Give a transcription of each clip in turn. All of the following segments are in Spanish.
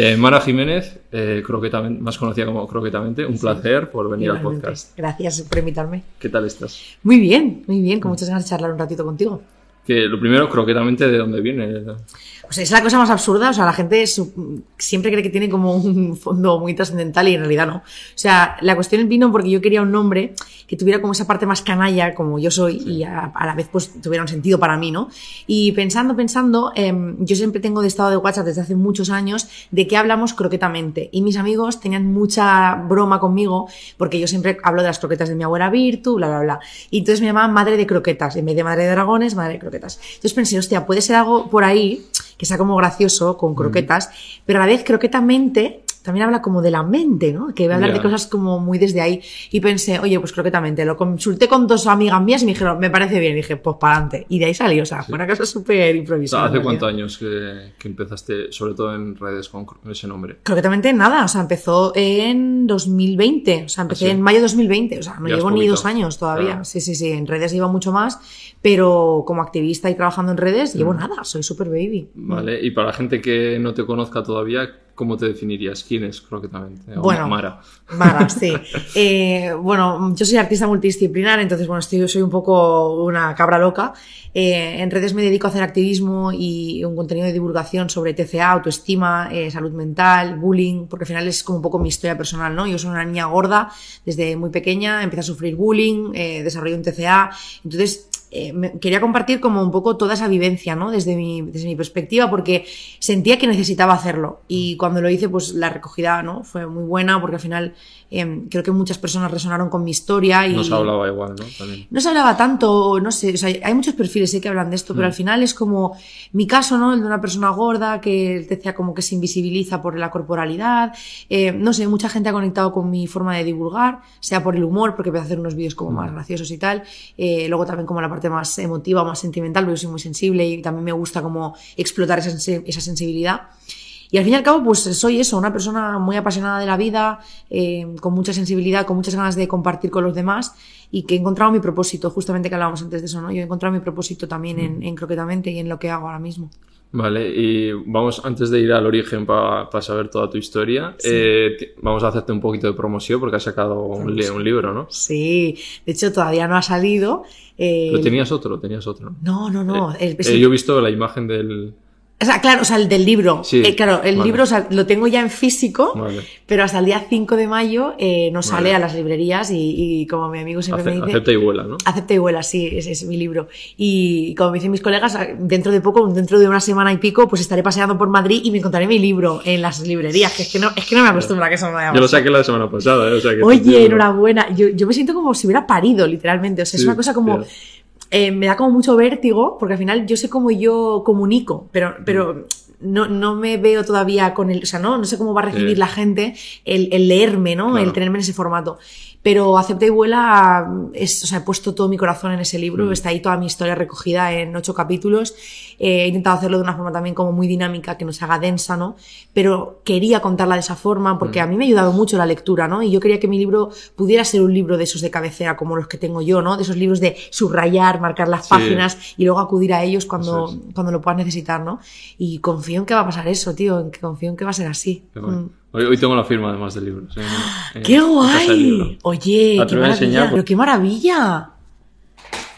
Eh, Mara Jiménez, eh, croquetamente, más conocida como Croquetamente, un placer por venir al podcast. Gracias por invitarme. ¿Qué tal estás? Muy bien, muy bien, con muchas ganas de charlar un ratito contigo. Que lo primero, croquetamente, ¿de dónde viene? Pues es la cosa más absurda, o sea, la gente siempre cree que tiene como un fondo muy trascendental y en realidad no. O sea, la cuestión vino porque yo quería un nombre que tuviera como esa parte más canalla, como yo soy, y a, a la vez pues tuviera un sentido para mí, ¿no? Y pensando, pensando, em, yo siempre tengo de estado de WhatsApp desde hace muchos años de que hablamos croquetamente. Y mis amigos tenían mucha broma conmigo porque yo siempre hablo de las croquetas de mi abuela Virtu, bla, bla, bla. Y entonces me llamaban madre de croquetas. En vez de madre de dragones, madre de croquetas. Entonces pensé, hostia, puede ser algo por ahí que sea como gracioso con croquetas, pero a la vez croquetamente también habla como de la mente, ¿no? Que va a hablar de cosas como muy desde ahí. Y pensé, oye, pues croquetamente. Lo consulté con dos amigas mías y me dijeron, me parece bien. Y dije, pues para adelante. Y de ahí salió, o sea, fue una cosa súper improvisada. ¿Hace cuántos años que, que empezaste, sobre todo en redes, con ese nombre? Croquetamente nada, o sea, empezó en 2020, o sea, empecé ¿Ah, sí? en mayo de 2020, o sea, no Ya llevo ni dos años todavía. Claro. Sí, sí, sí, en redes llevo mucho más, pero como activista y trabajando en redes llevo Mm. nada, soy super baby. Vale, y para la gente que no te conozca todavía, ¿cómo te definirías? ¿Quién es croquetamente? O Bueno. Mara. Mara, sí. Eh, bueno, yo soy artista multidisciplinar, entonces, bueno, estoy, soy un poco una cabra loca. Eh, en redes me dedico a hacer activismo y un contenido de divulgación sobre TCA, autoestima, eh, salud mental, bullying, porque al final es como un poco mi historia personal, ¿no? Yo soy una niña gorda desde muy pequeña, empecé a sufrir bullying, desarrollé un TCA, entonces eh, quería compartir como un poco toda esa vivencia, ¿no? Desde mi, desde mi perspectiva, porque sentía que necesitaba hacerlo. Y cuando lo hice, pues la recogida, ¿no? Fue muy buena, porque al final eh, creo que muchas personas resonaron con mi historia y... No se hablaba igual, ¿no? También. No se hablaba tanto, no sé, o sea, hay muchos perfiles sí, que hablan de esto, pero Mm. al final es como mi caso, ¿no? El de una persona gorda que decía como que se invisibiliza por la corporalidad. Eh, no sé, mucha gente ha conectado con mi forma de divulgar, sea por el humor, porque empecé a hacer unos vídeos como más graciosos y tal. Eh, luego también como la parte más emotiva, más sentimental, porque yo soy muy sensible y también me gusta como explotar esa, esa sensibilidad. Y al fin y al cabo, pues soy eso, una persona muy apasionada de la vida, eh, con mucha sensibilidad, con muchas ganas de compartir con los demás y que he encontrado mi propósito, justamente que hablábamos antes de eso, ¿no? Yo he encontrado mi propósito también en, en Croquetamente y en lo que hago ahora mismo. Vale, y vamos, antes de ir al origen para saber toda tu historia, eh, vamos a hacerte un poquito de promoción porque has sacado un, li- un libro, ¿no? Sí, de hecho todavía no ha salido. eh, Pero tenías otro, tenías otro. No, no, no. Eh, el- yo he visto la imagen del... O sea, claro, o sea, el del libro. Sí, Eh, claro, el vale. libro o sea, lo tengo ya en físico, Vale. pero hasta el día 5 de mayo eh, no sale a las librerías y, y como mi amigo siempre Ace- me dice... acepta y vuela, ¿no? Acepta y vuela, sí, ese es mi libro. Y como me dicen mis colegas, dentro de poco, dentro de una semana y pico, pues estaré paseando por Madrid y me encontraré mi libro en las librerías, que es que no, es que no me acostumbro a que eso me vaya a Yo lo saqué la semana pasada, ¿eh? O sea que Oye, enhorabuena. Yo, yo me siento como si hubiera parido, literalmente. O sea, es Sí, una cosa como... eh, me da como mucho vértigo, porque al final yo sé cómo yo comunico, pero, pero no, no me veo todavía con el... O sea, no, no sé cómo va a recibir Sí. la gente el, el leerme, ¿no? Claro. El tenerme en ese formato. Pero Acepta y Vuela, es, o sea, he puesto todo mi corazón en ese libro, Mm. está ahí toda mi historia recogida en ocho capítulos. Eh, he intentado hacerlo de una forma también como muy dinámica, que no se haga densa, ¿no? Pero quería contarla de esa forma porque Mm. a mí me ha ayudado mucho la lectura, ¿no? Y yo quería que mi libro pudiera ser un libro de esos de cabecera, como los que tengo yo, ¿no? De esos libros de subrayar, marcar las Sí. páginas y luego acudir a ellos cuando, cuando lo puedas necesitar, ¿no? Y confío en que va a pasar eso, tío, en que confío en que va a ser así. Qué. Mm. Hoy, hoy tengo la firma además del libro. en- en- ¡Qué en libro. guay! Oye, La qué maravilla. Pero qué maravilla.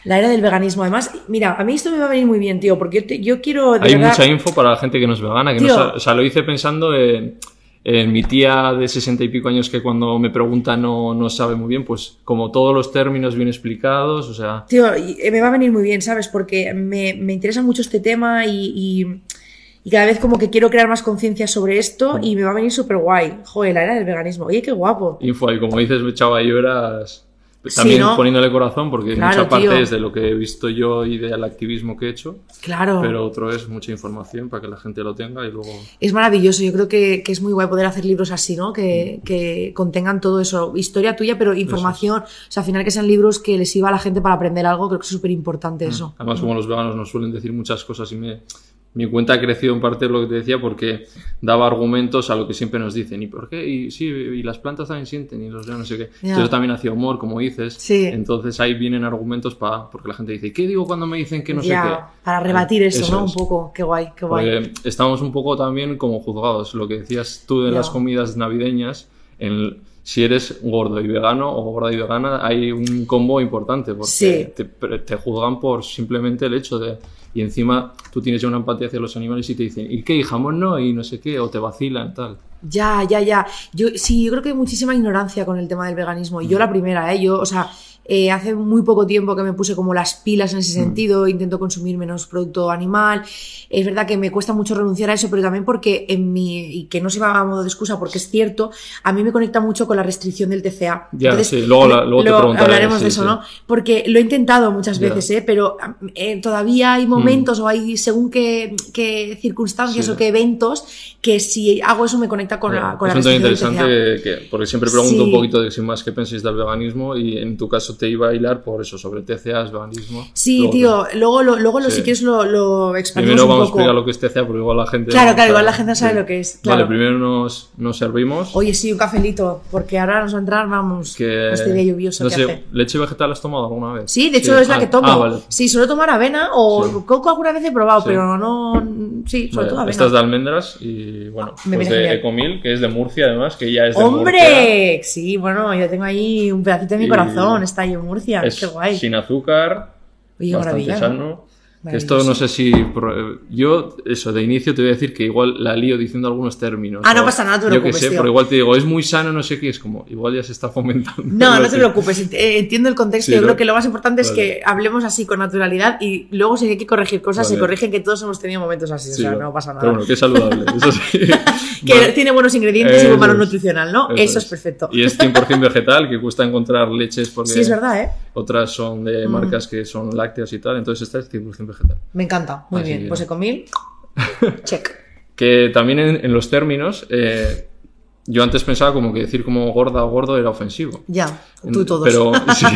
La era del veganismo. Además, mira, a mí esto me va a venir muy bien, tío, porque yo, te- yo quiero. de Hay verdad- mucha info para la gente que no es vegana, que Tío. o sea, lo hice pensando en, en mi tía de sesenta y pico años que cuando me pregunta no, no sabe muy bien, pues como todos los términos bien explicados, o sea, Tío, eh, me va a venir muy bien, ¿sabes? Porque me, me interesa mucho este tema y, y- y cada vez como que quiero crear más conciencia sobre esto y me va a venir súper guay. Joder, la era del veganismo. Oye, qué guapo. info ahí, como dices, chava, y horas Sí, también ¿no? poniéndole corazón, porque Claro, mucha parte tío. es de lo que he visto yo y del activismo que he hecho, Claro. pero otro es mucha información para que la gente lo tenga y luego... Es maravilloso, yo creo que, que es muy guay poder hacer libros así, ¿no? Que, que contengan todo eso, historia tuya, pero información. O sea, al final que sean libros que les sirva a la gente para aprender algo, creo que es súper importante eso. Además, como los veganos nos suelen decir muchas cosas y me, mi cuenta ha crecido en parte lo que te decía porque daba argumentos a lo que siempre nos dicen. ¿Y por qué? Y sí, y las plantas también sienten y los no sé qué. Ya. Yo también hacía humor, como dices. Sí. Entonces ahí vienen argumentos para... Porque la gente dice, ¿y qué digo cuando me dicen que no sé qué? para rebatir eso, Eso ¿no? es. Un poco, qué guay, qué guay. Porque estamos un poco también como juzgados. Lo que decías tú de las comidas navideñas, en, si eres gordo y vegano o gorda y vegana, hay un combo importante porque Sí. te, te juzgan por simplemente el hecho de... Y encima tú tienes ya una empatía hacia los animales y te dicen, ¿y qué? ¿Y jamón no? Y no sé qué, o te vacilan, tal. Ya, ya, ya. Yo sí, yo creo que hay muchísima ignorancia con el tema del veganismo. Y yo la primera, ¿eh? Yo, o sea, eh, hace muy poco tiempo que me puse como las pilas en ese sentido, intento consumir menos producto animal. Es verdad que me cuesta mucho renunciar a eso, pero también porque en mi, y que no se va a modo de excusa, porque es cierto, a mí me conecta mucho con la restricción del TCA. Ya, sí, luego la- luego te preguntaré, hablaremos sí, de eso, sí. ¿no? Porque lo he intentado muchas veces, ¿eh? Pero eh, todavía hay momentos o hay según qué, qué circunstancias o qué eventos que si hago eso me conecta con la, con la es tema restricción del TCA. interesante que, porque siempre pregunto un poquito de si más que penséis del veganismo y en tu caso te iba a hilar por eso, sobre TCAs, veganismo. Sí, Luego- tío, luego, lo, luego lo, Sí. si quieres lo, lo expandimos Primero un vamos a explicar lo que es TCA porque igual la gente... Claro, no claro, igual la gente no sabe lo que es, Vale, primero nos, nos servimos. Oye, sí, un cafelito, porque ahora nos va a entrar, vamos, que, este día lluvioso no que sé, hace. ¿leche vegetal has tomado alguna vez? Sí, de hecho es la ah, que tomo. Ah, vale. Sí, suelo tomar avena o coco alguna vez he probado, pero no. Sí, sobre Vale, todo avena. Esta es de almendras y bueno, pues viene de. Ecomil, que es de Murcia además, que ya es de Murcia. ¡Hombre! Sí, bueno, yo tengo ahí un pedacito de mi corazón, está ahí en Murcia, Es qué guay. sin azúcar, Oye, bastante sano. Que esto no sé si. pro- Yo, eso, de inicio te voy a decir que igual la lío diciendo algunos términos. Ah, no pasa nada, no te Yo que preocupes, sé, tío. pero igual te digo, es muy sano, no sé qué, es como, igual ya se está fomentando. No, no te preocupes, eh, entiendo el contexto. Sí, Yo ¿no? creo que lo más importante es Vale. que hablemos así con naturalidad y luego si hay que corregir cosas, se Vale. corrigen que todos hemos tenido momentos así, Sí, o sea, no pasa nada. Pero bueno, que es saludable, eso sí. que Vale. tiene buenos ingredientes y Eso buen valor es. nutricional, ¿no? Eso, es. perfecto. Y es 100% vegetal, que cuesta encontrar leches porque Sí, es verdad, ¿eh? otras son de Mm. marcas que son lácteas y tal, entonces esta es 100% vegetal. Me encanta, muy Así bien. que- Pues Ecomil, check. Que también en, en los términos, eh, yo antes pensaba como que decir como gorda o gordo era ofensivo. Ya, tú todos. Pero sí,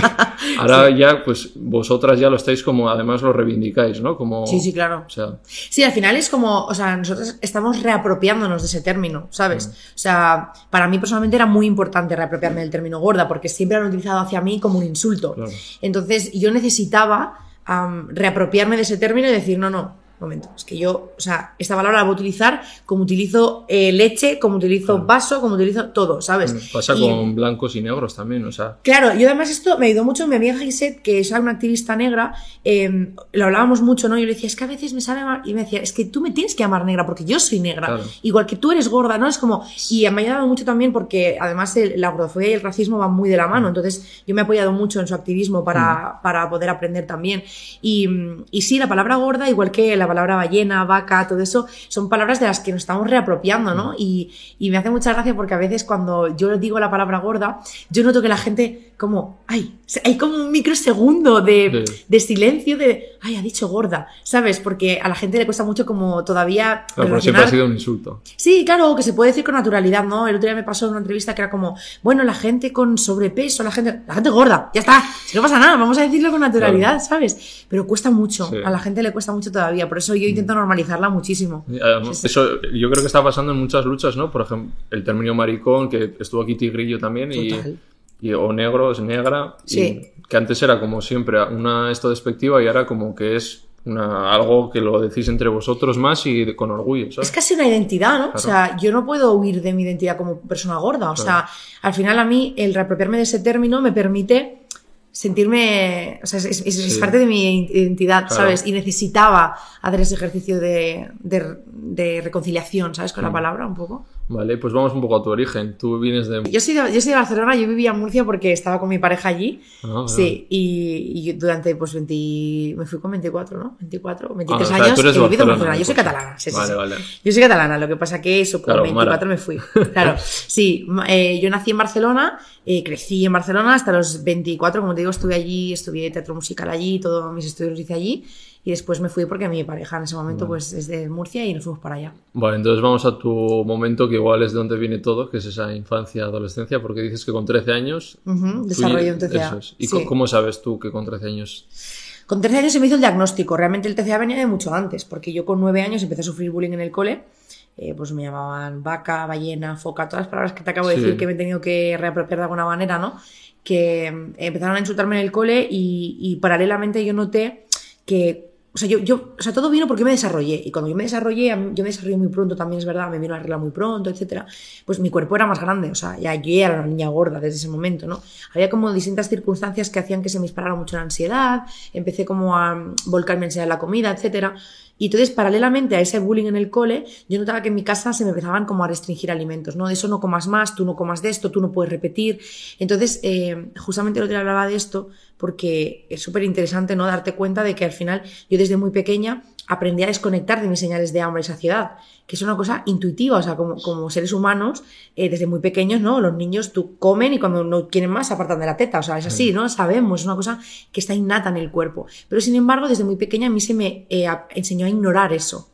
ahora ya, pues vosotras ya lo estáis como, además lo reivindicáis, ¿no? Como, Sí, sí, claro. O sea, Sí, al final es como, o sea, nosotros estamos reapropiándonos de ese término, ¿sabes? Mm. O sea, para mí personalmente era muy importante reapropiarme del término gorda porque siempre lo han utilizado hacia mí como un insulto. Claro. Entonces yo necesitaba am, reapropiarme de ese término y decir, no, no, momento, es que yo, o sea, esta palabra la voy a utilizar como utilizo eh, leche, como utilizo vaso, como utilizo todo, ¿sabes? pasa Y- con blancos y negros también, o sea, Claro, yo además esto me ayudó mucho mi amiga Gisette, que es una activista negra, eh, lo hablábamos mucho, ¿no? Yo le decía, es que a veces me sabe mal, y me decía, es que tú me tienes que llamar negra porque yo soy negra, Claro. igual que tú eres gorda, ¿no? Es como, y me ha ayudado mucho también porque además el- la gordofobia y el racismo van muy de la Mm. mano, entonces yo me he apoyado mucho en su activismo para, para poder aprender también. Y, y sí, la palabra gorda, igual que la palabra ballena, vaca, todo eso, son palabras de las que nos estamos reapropiando, ¿no? Y, y me hace mucha gracia porque a veces cuando yo digo la palabra gorda, yo noto que la gente como, ay, hay como un microsegundo de, Sí. de silencio de, ay, ha dicho gorda, ¿sabes? Porque a la gente le cuesta mucho como todavía... claro, pero siempre ha sido un insulto. Sí, claro, que se puede decir con naturalidad, ¿no? El otro día me pasó en una entrevista que era como, bueno, la gente con sobrepeso, la gente, la gente gorda, ya está, si no pasa nada, vamos a decirlo con naturalidad, ¿sabes? Pero cuesta mucho, Sí. a la gente le cuesta mucho todavía, por eso yo intento normalizarla muchísimo. Y, además, Eso yo creo que está pasando en muchas luchas, ¿no? Por ejemplo, el término maricón, que estuvo aquí Tigrillo también, y, o negro es negra, y Sí. que antes era como siempre una esto despectiva y ahora como que es una, algo que lo decís entre vosotros más y con orgullo, ¿sabes? Es casi una identidad, ¿no? O sea, yo no puedo huir de mi identidad como persona gorda. O sea, al final a mí el reapropiarme de ese término me permite sentirme, o sea, es, es- parte de mi identidad, Claro. ¿sabes? Y necesitaba hacer ese ejercicio de, de- de reconciliación, ¿sabes? Con la Mm. palabra un poco. Vale, pues vamos un poco a tu origen. Tú vienes de... Yo soy, de, yo soy de Barcelona, yo vivía en Murcia porque estaba con mi pareja allí. Ah. Sí, y, durante pues 20, me fui con 24, ¿no? 24, 23 Ah, o sea, años tú eres he vivido en Barcelona. Yo soy catalana, sí, sí, Vale, sí. vale. Yo soy catalana, lo que pasa que eso, con Claro, 24 Mara. me fui. Claro, sí, eh, yo nací en Barcelona, eh, crecí en Barcelona hasta los 24, como te digo, estuve allí, estudié teatro musical allí, todos mis estudios los hice allí, y después me fui porque mi pareja en ese momento pues es de Murcia y nos fuimos para allá. Vale, entonces vamos a tu momento que igual es de donde viene todo, que es esa infancia, adolescencia, porque dices que con 13 años... Tú- desarrollé un TCA. es. ¿Y sí. cómo sabes tú que con 13 años Con 13 años se me hizo el diagnóstico. Realmente el TCA venía de mucho antes, porque yo con 9 años empecé a sufrir bullying en el cole. Eh, pues me llamaban vaca, ballena, foca, todas las palabras que te acabo de Sí. decir que me he tenido que reapropiar de alguna manera, ¿no? Que mm, empezaron a insultarme en el cole y, y paralelamente yo noté que o sea, yo, yo, o sea, todo vino porque me desarrollé. Y cuando yo me desarrollé, yo me desarrollé muy pronto, también es verdad, me vino la regla muy pronto, etcétera. Pues mi cuerpo era más grande, o sea, ya yo era una niña gorda desde ese momento, ¿no? Había como distintas circunstancias que hacían que se me disparara mucho la ansiedad, empecé como a volcar mi ansiedad en la comida, etcétera. Y entonces, paralelamente a ese bullying en el cole, yo notaba que en mi casa se me empezaban como a restringir alimentos, ¿no? De eso no comas más, tú no comas de esto, tú no puedes repetir. Entonces, eh, justamente el otro hablaba de esto porque es súper interesante, ¿no? Darte cuenta de que al final yo desde muy pequeña aprendí a desconectar de mis señales de hambre y saciedad, que es una cosa intuitiva, o sea, como, como seres humanos, eh, desde muy pequeños, ¿no? Los niños tú comen y cuando no quieren más se apartan de la teta, o sea, es así, ¿no? Sabemos, es una cosa que está innata en el cuerpo. Pero sin embargo, desde muy pequeña a mí se me eh, enseñó a ignorar eso.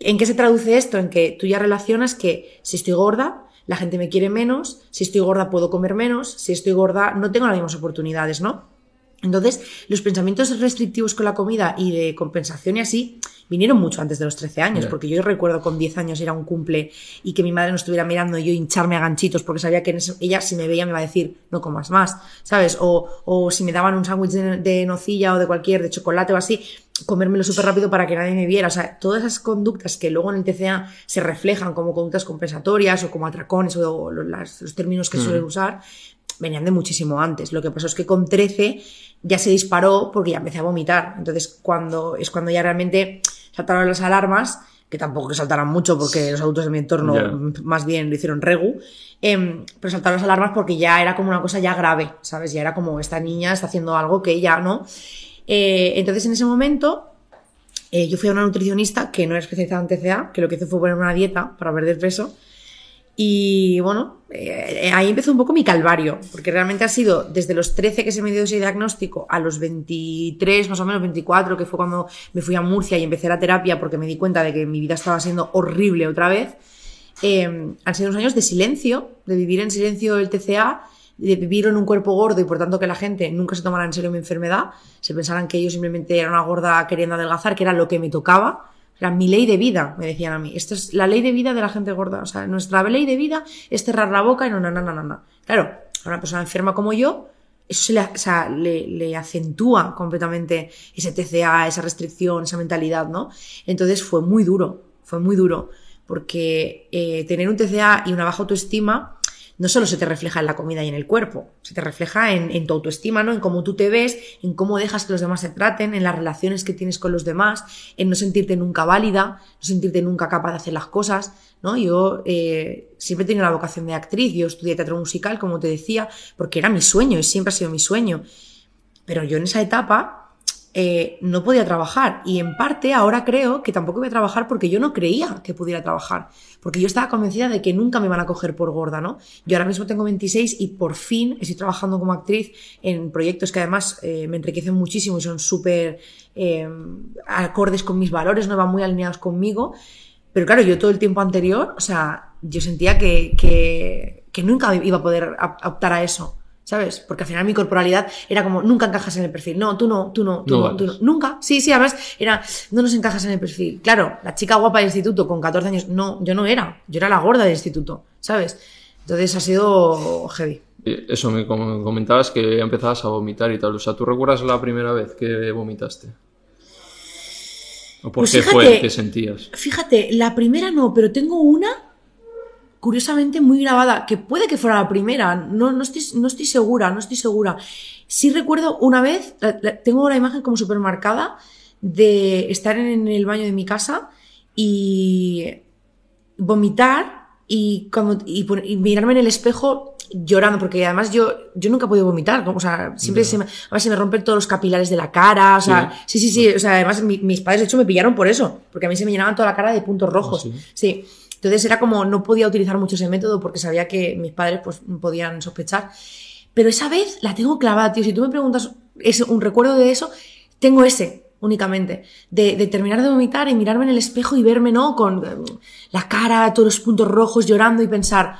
¿En qué se traduce esto? En que tú ya relacionas que si estoy gorda, la gente me quiere menos, si estoy gorda puedo comer menos, si estoy gorda no tengo las mismas oportunidades, ¿no? Entonces, los pensamientos restrictivos con la comida y de compensación y así vinieron mucho antes de los 13 años, porque yo recuerdo con 10 años ir a un cumple y que mi madre no estuviera mirando y yo hincharme a ganchitos porque sabía que en ella si me veía me iba a decir no comas más, ¿sabes? O, o si me daban un sándwich de, de nocilla o de cualquier, de chocolate o así, comérmelo súper rápido para que nadie me viera. O sea, todas esas conductas que luego en el TCA se reflejan como conductas compensatorias o como atracones o, los términos que Mm. suelen usar, venían de muchísimo antes. Lo que pasó es que con 13 ya se disparó porque ya empecé a vomitar. Entonces, cuando es cuando ya realmente saltaron las alarmas, que tampoco que saltaran mucho porque los adultos de mi entorno más bien lo hicieron regu, em, pero saltaron las alarmas porque ya era como una cosa ya grave, ¿sabes? Ya era como esta niña está haciendo algo que ya no. Eh, entonces, en ese momento, eh, yo fui a una nutricionista que no era especializada en TCA, que lo que hizo fue poner una dieta para perder peso. Y bueno, eh, ahí empezó un poco mi calvario, porque realmente ha sido desde los 13 que se me dio ese diagnóstico a los 23, más o menos 24, que fue cuando me fui a Murcia y empecé la terapia porque me di cuenta de que mi vida estaba siendo horrible otra vez. Eh, han sido unos años de silencio, de vivir en silencio el TCA, de vivir en un cuerpo gordo y por tanto que la gente nunca se tomara en serio mi enfermedad, se pensaran que yo simplemente era una gorda queriendo adelgazar, que era lo que me tocaba. Mi ley de vida, me decían a mí. Esta es la ley de vida de la gente gorda. O sea, nuestra ley de vida es cerrar la boca y no, no, no, no, no. no. Claro, a una persona enferma como yo, eso se le, o sea, le, le acentúa completamente ese TCA, esa restricción, esa mentalidad, ¿no? Entonces fue muy duro, fue muy duro, porque eh, tener un TCA y una baja autoestima no solo se te refleja en la comida y en el cuerpo, se te refleja en, tu autoestima, ¿no? En cómo tú te ves, en cómo dejas que los demás te traten, en las relaciones que tienes con los demás, en no sentirte nunca válida, no sentirte nunca capaz de hacer las cosas, ¿no? Yo eh, siempre he tenido la vocación de actriz, yo estudié teatro musical, como te decía, porque era mi sueño y siempre ha sido mi sueño. Pero yo en esa etapa eh, no podía trabajar y en parte ahora creo que tampoco voy a trabajar porque yo no creía que pudiera trabajar, porque yo estaba convencida de que nunca me van a coger por gorda, ¿no? Yo ahora mismo tengo 26 y por fin estoy trabajando como actriz en proyectos que además eh, me enriquecen muchísimo y son súper eh, acordes con mis valores, no van muy alineados conmigo, pero claro, yo todo el tiempo anterior, o sea, yo sentía que, que, que nunca iba a poder optar a eso. ¿Sabes? Porque al final mi corporalidad era como, nunca encajas en el perfil. No, tú no, tú no, tú No no, tú no. vales. Nunca. Sí, sí, además era, no nos encajas en el perfil. Claro, la chica guapa del instituto con 14 años, no, yo no era. Yo era la gorda del instituto, ¿sabes? Entonces ha sido heavy. Eh, Eso me com- comentabas que empezabas a vomitar y tal. O sea, ¿tú recuerdas la primera vez que vomitaste? ¿O por Pues qué fíjate- fue? ¿Qué sentías? Fíjate, la primera no, pero tengo una curiosamente muy grabada, que puede que fuera la primera, no, no, estoy, no estoy segura, no estoy segura. Sí recuerdo una vez, la- la- tengo la imagen como súper marcada de estar en el baño de mi casa y vomitar y, cuando, y, y mirarme en el espejo llorando, porque además yo, yo nunca he podido vomitar, o sea, siempre se me, además se me rompen todos los capilares de la cara, o sea, sí, sí, sí, o sea, además mi- mis padres de hecho me pillaron por eso, porque a mí se me llenaban toda la cara de puntos rojos, sí? sí. Entonces era como, no podía utilizar mucho ese método porque sabía que mis padres pues podían sospechar. Pero esa vez la tengo clavada, tío. Si tú me preguntas es un recuerdo de eso, tengo ese únicamente. De, de terminar de vomitar y mirarme en el espejo y verme, ¿no? Con eh, la cara, todos los puntos rojos, llorando y pensar,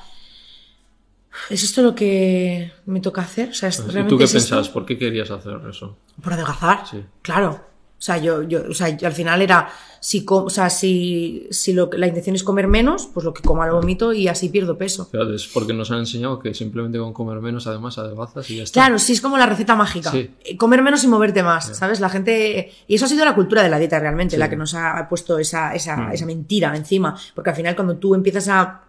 ¿Es esto lo que me toca hacer? O sea, ¿es- ¿Y ¿realmente tú qué es esto? ¿Por qué querías hacer eso? Por adelgazar. Sí. Claro. O sea, yo, yo, o sea, yo al final era, si, co- o sea, si, si lo, que- la intención es comer menos, pues lo que coma lo vomito y así pierdo peso. Claro, es porque nos han enseñado que simplemente con comer menos, además, adelgazas y ya está. Claro, sí, es como la receta mágica. Sí. Eh, Comer menos y moverte más, ¿sabes? La gente... Y eso ha sido la cultura de la dieta realmente, Sí. la que nos ha puesto esa, esa, Mm. esa mentira encima. Porque al final cuando tú empiezas a,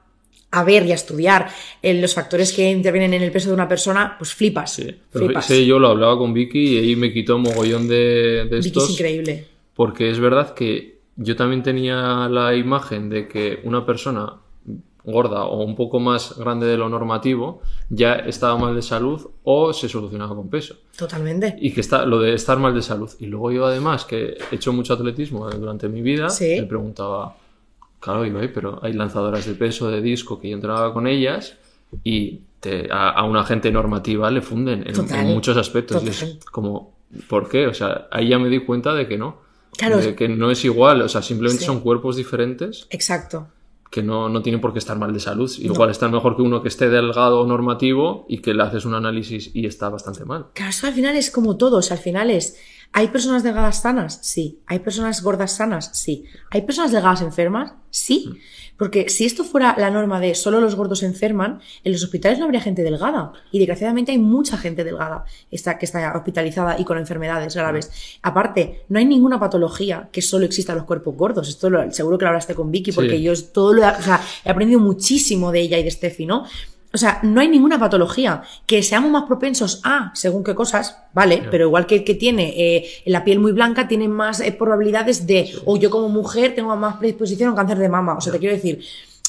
a ver y a estudiar eh, los factores que intervienen en el peso de una persona, pues flipas. Sí. Pero flipas. ese yo lo hablaba con Vicky y ahí me quitó mogollón de, de Vicky estos. es increíble. Porque es verdad que yo también tenía la imagen de que una persona gorda o un poco más grande de lo normativo ya estaba mal de salud o se solucionaba con peso. Totalmente. Y que está lo de estar mal de salud. Y luego yo además, que he hecho mucho atletismo durante mi vida, Sí. me preguntaba, claro, pero hay lanzadoras de peso, de disco, que yo entrenaba con ellas y te- a, a una gente normativa le funden en, Total. en muchos aspectos. Y es como, ¿por qué? O sea, ahí ya me di cuenta de que no. Claro. De que no es igual, o sea, simplemente Sí. son cuerpos diferentes Exacto. que no, no tienen por qué estar mal de salud. Igual están mejor que uno que esté delgado o normativo y que le haces un análisis y está bastante mal. Claro, esto al final es como todo, o sea, al final es, ¿hay personas delgadas sanas? Sí. ¿Hay personas gordas sanas? Sí. ¿Hay personas delgadas enfermas? Sí. Porque si esto fuera la norma de solo los gordos enferman, en los hospitales no habría gente delgada. Y desgraciadamente hay mucha gente delgada que está hospitalizada y con enfermedades graves. Aparte, no hay ninguna patología que solo exista en los cuerpos gordos. Esto lo- seguro que lo hablaste con Vicky, porque Sí. yo todo lo o sea, he aprendido muchísimo de ella y de Steffi, ¿no? O sea, no hay ninguna patología. Que seamos más propensos a, según qué cosas, vale, pero igual que el que tiene eh, la piel muy blanca, tiene más eh, probabilidades de, o yo como mujer tengo más predisposición a un cáncer de mama. O sea, te quiero decir,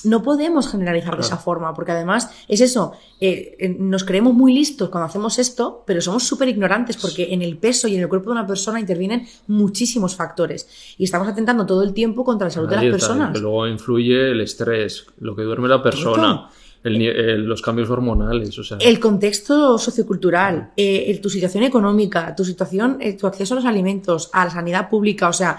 no podemos generalizar de esa forma, porque además es eso, eh, eh, nos creemos muy listos cuando hacemos esto, pero somos súper ignorantes porque en el peso y en el cuerpo de una persona intervienen muchísimos factores. Y estamos atentando todo el tiempo contra la salud de La las dieta, personas. Que luego influye el estrés, lo que duerme la persona, el el- los cambios hormonales, o sea, El contexto sociocultural, eh, el- tu situación económica, tu situación, eh, tu acceso a los alimentos, a la sanidad pública, o sea,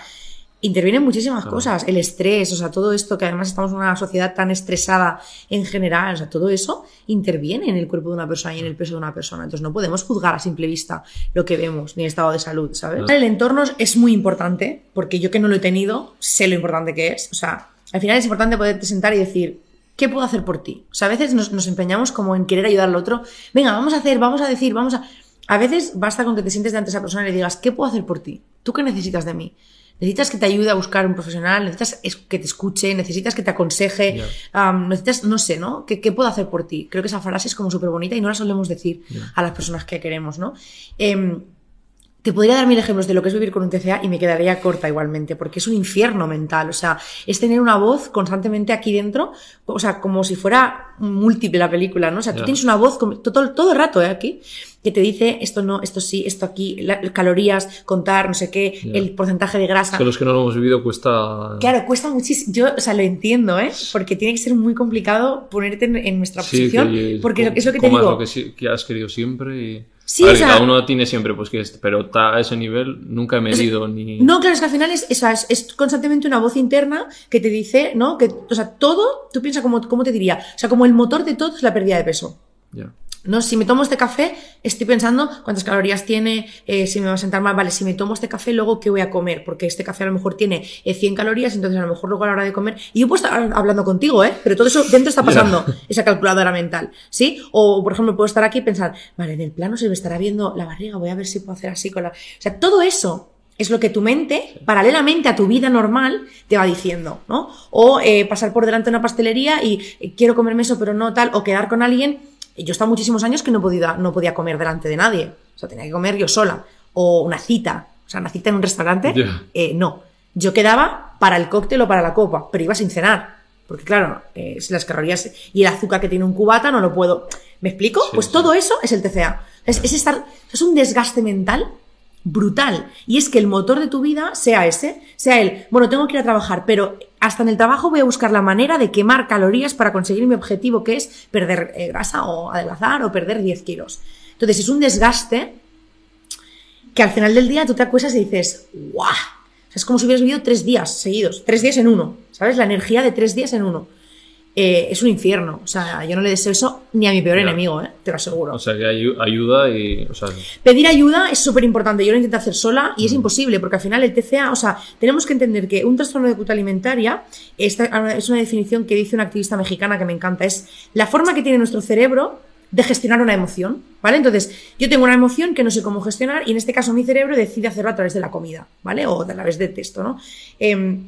intervienen muchísimas Claro. cosas, el estrés, o sea, todo esto, que además estamos en una sociedad tan estresada en general, o sea, todo eso interviene en el cuerpo de una persona y en el peso de una persona. Entonces no podemos juzgar a simple vista lo que vemos, ni el estado de salud, ¿sabes? Claro. El entorno es muy importante, porque yo que no lo he tenido, sé lo importante que es. O sea, al final es importante poderte sentar y decir, ¿qué puedo hacer por ti? O sea, a veces nos, nos empeñamos como en querer ayudar al otro. Venga, vamos a hacer, vamos a decir, vamos a... A veces basta con que te sientes delante de esa persona y le digas, ¿qué puedo hacer por ti? ¿Tú qué necesitas de mí? Necesitas que te ayude a buscar un profesional, necesitas es- que te escuche, necesitas que te aconseje, necesitas, no sé, ¿no? ¿Qué, qué puedo hacer por ti? Creo que esa frase es como súper bonita y no la solemos decir a las personas que queremos, ¿no? Em, te podría dar mil ejemplos de lo que es vivir con un TCA y me quedaría corta igualmente, porque es un infierno mental. O sea, es tener una voz constantemente aquí dentro, o sea, como si fuera múltiple la película, ¿no? O sea, tú tienes una voz todo, todo el rato, ¿eh? Aquí, que te dice esto no, esto sí, esto aquí, la- calorías, contar, no sé qué, el porcentaje de grasa. es que los que no lo hemos vivido cuesta... Claro, cuesta muchísimo. Yo, o sea, lo entiendo, ¿eh? Porque tiene que ser muy complicado ponerte en, en nuestra Sí, posición. que- porque es lo que te digo. lo que, que has querido siempre y... Sí, A ver, o sea- cada uno tiene siempre, pues que es, pero está a ese nivel, nunca he medido ni... No, claro, es que al final es, es, es constantemente una voz interna que te dice, ¿no? Que, o sea, todo, tú piensas como, ¿cómo te diría? O sea, como el motor de todo es la pérdida de peso. Ya. No, si me tomo este café, estoy pensando cuántas calorías tiene, eh, si me va a sentar mal, vale, si me tomo este café, luego qué voy a comer, porque este café a lo mejor tiene eh, 100 calorías, entonces a lo mejor luego a la hora de comer, y yo puedo estar hablando contigo, ¿eh? Pero todo eso dentro está pasando, esa calculadora mental, ¿sí? O, por ejemplo, puedo estar aquí y pensar, vale, en el plano se me estará viendo la barriga, voy a ver si puedo hacer así con la... O sea, todo eso es lo que tu mente, paralelamente a tu vida normal, te va diciendo, ¿no? O eh, pasar por delante de una pastelería y eh, quiero comerme eso, pero no tal, o quedar con alguien. Yo he estado muchísimos años que no podía, no podía comer delante de nadie. O sea, tenía que comer yo sola. O una cita. O sea, una cita en un restaurante. Eh, no. Yo quedaba para el cóctel o para la copa, pero iba sin cenar. Porque claro, eh, las calorías y el azúcar que tiene un cubata no lo puedo. ¿Me explico? Sí, pues sí. todo eso es el TCA. Es, es estar, es un desgaste mental brutal. Y es que el motor de tu vida sea ese, sea el, bueno, tengo que ir a trabajar, pero hasta en el trabajo voy a buscar la manera de quemar calorías para conseguir mi objetivo, que es perder eh, grasa o adelgazar o perder 10 kilos. Entonces es un desgaste que al final del día tú te acuestas y dices, ¡guau! Es como si hubieras vivido tres días seguidos, tres días en uno, ¿sabes? La energía de tres días en uno. Eh, es un infierno. O sea, yo no le deseo eso ni a mi peor enemigo, ¿eh? te lo aseguro. O sea, que ayu- ayuda y. O sea, Pedir ayuda es súper importante. Yo lo intento hacer sola y es Mm. imposible porque al final el TCA, o sea, tenemos que entender que un trastorno de conducta alimentaria esta es una definición que dice una activista mexicana que me encanta. Es la forma que tiene nuestro cerebro de gestionar una emoción, ¿vale? Entonces, yo tengo una emoción que no sé cómo gestionar y en este caso mi cerebro decide hacerlo a través de la comida, ¿vale? O a través de texto, ¿no? Em,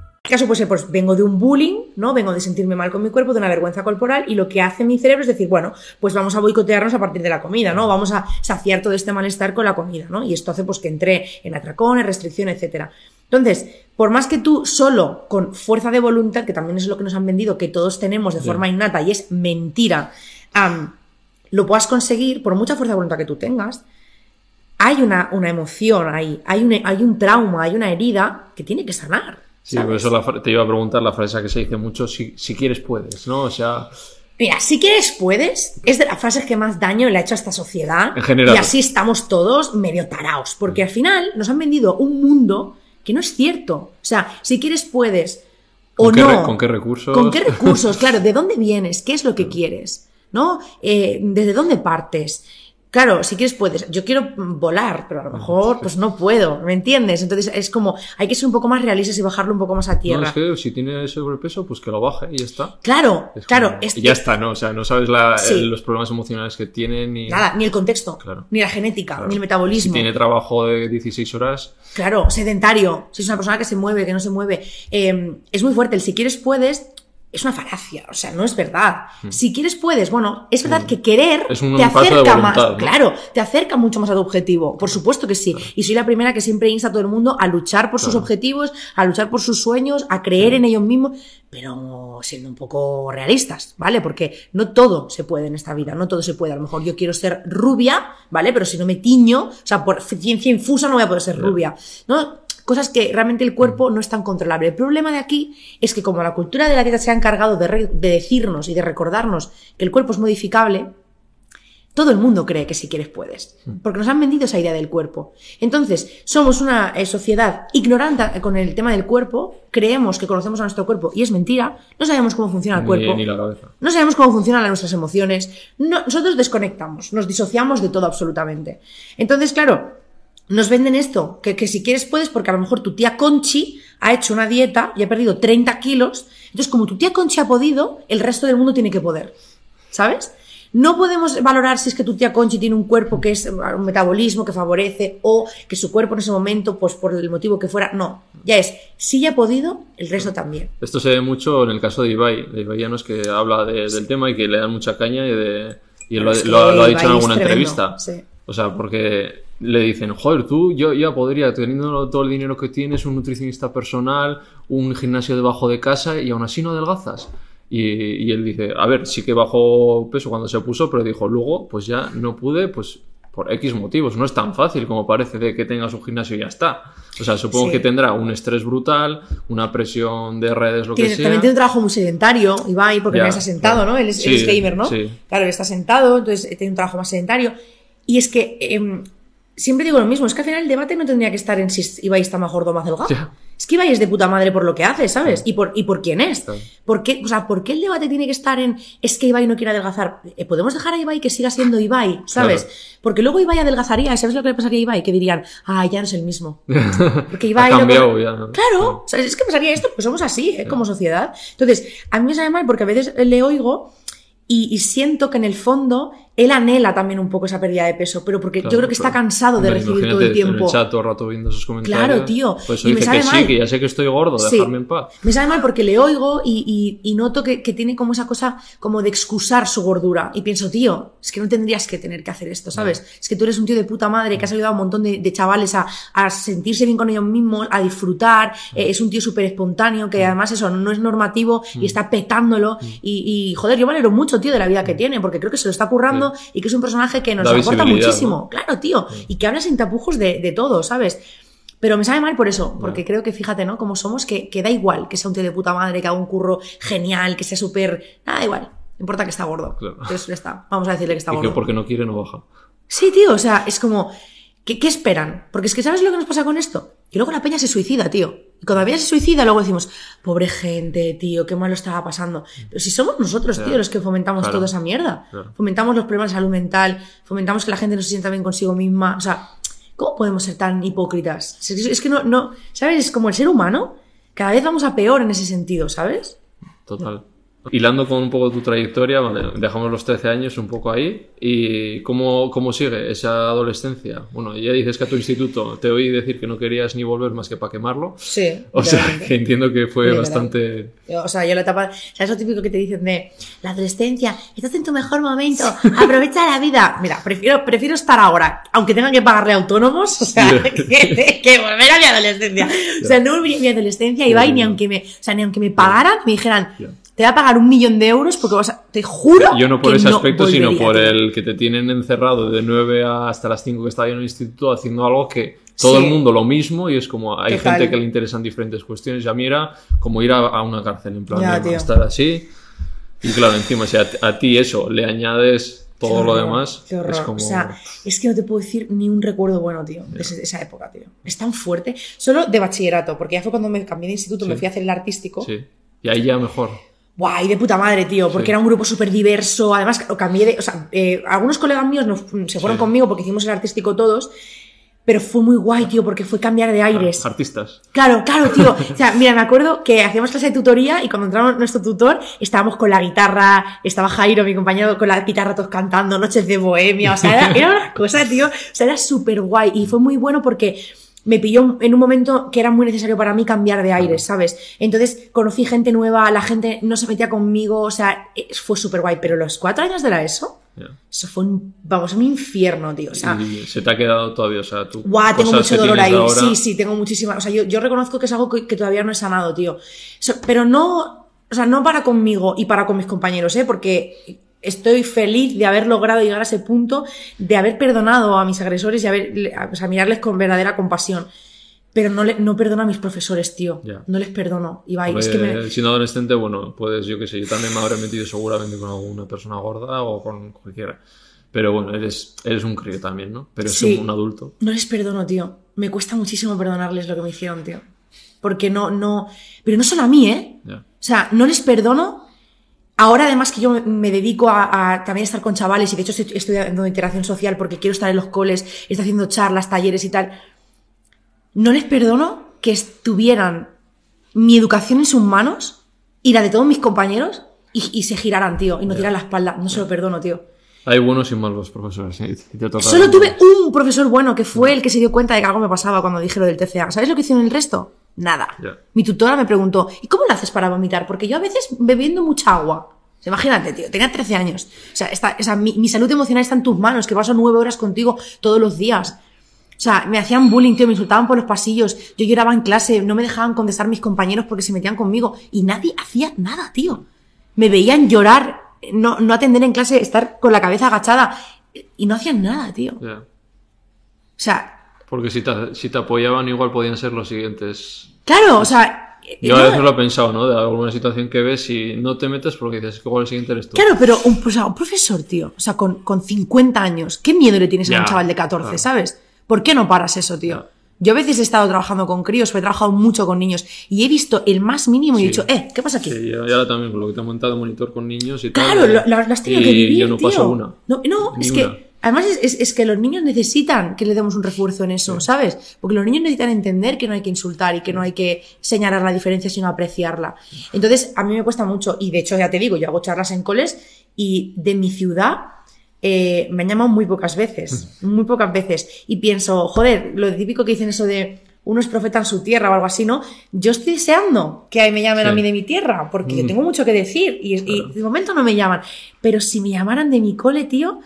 Caso puede ser, pues vengo de un bullying, ¿no? Vengo de sentirme mal con mi cuerpo, de una vergüenza corporal, y lo que hace mi cerebro es decir, bueno, pues vamos a boicotearnos a partir de la comida, ¿no? Vamos a saciar todo este malestar con la comida, ¿no? Y esto hace pues que entre en atracones, restricción, etcétera. Entonces, por más que tú solo con fuerza de voluntad, que también es lo que nos han vendido, que todos tenemos de forma innata y es mentira, lo puedas conseguir, por mucha fuerza de voluntad que tú tengas, hay una, una emoción ahí, hay un, hay un trauma, hay una herida que tiene que sanar. Sí, ¿sabes? por eso la te iba a preguntar la frase que se dice mucho: si, si quieres, puedes, ¿no? O sea, Mira, si quieres puedes, es de las frases que más daño le ha hecho a esta sociedad. En general. Y así estamos todos medio taraos, porque al final nos han vendido un mundo que no es cierto. O sea, si quieres puedes o ¿Con qué no. con qué recursos? ¿Con qué recursos? Claro, ¿de dónde vienes? ¿Qué es lo que quieres? ¿No? Eh, ¿Desde dónde partes? Claro, si quieres puedes. Yo quiero volar, pero a lo mejor pues no puedo, ¿me entiendes? Entonces es como, hay que ser un poco más realistas y bajarlo un poco más a no, tierra. es que si tiene sobrepeso, pues que lo baje y ya está. Claro, Es claro. como- es ya está, ¿no? O sea, no sabes la- Sí. el- los problemas emocionales que tiene ni. Nada, ni el contexto, Claro. ni la genética, Claro. ni el metabolismo. Si tiene trabajo de 16 horas, Claro, sedentario. Si es una persona que se mueve, que no se mueve. Eh, es muy fuerte. El si quieres puedes es una falacia. O sea, no es verdad. Si quieres puedes. Bueno, es verdad que querer. Es un te acerca voluntad, más. ¿no? Claro, te acerca mucho más a tu objetivo. Por supuesto que sí. Y soy la primera que siempre insta a todo el mundo a luchar por sus objetivos, a luchar por sus sueños, a creer en ellos mismos, pero siendo un poco realistas, ¿vale? Porque no todo se puede en esta vida, no todo se puede. A lo mejor yo quiero ser rubia, ¿vale? Pero si no me tiño, o sea, por ciencia infusa no voy a poder ser rubia, ¿no? Cosas que realmente el cuerpo no es tan controlable. El problema de aquí es que como la cultura de la dieta se ha encargado de, decirnos y de recordarnos que el cuerpo es modificable, todo el mundo cree que si quieres puedes, porque nos han vendido esa idea del cuerpo. Entonces, somos una eh, sociedad ignorante con el tema del cuerpo, creemos que conocemos a nuestro cuerpo y es mentira, no sabemos cómo funciona el ni, cuerpo. ni la cabeza. No sabemos cómo funcionan nuestras emociones. No- nosotros desconectamos, nos disociamos de todo absolutamente. Entonces, claro, nos venden esto, que, que si quieres puedes, porque a lo mejor tu tía Conchi ha hecho una dieta y ha perdido 30 kilos. Entonces, como tu tía Conchi ha podido, el resto del mundo tiene que poder. ¿Sabes? No podemos valorar si es que tu tía Conchi tiene un cuerpo que es un metabolismo que favorece o que su cuerpo en ese momento, pues por el motivo que fuera. No, ya es, si ya ha podido, el resto también. Esto se ve mucho en el caso de Ibai. De Ibai Llanos que habla de- del tema y que le dan mucha caña y, de, y lo, ha dicho Ibai en alguna entrevista. sí. O sea, porque le dicen, joder, tú yo ya podría, teniendo todo el dinero que tienes, un nutricionista personal, un gimnasio debajo de casa y aún así no adelgazas. Y, y él dice, a ver, sí que bajó peso cuando se puso, pero dijo, luego, pues ya no pude, pues por X motivos. No es tan fácil como parece de que tengas un gimnasio y ya está. O sea, supongo Sí. que tendrá un estrés brutal, una presión de redes, lo Tiene- que sea. también tiene un trabajo muy sedentario, Ibai, porque Ya, no está sentado, claro. ¿no? Él es, él Sí, es gamer, ¿no? sí. Claro, él está sentado, entonces eh, tiene un trabajo más sedentario. Y es que em, siempre digo lo mismo, es que al final el debate no tendría que estar en si Ibai está gordo o más delgado. Es que Ibai es de puta madre por lo que hace, ¿sabes? Y por, y por quién es. ¿Por qué, o sea, ¿por qué el debate tiene que estar en es que Ibai no quiere adelgazar? Eh, Podemos dejar a Ibai que siga siendo Ibai, ¿sabes? Claro. Porque luego Ibai adelgazaría, ¿y ¿sabes lo que le pasaría a Ibai? Que dirían, ah, ya no es el mismo. Porque Ibai cambiado ya, ¿no? Claro, es que pasaría esto, pues somos así, ¿eh? como sociedad. Entonces, a mí me sabe mal porque a veces le oigo y, y siento que en el fondo él anhela también un poco esa pérdida de peso, pero porque Claro, yo creo que está cansado de recibir todo el tiempo. En el chat todo el rato viendo esos comentarios. Claro, tío. Pues Y me sabe que mal. sí, que ya sé que estoy gordo, Sí. dejarme en paz. Me sabe mal porque le oigo y, y- y noto que, que tiene como esa cosa como de excusar su gordura. Y pienso, tío, es que no tendrías que tener que hacer esto, ¿sabes? Es que tú eres un tío de puta madre que has ayudado a un montón de, de chavales a, a sentirse bien con ellos mismos, a disfrutar. Eh, es un tío súper espontáneo que además eso no es normativo y está petándolo. Y, y, joder, yo valoro mucho, tío, de la vida que tiene porque creo que se lo está currando y que es un personaje que nos Da aporta muchísimo. ¿no? Claro, tío. Y que habla sin tapujos de, de todo, ¿sabes? Pero me sabe mal por eso, porque creo que fíjate, ¿no? Como somos, que, que da igual que sea un tío de puta madre, que haga un curro genial, que sea súper. Nada, da igual. Importa que está gordo. Claro. Entonces ya está. Vamos a decirle que está Y que gordo. porque no quiere no baja. Sí, tío, o sea, es como. ¿Qué, qué esperan? Porque es que ¿sabes lo que nos pasa con esto? Que luego la peña se suicida, tío. Y cuando la peña se suicida, luego decimos, pobre gente, tío, qué mal lo estaba pasando. Pero si somos nosotros, tío, los que fomentamos Claro. toda esa mierda. Claro. Fomentamos los problemas de salud mental, fomentamos que la gente no se sienta bien consigo misma. O sea, ¿cómo podemos ser tan hipócritas? Es es que no, no, ¿sabes? Es como el ser humano, cada vez vamos a peor en ese sentido, ¿sabes? Total. Hilando con un poco tu trayectoria, vale, dejamos los 13 años un poco ahí. ¿Y cómo, cómo sigue esa adolescencia? Bueno, ya dices que a tu instituto te oí decir que no querías ni volver más que para quemarlo. Sí. O sea, que entiendo que fue Literal. bastante... O sea, yo la etapa, ¿sabes lo típico que te dicen de la adolescencia? Estás en tu mejor momento, aprovecha la vida. Mira, prefiero, prefiero estar ahora, aunque tengan que pagarle autónomos, o sea, que, que volver a mi adolescencia. O sea, no volvería a mi adolescencia, Ibai, Ya, ni aunque me, o sea, ni aunque me pagaran, me dijeran. Te voy a pagar un millón de euros porque vas a, te juro. Yo no por que ese no aspecto, sino por el que te tienen encerrado de 9 hasta las 5 que estaba yo en el instituto haciendo algo que todo Sí. el mundo lo mismo y es como hay Total. gente que le interesan diferentes cuestiones y a mí era como ir a, a una cárcel en plan Ya, estar así y claro encima si a, a ti eso le añades todo lo demás qué horror. es como O sea, es que no te puedo decir ni un recuerdo bueno, tío, de esa época, tío. Es tan fuerte. Solo de bachillerato, porque ya fue cuando me cambié de instituto, me fui a hacer el artístico. sí y ahí ya mejor Guay, de puta madre, tío, porque Sí. era un grupo súper diverso. Además, lo cambié de. O sea, eh, algunos colegas míos se fueron Sí. conmigo porque hicimos el artístico todos. Pero fue muy guay, tío, porque fue cambiar de aires. artistas Claro, claro, tío. O sea, mira, me acuerdo que hacíamos clase de tutoría y cuando entraba nuestro tutor estábamos con la guitarra, estaba Jairo, mi compañero, con la guitarra todos cantando, Noches de Bohemia. O sea, era, era una cosa, tío. O sea, era súper guay y fue muy bueno porque me pilló en un momento que era muy necesario para mí cambiar de aires, ¿sabes? Entonces conocí gente nueva, la gente no se metía conmigo, o sea, eh, fue súper guay. Pero los cuatro años de la ESO, eso fue un, vamos, un infierno, tío. O sea, y se te ha quedado todavía o sea tú Guau, tengo mucho dolor ahí. ahora- Sí, sí, tengo muchísima. O sea, yo, yo reconozco que es algo que, que todavía no he sanado, tío. Pero no, o sea, no para conmigo y para con mis compañeros, ¿eh? Porque estoy feliz de haber logrado llegar a ese punto, de haber perdonado a mis agresores y haber, o sea, mirarles con verdadera compasión. Pero no, le, no perdono a mis profesores, tío. Ya. No les perdono. Ibai, Hombre, es que me... Siendo adolescente, bueno, pues yo qué sé, yo también me habré metido seguramente con alguna persona gorda o con cualquiera. Pero bueno, eres, eres un crío también, ¿no? Pero es Sí. un adulto. No les perdono, tío. Me cuesta muchísimo perdonarles lo que me hicieron, tío. Porque no, no. Pero no solo a mí, ¿eh? Ya. O sea, no les perdono. Ahora, además, que yo me- dedico a, a también estar con chavales y de hecho estoy estudiando interacción social porque quiero estar en los coles, estoy haciendo charlas, talleres y tal. No les perdono que estuvieran mi educación en sus manos y la de todos mis compañeros y, y se giraran, tío, y no tiran la espalda. No se lo perdono, tío. Hay buenos y malos profesores. ¿eh? Te Solo tuve un profesor bueno que fue el que se dio cuenta de que algo me pasaba cuando dije lo del TCA. ¿Sabes lo que hicieron el resto? Nada. Mi tutora me preguntó, ¿y cómo lo haces para vomitar? Porque yo a veces bebiendo mucha agua. Imagínate, tío, tenía 13 años. O sea, sea, mi, mi salud emocional está en tus manos, que paso nueve horas contigo todos los días. O sea, me hacían bullying, tío, me insultaban por los pasillos. Yo lloraba en clase, no me dejaban contestar mis compañeros porque se metían conmigo. Y nadie hacía nada, tío. Me veían llorar, no, no atender en clase, estar con la cabeza agachada. Y no hacían nada, tío. O sea, Porque si te, si te apoyaban, igual podían ser los siguientes. claro, o sea. Yo a veces lo he pensado, ¿no? De alguna situación que ves y no te metes porque dices que igual el siguiente eres tú. Claro, pero un, o sea, un profesor, tío, o sea, con, con 50 años, ¿qué miedo le tienes a Ya, un chaval de 14, claro. sabes? ¿Por qué no paras eso, tío? Ya. Yo a veces he estado trabajando con críos, pero he trabajado mucho con niños y he visto el más mínimo y he dicho, eh, ¿qué pasa aquí? Sí, yo, yo ahora también, lo que te he montado monitor con niños y Claro, tal. lo, lo- lo has tenido y que vivir, yo no tío. paso una. No, no, es una. que además es, es- es que los niños necesitan que le demos un refuerzo en eso, ¿sabes? Porque los niños necesitan entender que no hay que insultar y que no hay que señalar la diferencia sino apreciarla. Entonces, a mí me cuesta mucho y de hecho ya te digo, yo hago charlas en coles y de mi ciudad eh, me han llamado muy pocas veces, muy pocas veces. Y pienso, joder, lo típico que dicen eso de uno es profeta en su tierra o algo así, ¿no? Yo estoy deseando que me llamen a mí de mi tierra, porque yo Mm. tengo mucho que decir y, y de momento no me llaman. Pero si me llamaran de mi cole, tío,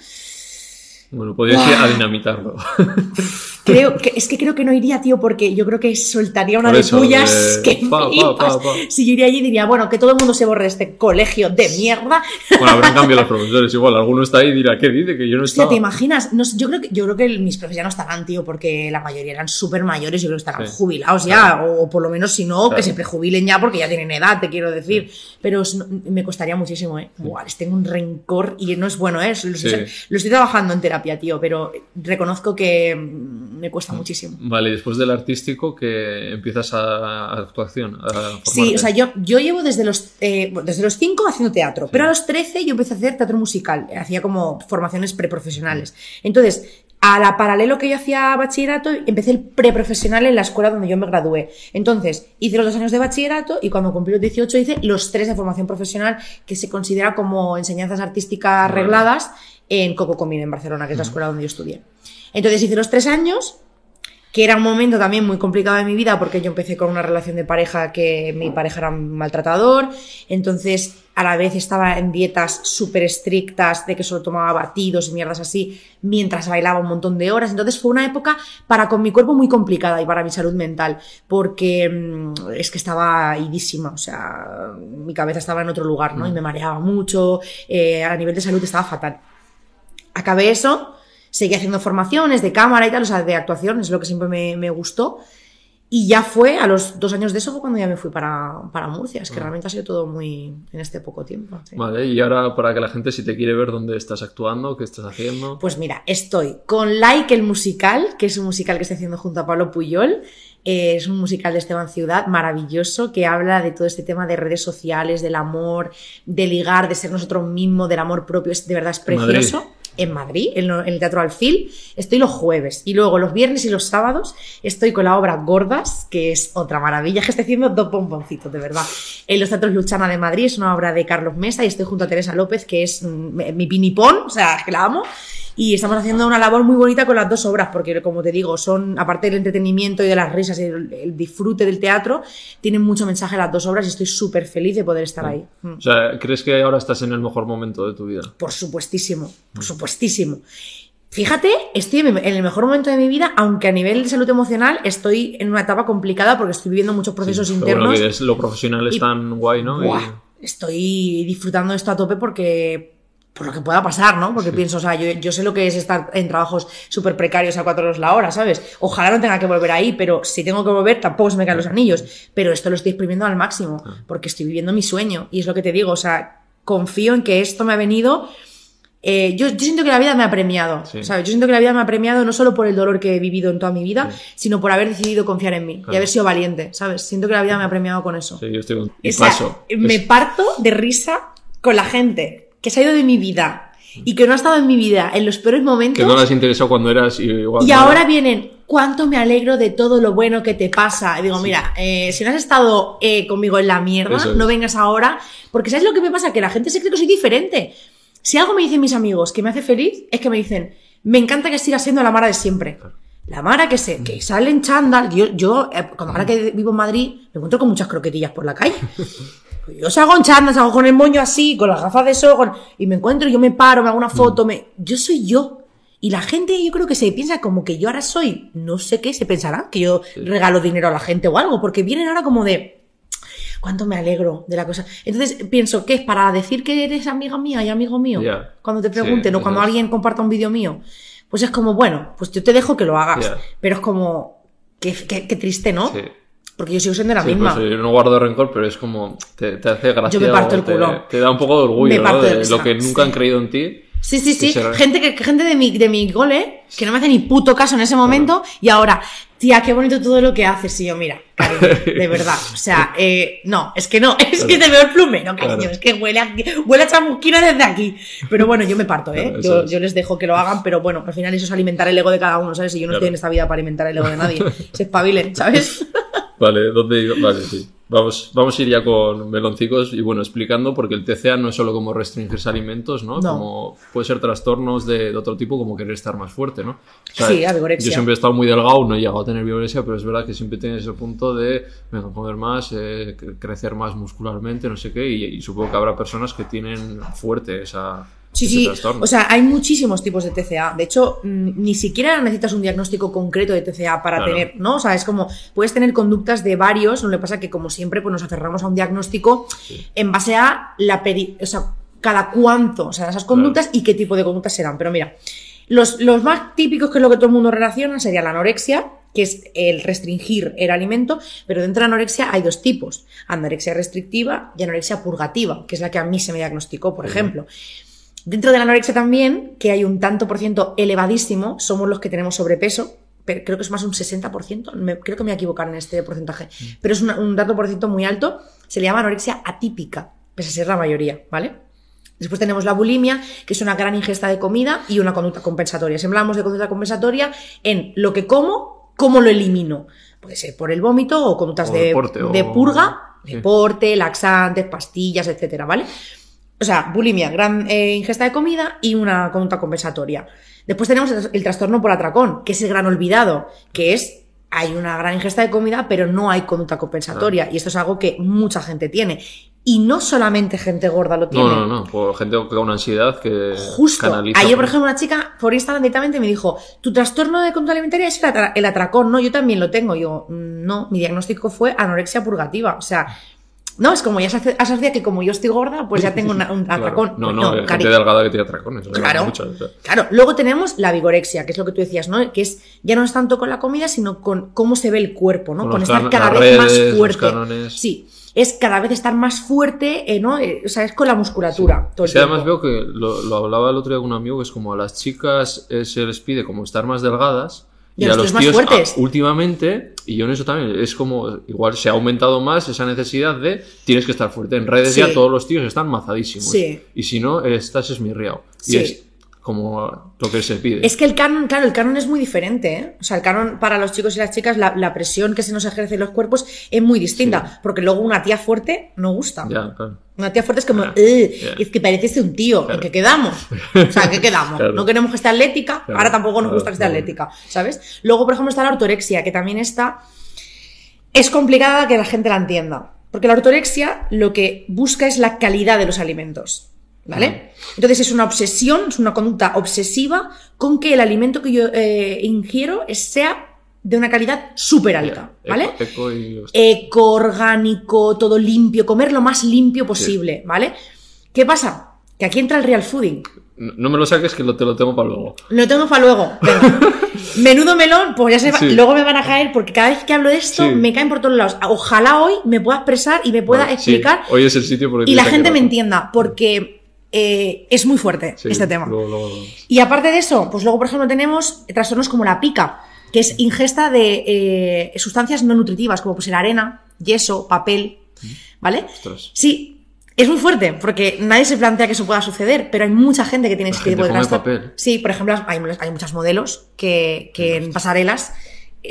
Bueno, podrías ir a dinamitarlo. Creo que, es que creo que no iría, tío, porque yo creo que soltaría una de tuyas que pa, pa, pa. Si yo iría allí diría, bueno, que todo el mundo se borre de este colegio de mierda. Bueno, habrán cambiado los profesores igual. Alguno está ahí y dirá, ¿qué dice? Que yo no estaba. ¿te imaginas? No yo, creo que, yo creo que mis profes ya no estarán, tío, porque la mayoría eran súper mayores, yo creo que estarán Sí. jubilados ya, o por lo menos si no, Claro. que se prejubilen ya porque ya tienen edad, te quiero decir. Pero es- no- me costaría muchísimo, ¿eh? Buah, les tengo un rencor y no es bueno, ¿eh? Lo, Sí. estoy, lo estoy trabajando en terapia, tío, pero reconozco que me cuesta muchísimo. Vale, y después del artístico que empiezas a, a actuación. A Sí, o sea, yo, yo llevo desde los, eh, desde los 5 haciendo teatro, pero a los 13 yo empecé a hacer teatro musical, hacía como formaciones preprofesionales. Entonces, a la paralelo que yo hacía bachillerato, empecé el preprofesional en la escuela donde yo me gradué. Entonces, hice los dos años de bachillerato y cuando cumplí los 18 hice los tres de formación profesional, que se considera como enseñanzas artísticas Vale. regladas en Coco Comín, en Barcelona, que es la escuela donde yo estudié. Entonces hice los tres años, que era un momento también muy complicado de mi vida porque yo empecé con una relación de pareja que mi pareja era un maltratador, entonces a la vez estaba en dietas súper estrictas de que solo tomaba batidos y mierdas así mientras bailaba un montón de horas, entonces fue una época para con mi cuerpo muy complicada y para mi salud mental porque mm, es que estaba idísima, o sea, mi cabeza estaba en otro lugar, ¿no? Y me mareaba mucho, eh, a nivel de salud estaba fatal. Acabé eso, seguí haciendo formaciones de cámara y tal, o sea, de actuación, es lo que siempre me, me gustó. Y ya fue, a los dos años de eso fue cuando ya me fui para, para Murcia. Es que realmente ha sido todo muy en este poco tiempo. sí. Vale, y ahora para que la gente, si te quiere ver dónde estás actuando, qué estás haciendo. Pues mira, estoy con Like el musical, que es un musical que estoy haciendo junto a Pablo Puyol. Eh, es un musical de Esteban Ciudad maravilloso que habla de todo este tema de redes sociales, del amor, de ligar, de ser nosotros mismos, del amor propio. Es, de verdad es En Madrid. En Madrid, en, lo- en el Teatro Alfil. Estoy los jueves y luego los viernes y los sábados estoy con la obra Gordas, que es otra maravilla, que estoy haciendo dos bomboncitos, de verdad. En los Teatros Luchana de Madrid es una obra de Carlos Mesa y estoy junto a Teresa López, que es mm, mi pinipón, o sea, que la amo. Y estamos haciendo una labor muy bonita con las dos obras, porque como te digo, son, aparte del entretenimiento y de las risas y el, el disfrute del teatro, tienen mucho mensaje las dos obras y estoy súper feliz de poder estar ahí. Mm. O sea, ¿crees que ahora estás en el mejor momento de tu vida? Por supuestísimo, por supuestísimo. Fíjate, estoy en el mejor momento de mi vida, aunque a nivel de salud emocional estoy en una etapa complicada porque estoy viviendo muchos procesos bueno, internos. que es, lo profesional es y- tan guay, ¿no? Y- Buah, estoy disfrutando esto a tope porque por lo que pueda pasar, ¿no? Porque pienso, o sea, yo, yo sé lo que es estar en trabajos súper precarios a cuatro horas la hora, ¿sabes? Ojalá no tenga que volver ahí, pero si tengo que volver tampoco se me caen los anillos. Pero esto lo estoy exprimiendo al máximo, Ah. porque estoy viviendo mi sueño. Y es lo que te digo, o sea, confío en que esto me ha venido... eh, yo, yo siento que la vida me ha premiado, Sí. ¿sabes? Yo siento que la vida me ha premiado no solo por el dolor que he vivido en toda mi vida, sino por haber decidido confiar en mí y Claro. haber sido valiente, ¿sabes? Siento que la vida me ha premiado con eso. Sí, yo estoy con... Y O sea, paso. me Es- parto de risa con la gente que se ha ido de mi vida y que no ha estado en mi vida en los peores momentos. Que no les interesó cuando eras y igual. y ahora era. vienen, ¿cuánto me alegro de todo lo bueno que te pasa? Y digo, mira, eh, si no has estado eh, conmigo en la mierda, es. no vengas ahora, porque ¿sabes lo que me pasa? Que la gente se cree que soy diferente. Si algo me dicen mis amigos que me hace feliz, es que me dicen, me encanta que sigas siendo la Mara de siempre. La Mara que se, que sale en chándal, yo, yo eh, cuando ahora que vivo en Madrid, me encuentro con muchas croquetillas por la calle. Yo salgo en chándal, salgo con el moño así, con las gafas de sol, con- y me encuentro, yo me paro, me hago una foto, me... yo soy yo. Y la gente yo creo que se piensa como que yo ahora soy, no sé qué, se pensará, que yo regalo dinero a la gente o algo, porque vienen ahora como de, cuánto me alegro de la cosa. Entonces pienso, ¿qué es para decir que eres amiga mía y amigo mío? Ya. Cuando te Sí, pregunten o cuando es. alguien comparta un vídeo mío. Pues es como, bueno, pues yo te dejo que lo hagas. Ya. Pero es como, qué, qué- qué triste, ¿no? Sí. Porque yo sigo siendo la Sí, misma. pues, yo no guardo rencor, pero es como. Te, te hace gracia. Yo me parto el te- culo. Te, da un poco de orgullo, Me ¿no? de De lo que nunca han creído en ti. Sí, sí, sí. Gente, que, gente de mi, de mi gole que no me hace ni puto caso en ese momento y ahora, tía, qué bonito todo lo que haces. Y yo, mira, cariño, de verdad. O sea, eh, no, es que no, es que te veo el plumero, cariño. Claro. Es que huele a, huele a chamusquina desde aquí. Pero bueno, yo me parto, ¿eh? Claro, Yo, yo les dejo que lo hagan, pero bueno, al final eso es alimentar el ego de cada uno, ¿sabes? Y yo no Claro. estoy en esta vida para alimentar el ego de nadie. Se espabilen, ¿sabes? Vale, ¿dónde iba? Vale, sí. Vamos, vamos a ir ya con meloncicos y bueno, explicando, porque el TCA no es solo como restringirse alimentos, ¿no? No. Como puede ser trastornos de, de otro tipo, como querer estar más fuerte, ¿no? O sea, Sí, a vigorexia. Yo siempre he estado muy delgado, no he llegado a tener vigorexia, pero es verdad que siempre tienes ese punto de venga, comer más, eh, cre- crecer más muscularmente, no sé qué, y, y supongo que habrá personas que tienen fuerte esa, Sí, sí. trastorno. O sea, hay muchísimos tipos de TCA. De hecho, mm, ni siquiera necesitas un diagnóstico concreto de TCA para Claro. tener, ¿no? O sea, es como, puedes tener conductas de varios, no le pasa que como siempre, pues nos aferramos a un diagnóstico en base a la peri o sea, cada cuánto, o sea, esas conductas y qué tipo de conductas serán. Pero mira, los, los más típicos, que es lo que todo el mundo relaciona, sería la anorexia, que es el restringir el alimento, pero dentro de la anorexia hay dos tipos, anorexia restrictiva y anorexia purgativa, que es la que a mí se me diagnosticó, por ejemplo. Dentro de la anorexia también, que hay un tanto por ciento elevadísimo, somos los que tenemos sobrepeso, pero creo que es más un 60%, me- creo que me voy a equivocar en este porcentaje, pero es una- un dato por ciento muy alto, se le llama anorexia atípica, pese a ser la mayoría, ¿vale? Después tenemos la bulimia, que es una gran ingesta de comida y una conducta compensatoria. Si hablamos de conducta compensatoria en lo que como, cómo lo elimino. Puede ser por el vómito o conductas O de, deporte, o- de purga, Sí. deporte, laxantes, pastillas, etcétera, ¿vale? O sea, bulimia, gran eh, ingesta de comida y una conducta compensatoria. Después tenemos el, el trastorno por atracón, que es el gran olvidado, que es hay una gran ingesta de comida, pero no hay conducta compensatoria. Y esto es algo que mucha gente tiene. Y no solamente gente gorda lo tiene. no, no, no, por gente con ansiedad que Justo. canaliza. Ayer, por ejemplo, una chica por Instagram directamente me dijo, tu trastorno de conducta alimentaria es el, atra- el atracón, ¿no? Yo también lo tengo. Y yo, "Mm, no, mi diagnóstico fue anorexia purgativa. O sea, no, es como ya se asocia que como yo estoy gorda, pues ya tengo una- un Claro. atracón. No, Pues no, hay cari- gente delgada que tiene atracones. Claro. muchas, o sea. Claro, luego tenemos la vigorexia, que es lo que tú decías, ¿no? Que es ya no es tanto con la comida, sino con cómo se ve el cuerpo, ¿no? Con estar cada vez más redes, fuerte. Sí, es cada vez estar más fuerte, eh, ¿no? Eh, o sea, es con la musculatura. Todo el Sí, además tiempo. veo que lo, lo hablaba el otro día con un amigo que es como a las chicas eh, se les pide como estar más delgadas Y a los tíos fuertes. ah, últimamente, y yo en eso también, es como igual se ha aumentado más esa necesidad de tienes que estar fuerte. En redes Sí. ya todos los tíos están mazadísimos. Sí. Y si no, estás esmirriado. Sí. Y es como lo que se pide. Es que el canon, claro, el canon es muy diferente, ¿eh? O sea, el canon para los chicos y las chicas, la, la presión que se nos ejerce en los cuerpos es muy distinta. Porque luego una tía fuerte no gusta. Claro. Una tía fuerte es como, Ya, "Eh, ya. es que pareces un tío, ¿en qué quedamos? O sea, ¿en qué quedamos? Claro. No queremos que esté atlética, ahora tampoco nos gusta que esté atlética, ¿sabes? Luego, por ejemplo, está la ortorexia, que también está. Es complicada que la gente la entienda. Porque la ortorexia lo que busca es la calidad de los alimentos. ¿Vale? Entonces es una obsesión, es una conducta obsesiva con que el alimento que yo eh, ingiero sea de una calidad súper alta. ¿Vale? Eco- eco y- eco, orgánico, todo limpio, comer lo más limpio posible, ¿vale? ¿Qué pasa? Que aquí entra el real fooding. No no me lo saques que lo, te lo tengo para luego. Lo tengo para luego. Venga. Menudo melón, pues ya se va- Sí. luego me van a caer porque cada vez que hablo de esto Sí. me caen por todos lados. Ojalá hoy me pueda expresar y me pueda Vale, explicar hoy es el sitio porque y la gente me razón. entienda porque eh, es muy fuerte Sí, este tema. Y aparte de eso, pues luego, por ejemplo, tenemos trastornos como la pica, que es ingesta de eh, sustancias no nutritivas, como pues la arena, yeso, papel, ¿vale? Ostras. Sí, es muy fuerte, porque nadie se plantea que eso pueda suceder, pero hay mucha gente que tiene La este tipo de trastorno. papel. Sí, por ejemplo, hay, hay muchas modelos que, que en pasarelas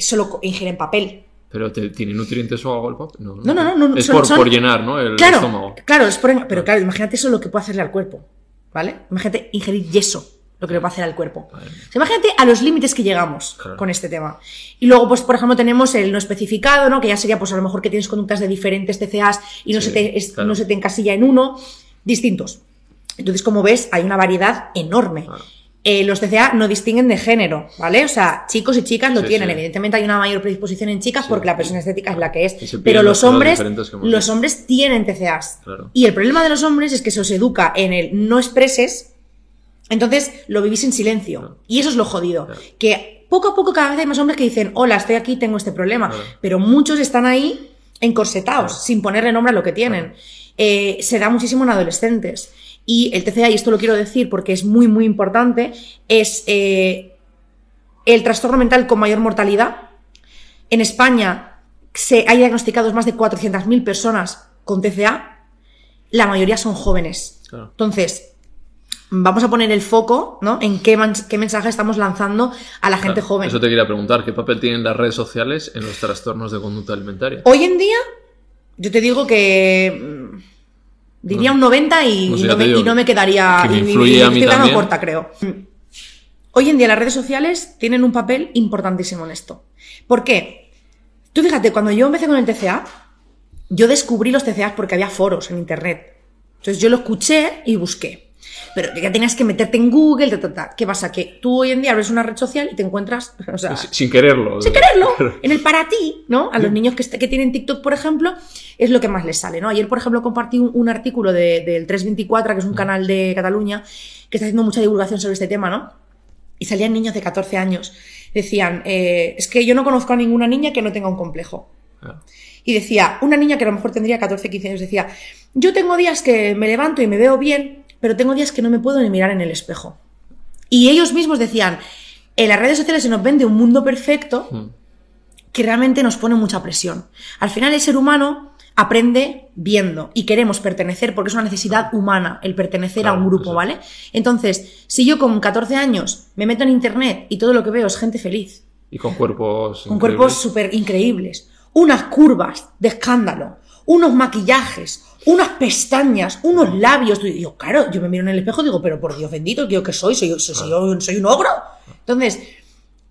solo ingieren papel. Pero te- tiene nutrientes o algo el papel. No, No, no, no, no, Es son- por, son- por llenar, ¿no? El claro, estómago. claro, es por- pero claro, imagínate eso lo que puede hacerle al cuerpo, ¿vale? Imagínate ingerir yeso, lo que le puede hacer al cuerpo. O sea, imagínate a los límites que llegamos Claro. con este tema. Y luego, pues, por ejemplo, tenemos el no especificado, ¿no? Que ya sería, pues, a lo mejor que tienes conductas de diferentes TCAs y no, Sí, se, te, es- claro. no se te encasilla en uno, distintos. Entonces, como ves, hay una variedad enorme. Claro. Eh, los TCA no distinguen de género, ¿vale? O sea, chicos y chicas lo Sí, tienen. sí. Evidentemente hay una mayor predisposición en chicas Sí. porque la presión estética es la que es. Pero los hombres, los hombres tienen TCAs. Claro. Y el problema de los hombres es que se os educa en el no expreses, entonces lo vivís en silencio. Claro. Y eso es lo jodido. Claro. Que poco a poco cada vez hay más hombres que dicen, hola, estoy aquí, tengo este problema. Pero muchos están ahí encorsetados, sin ponerle nombre a lo que tienen. Eh, se da muchísimo en adolescentes. Y el TCA, y esto lo quiero decir porque es muy, muy importante, es eh, el trastorno mental con mayor mortalidad. En España se hay diagnosticados más de 400.000 personas con TCA. La mayoría son jóvenes. Claro. Entonces, vamos a poner el foco, ¿no? En qué, qué mensaje estamos lanzando a la gente Claro, joven. Eso te quería preguntar, ¿qué papel tienen las redes sociales en los trastornos de conducta alimentaria? Hoy en día, yo te digo que diría un 90 y, Pues no, me, digo y no me quedaría. que me y- influye y a mí estoy quedando también. corta, creo. Hoy en día las redes sociales tienen un papel importantísimo en esto. ¿Por qué? Tú fíjate, cuando yo empecé con el TCA, yo descubrí los TCAs porque había foros en internet. Entonces yo lo escuché y busqué. Pero ya tenías que meterte en Google, ta, ta, ta. ¿Qué pasa? Que tú hoy en día abres una red social y te encuentras. O sea, Sin quererlo. sin quererlo, en el para ti, ¿no? A los niños que, tienen TikTok, por ejemplo, es lo que más les sale, ¿no? Ayer, por ejemplo, compartí un, un artículo de- del 324, que es un canal de Cataluña, que está haciendo mucha divulgación sobre este tema, ¿no? Y salían niños de 14 años. Decían, eh, es que yo no conozco a ninguna niña que no tenga un complejo. Ah, Y decía, una niña que a lo mejor tendría 14, 15 años, decía, yo tengo días que me levanto y me veo bien, pero tengo días que no me puedo ni mirar en el espejo. Y ellos mismos decían, en las redes sociales se nos vende un mundo perfecto Mm. que realmente nos pone mucha presión. Al final el ser humano aprende viendo y queremos pertenecer porque es una necesidad humana el pertenecer a un grupo. ¿vale? Entonces, si yo con 14 años me meto en internet y todo lo que veo es gente feliz, Y con cuerpos. con cuerpos súper increíbles, unas curvas de escándalo, unos maquillajes, unas pestañas, unos labios. Y yo, claro, yo me miro en el espejo y digo, pero por Dios bendito, ¿yo qué soy? ¿Soy, soy, soy, soy un ogro? Entonces,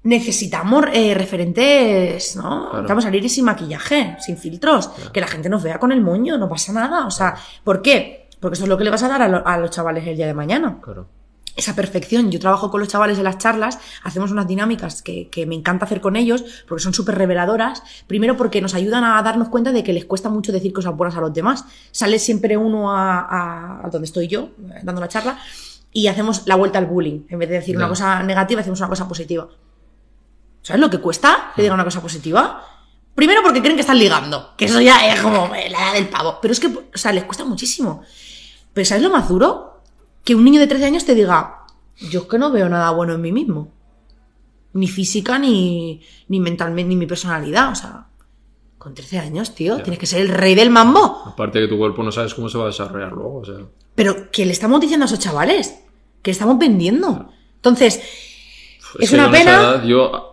necesitamos eh, referentes, ¿no? Claro. Necesitamos salir sin maquillaje, sin filtros, que la gente nos vea con el moño, no pasa nada. O sea, ¿por qué? Porque eso es lo que le vas a dar a, lo- a los chavales el día de mañana Claro. Esa perfección. Yo trabajo con los chavales en las charlas, hacemos unas dinámicas que, que me encanta hacer con ellos, porque son súper reveladoras. Primero porque nos ayudan a darnos cuenta de que les cuesta mucho decir cosas buenas a los demás. Sale siempre uno a, a- a donde estoy yo, eh, dando la charla, y hacemos la vuelta al bullying. En vez de decir una cosa negativa, hacemos una cosa positiva. ¿Sabes lo que cuesta que diga una cosa positiva? Primero porque creen que están ligando, que eso ya es como la edad del pavo. Pero es que, o sea, les cuesta muchísimo. Pero ¿sabes lo más duro? Que un niño de 13 años te diga, yo es que no veo nada bueno en mí mismo. Ni física, ni, ni mentalmente, ni mi personalidad. O sea, con 13 años, tío, Ya. tienes que ser el rey del mambo. Aparte que tu cuerpo no sabes cómo se va a desarrollar luego. O sea, Pero que le estamos diciendo a esos chavales, que le estamos vendiendo. Entonces, Es que una pena. edad yo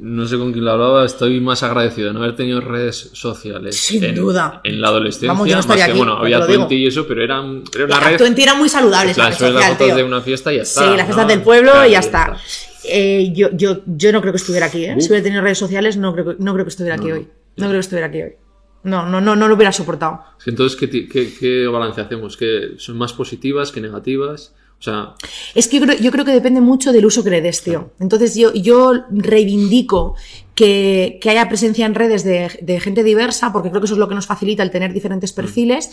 no sé con quién lo hablaba, estoy más agradecido de no haber tenido redes sociales. Sin en, duda. En la adolescencia. Vamos, yo no más que, bueno, había. Twenty y eso, pero eran, era una la red. Twenty era muy saludable las fotos tío. de una fiesta y ya está. Sí, las ¿no? fiestas del pueblo Claro, y ya está. Eh, yo, yo, yo no creo que estuviera aquí, ¿eh? Si hubiera tenido redes sociales, no creo que, no creo que estuviera aquí No, hoy. No creo que estuviera aquí hoy. No, no, no, no lo hubiera soportado. Entonces, ¿qué, qué, qué balance hacemos? ¿Que son más positivas que negativas? O sea, Es que yo creo, yo creo que depende mucho del uso que le des, tío. Entonces yo, yo reivindico que, que haya presencia en redes de, de gente diversa, porque creo que eso es lo que nos facilita el tener diferentes perfiles.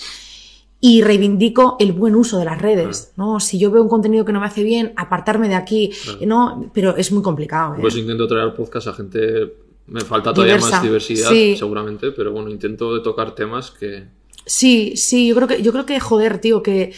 Y reivindico el buen uso de las redes, ¿no? Si yo veo un contenido que no me hace bien, apartarme de aquí, ¿no? Pero es muy complicado, ¿eh? pues intento traer podcast a gente. Me falta todavía Diversa, más diversidad, sí. seguramente, pero bueno, intento de tocar temas que. Sí, sí, yo creo que, yo creo que, joder, tío, que,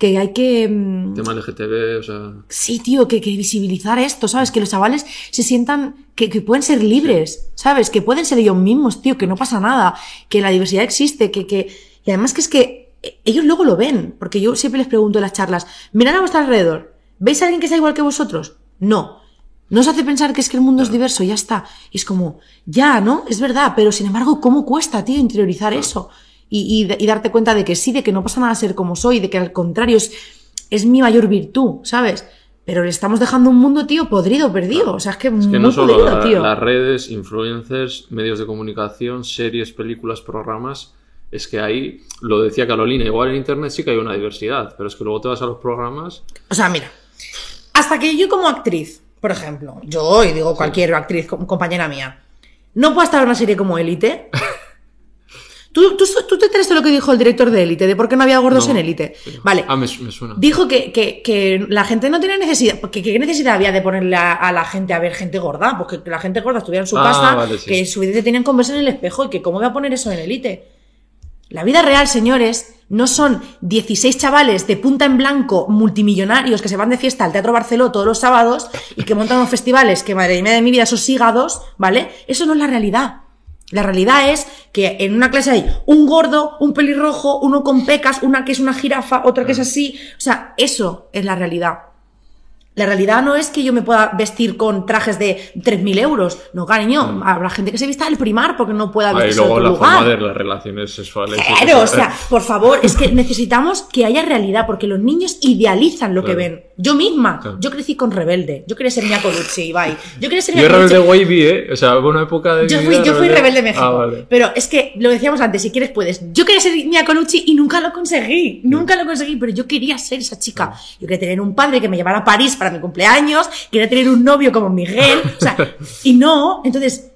que hay que... mm, Tema LGTB, o sea. Sí, tío, que, que visibilizar esto, ¿sabes? Que los chavales se sientan que, que pueden ser libres, ¿sabes? Que pueden ser ellos mismos, tío, que no pasa nada, que la diversidad existe, que, que... Y además que es que ellos luego lo ven, porque yo siempre les pregunto en las charlas, mirad a vuestro alrededor, ¿veis a alguien que sea igual que vosotros? No. No os hace pensar que es que el mundo es diverso, ya está. Y es como, ya, ¿no? Es verdad, pero sin embargo, ¿cómo cuesta, tío, interiorizar eso? Y, y- y darte cuenta de que sí, de que no pasa nada ser como soy, de que al contrario es, es mi mayor virtud, ¿sabes? Pero le estamos dejando un mundo, tío, podrido, perdido. O sea, es que, Es muy que no solo podrido, la- tío. las redes, influencers, medios de comunicación, series, películas, programas, es que ahí, lo decía Carolina, igual en internet sí que hay una diversidad, pero es que luego te vas a los programas. O sea, mira, hasta que yo como actriz, por ejemplo, yo y digo cualquier actriz, com- compañera mía, no puedo estar en una serie como Élite. ¿Tú, tú, tú te enteraste lo que dijo el director de Élite? ¿De por qué no había gordos No. en Élite? Vale. Ah, me, me suena. Dijo que, que, que la gente no tiene necesidad. porque ¿Qué necesidad había de ponerle a, a la gente a ver gente gorda? Pues que la gente gorda estuviera en su Ah, casa, vale, sí. que su vida se tenían que conversar en el espejo y que cómo voy a poner eso en Élite. La vida real, señores, no son 16 chavales de punta en blanco multimillonarios que se van de fiesta al Teatro Barceló todos los sábados y que montan unos festivales que, madre mía de mi vida, esos hígados, ¿vale? Eso no es la realidad. La realidad es que en una clase hay un gordo, un pelirrojo, uno con pecas, una que es una jirafa, otra que es así. O sea, eso es la realidad. La realidad no es que yo me pueda vestir con trajes de 3.000 euros. No, cariño. Habrá gente que se vista del primar porque no pueda vestirse luego de la lugar. forma de las relaciones sexuales. Claro, o cosas. sea, por favor, es que necesitamos que haya realidad, porque los niños idealizan lo que ven. Yo misma, Claro. yo crecí con Rebelde. Yo quería ser Mia Colucci, bye. Yo quería ser Yo rebelde wavy, ¿eh? O sea, hubo una época de. Yo fui, vida yo fui rebelde México. Ah, vale. Pero es que lo decíamos antes, si quieres puedes. Yo quería ser Mia Colucci y nunca lo conseguí. Nunca lo conseguí, pero yo quería ser esa chica. Yo quería tener un padre que me llevara a París para mi cumpleaños, quería tener un novio como Miguel, o sea, y no. Entonces,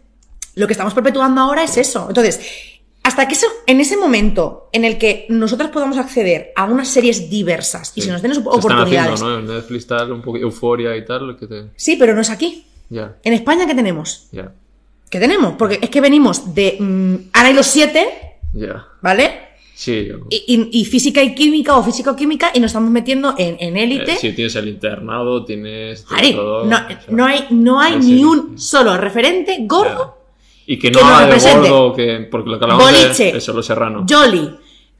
lo que estamos perpetuando ahora es eso. Entonces, hasta que eso, en ese momento en el que nosotras podamos acceder a unas series diversas y Sí. se nos den Se oportunidades. Están haciendo, ¿no? En Netflix tal, un poco euforia y tal, lo que te. Sí, pero no es aquí. Ya, En España, ¿qué tenemos? ya, ¿Qué tenemos? Porque es que venimos de mm, Ana y los siete, ya. ¿vale? Sí, Y, y- y física y química o física o química y nos estamos metiendo en en élite. eh, sí, tienes el internado, tienes. Ari, todo, no, o sea, no hay, no hay ni un solo referente gordo, Y que que no de represente. gordo, que, porque lo que hablamos Boliche. de eso, lo serrano. Jolly,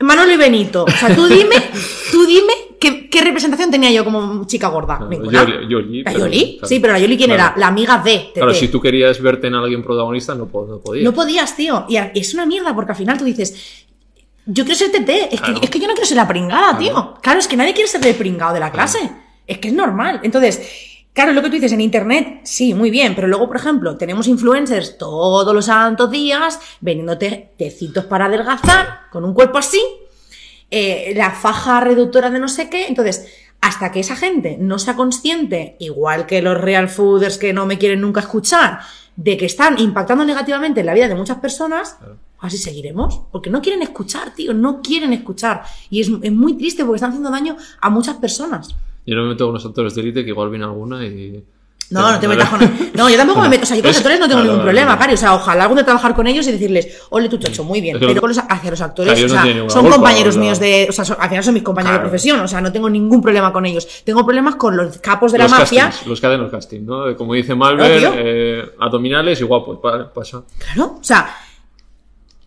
Manolo y Benito. O sea, tú dime, tú dime qué, qué representación tenía yo como chica gorda. Yoli- Yoli, ¿La pero- Yoli? claro. Sí, pero la Yoli, ¿quién Claro. era? La amiga de. Tete. Claro, si tú querías verte en alguien protagonista, no, no podías. No podías, tío. Y es una mierda porque al final tú dices, yo quiero ser TT. Es, Claro. que, es que yo no quiero ser la pringada, tío. Claro, es que nadie quiere ser el pringado de la clase. Es que es normal. Entonces, claro, lo que tú dices en internet, sí, muy bien. Pero luego, por ejemplo, tenemos influencers todos los santos días vendiéndote tecitos para adelgazar con un cuerpo así. eh, la faja reductora de no sé qué. Entonces, hasta que esa gente no sea consciente, igual que los real fooders que no me quieren nunca escuchar, de que están impactando negativamente en la vida de muchas personas, así seguiremos. Porque no quieren escuchar, tío, no quieren escuchar. Y es, es muy triste porque están haciendo daño a muchas personas. Yo no me meto con los actores de élite, que igual viene alguna y. No, no te metas con. No, yo tampoco me meto. O sea, yo con los Es- actores no tengo ningún problema. Cari. O sea, ojalá algún día trabajar con ellos y decirles, ole, tú chocho, muy bien. Pero con los, hacia los actores, o sea, son compañeros míos de. O sea, al final son mis compañeros de profesión. O sea, no tengo ningún problema con ellos. Tengo problemas con los capos de la mafia. los que hacen los castings, ¿no? Como dice Malver, eh, abdominales y guapos, pasa. Claro, o sea,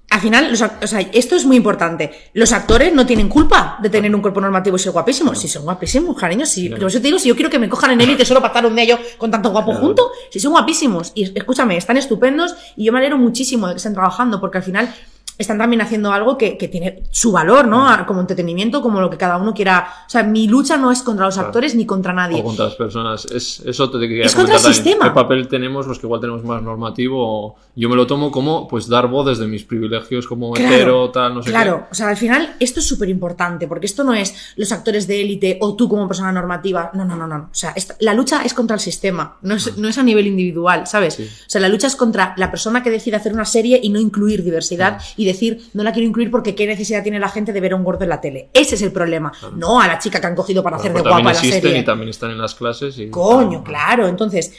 al final, los o sea, esto es muy importante. Los actores no tienen culpa de tener un cuerpo normativo y ser guapísimos. Si son guapísimos, cariño, si, Claro. por eso te digo, si yo quiero que me cojan en élite solo para estar un día yo con tanto guapo Claro. junto, si son guapísimos. Y escúchame, están estupendos y yo me alegro muchísimo de que estén trabajando porque al final están también haciendo algo que, que tiene su valor, ¿no? A- Como entretenimiento, como lo que cada uno quiera. O sea, mi lucha no es contra los Claro. actores ni contra nadie. O contra las personas. Es, eso te quería Es contra el también. sistema. ¿Qué papel tenemos los que igual tenemos más normativo? Yo me lo tomo como, pues, dar voz desde mis privilegios como Claro, hetero, tal, no sé Claro, qué. o sea, al final esto es súper importante, porque esto no es los actores de élite o tú como persona normativa. No, no, no, no. O sea, esta- la lucha es contra el sistema, no es, no es a nivel individual, ¿sabes? Sí. O sea, la lucha es contra la persona que decide hacer una serie y no incluir diversidad y decir, no la quiero incluir porque qué necesidad tiene la gente de ver a un gordo en la tele. Ese es el problema. No a la chica que han cogido para hacer de guapa la serie. y también están en las clases. Y, Coño, claro. Entonces,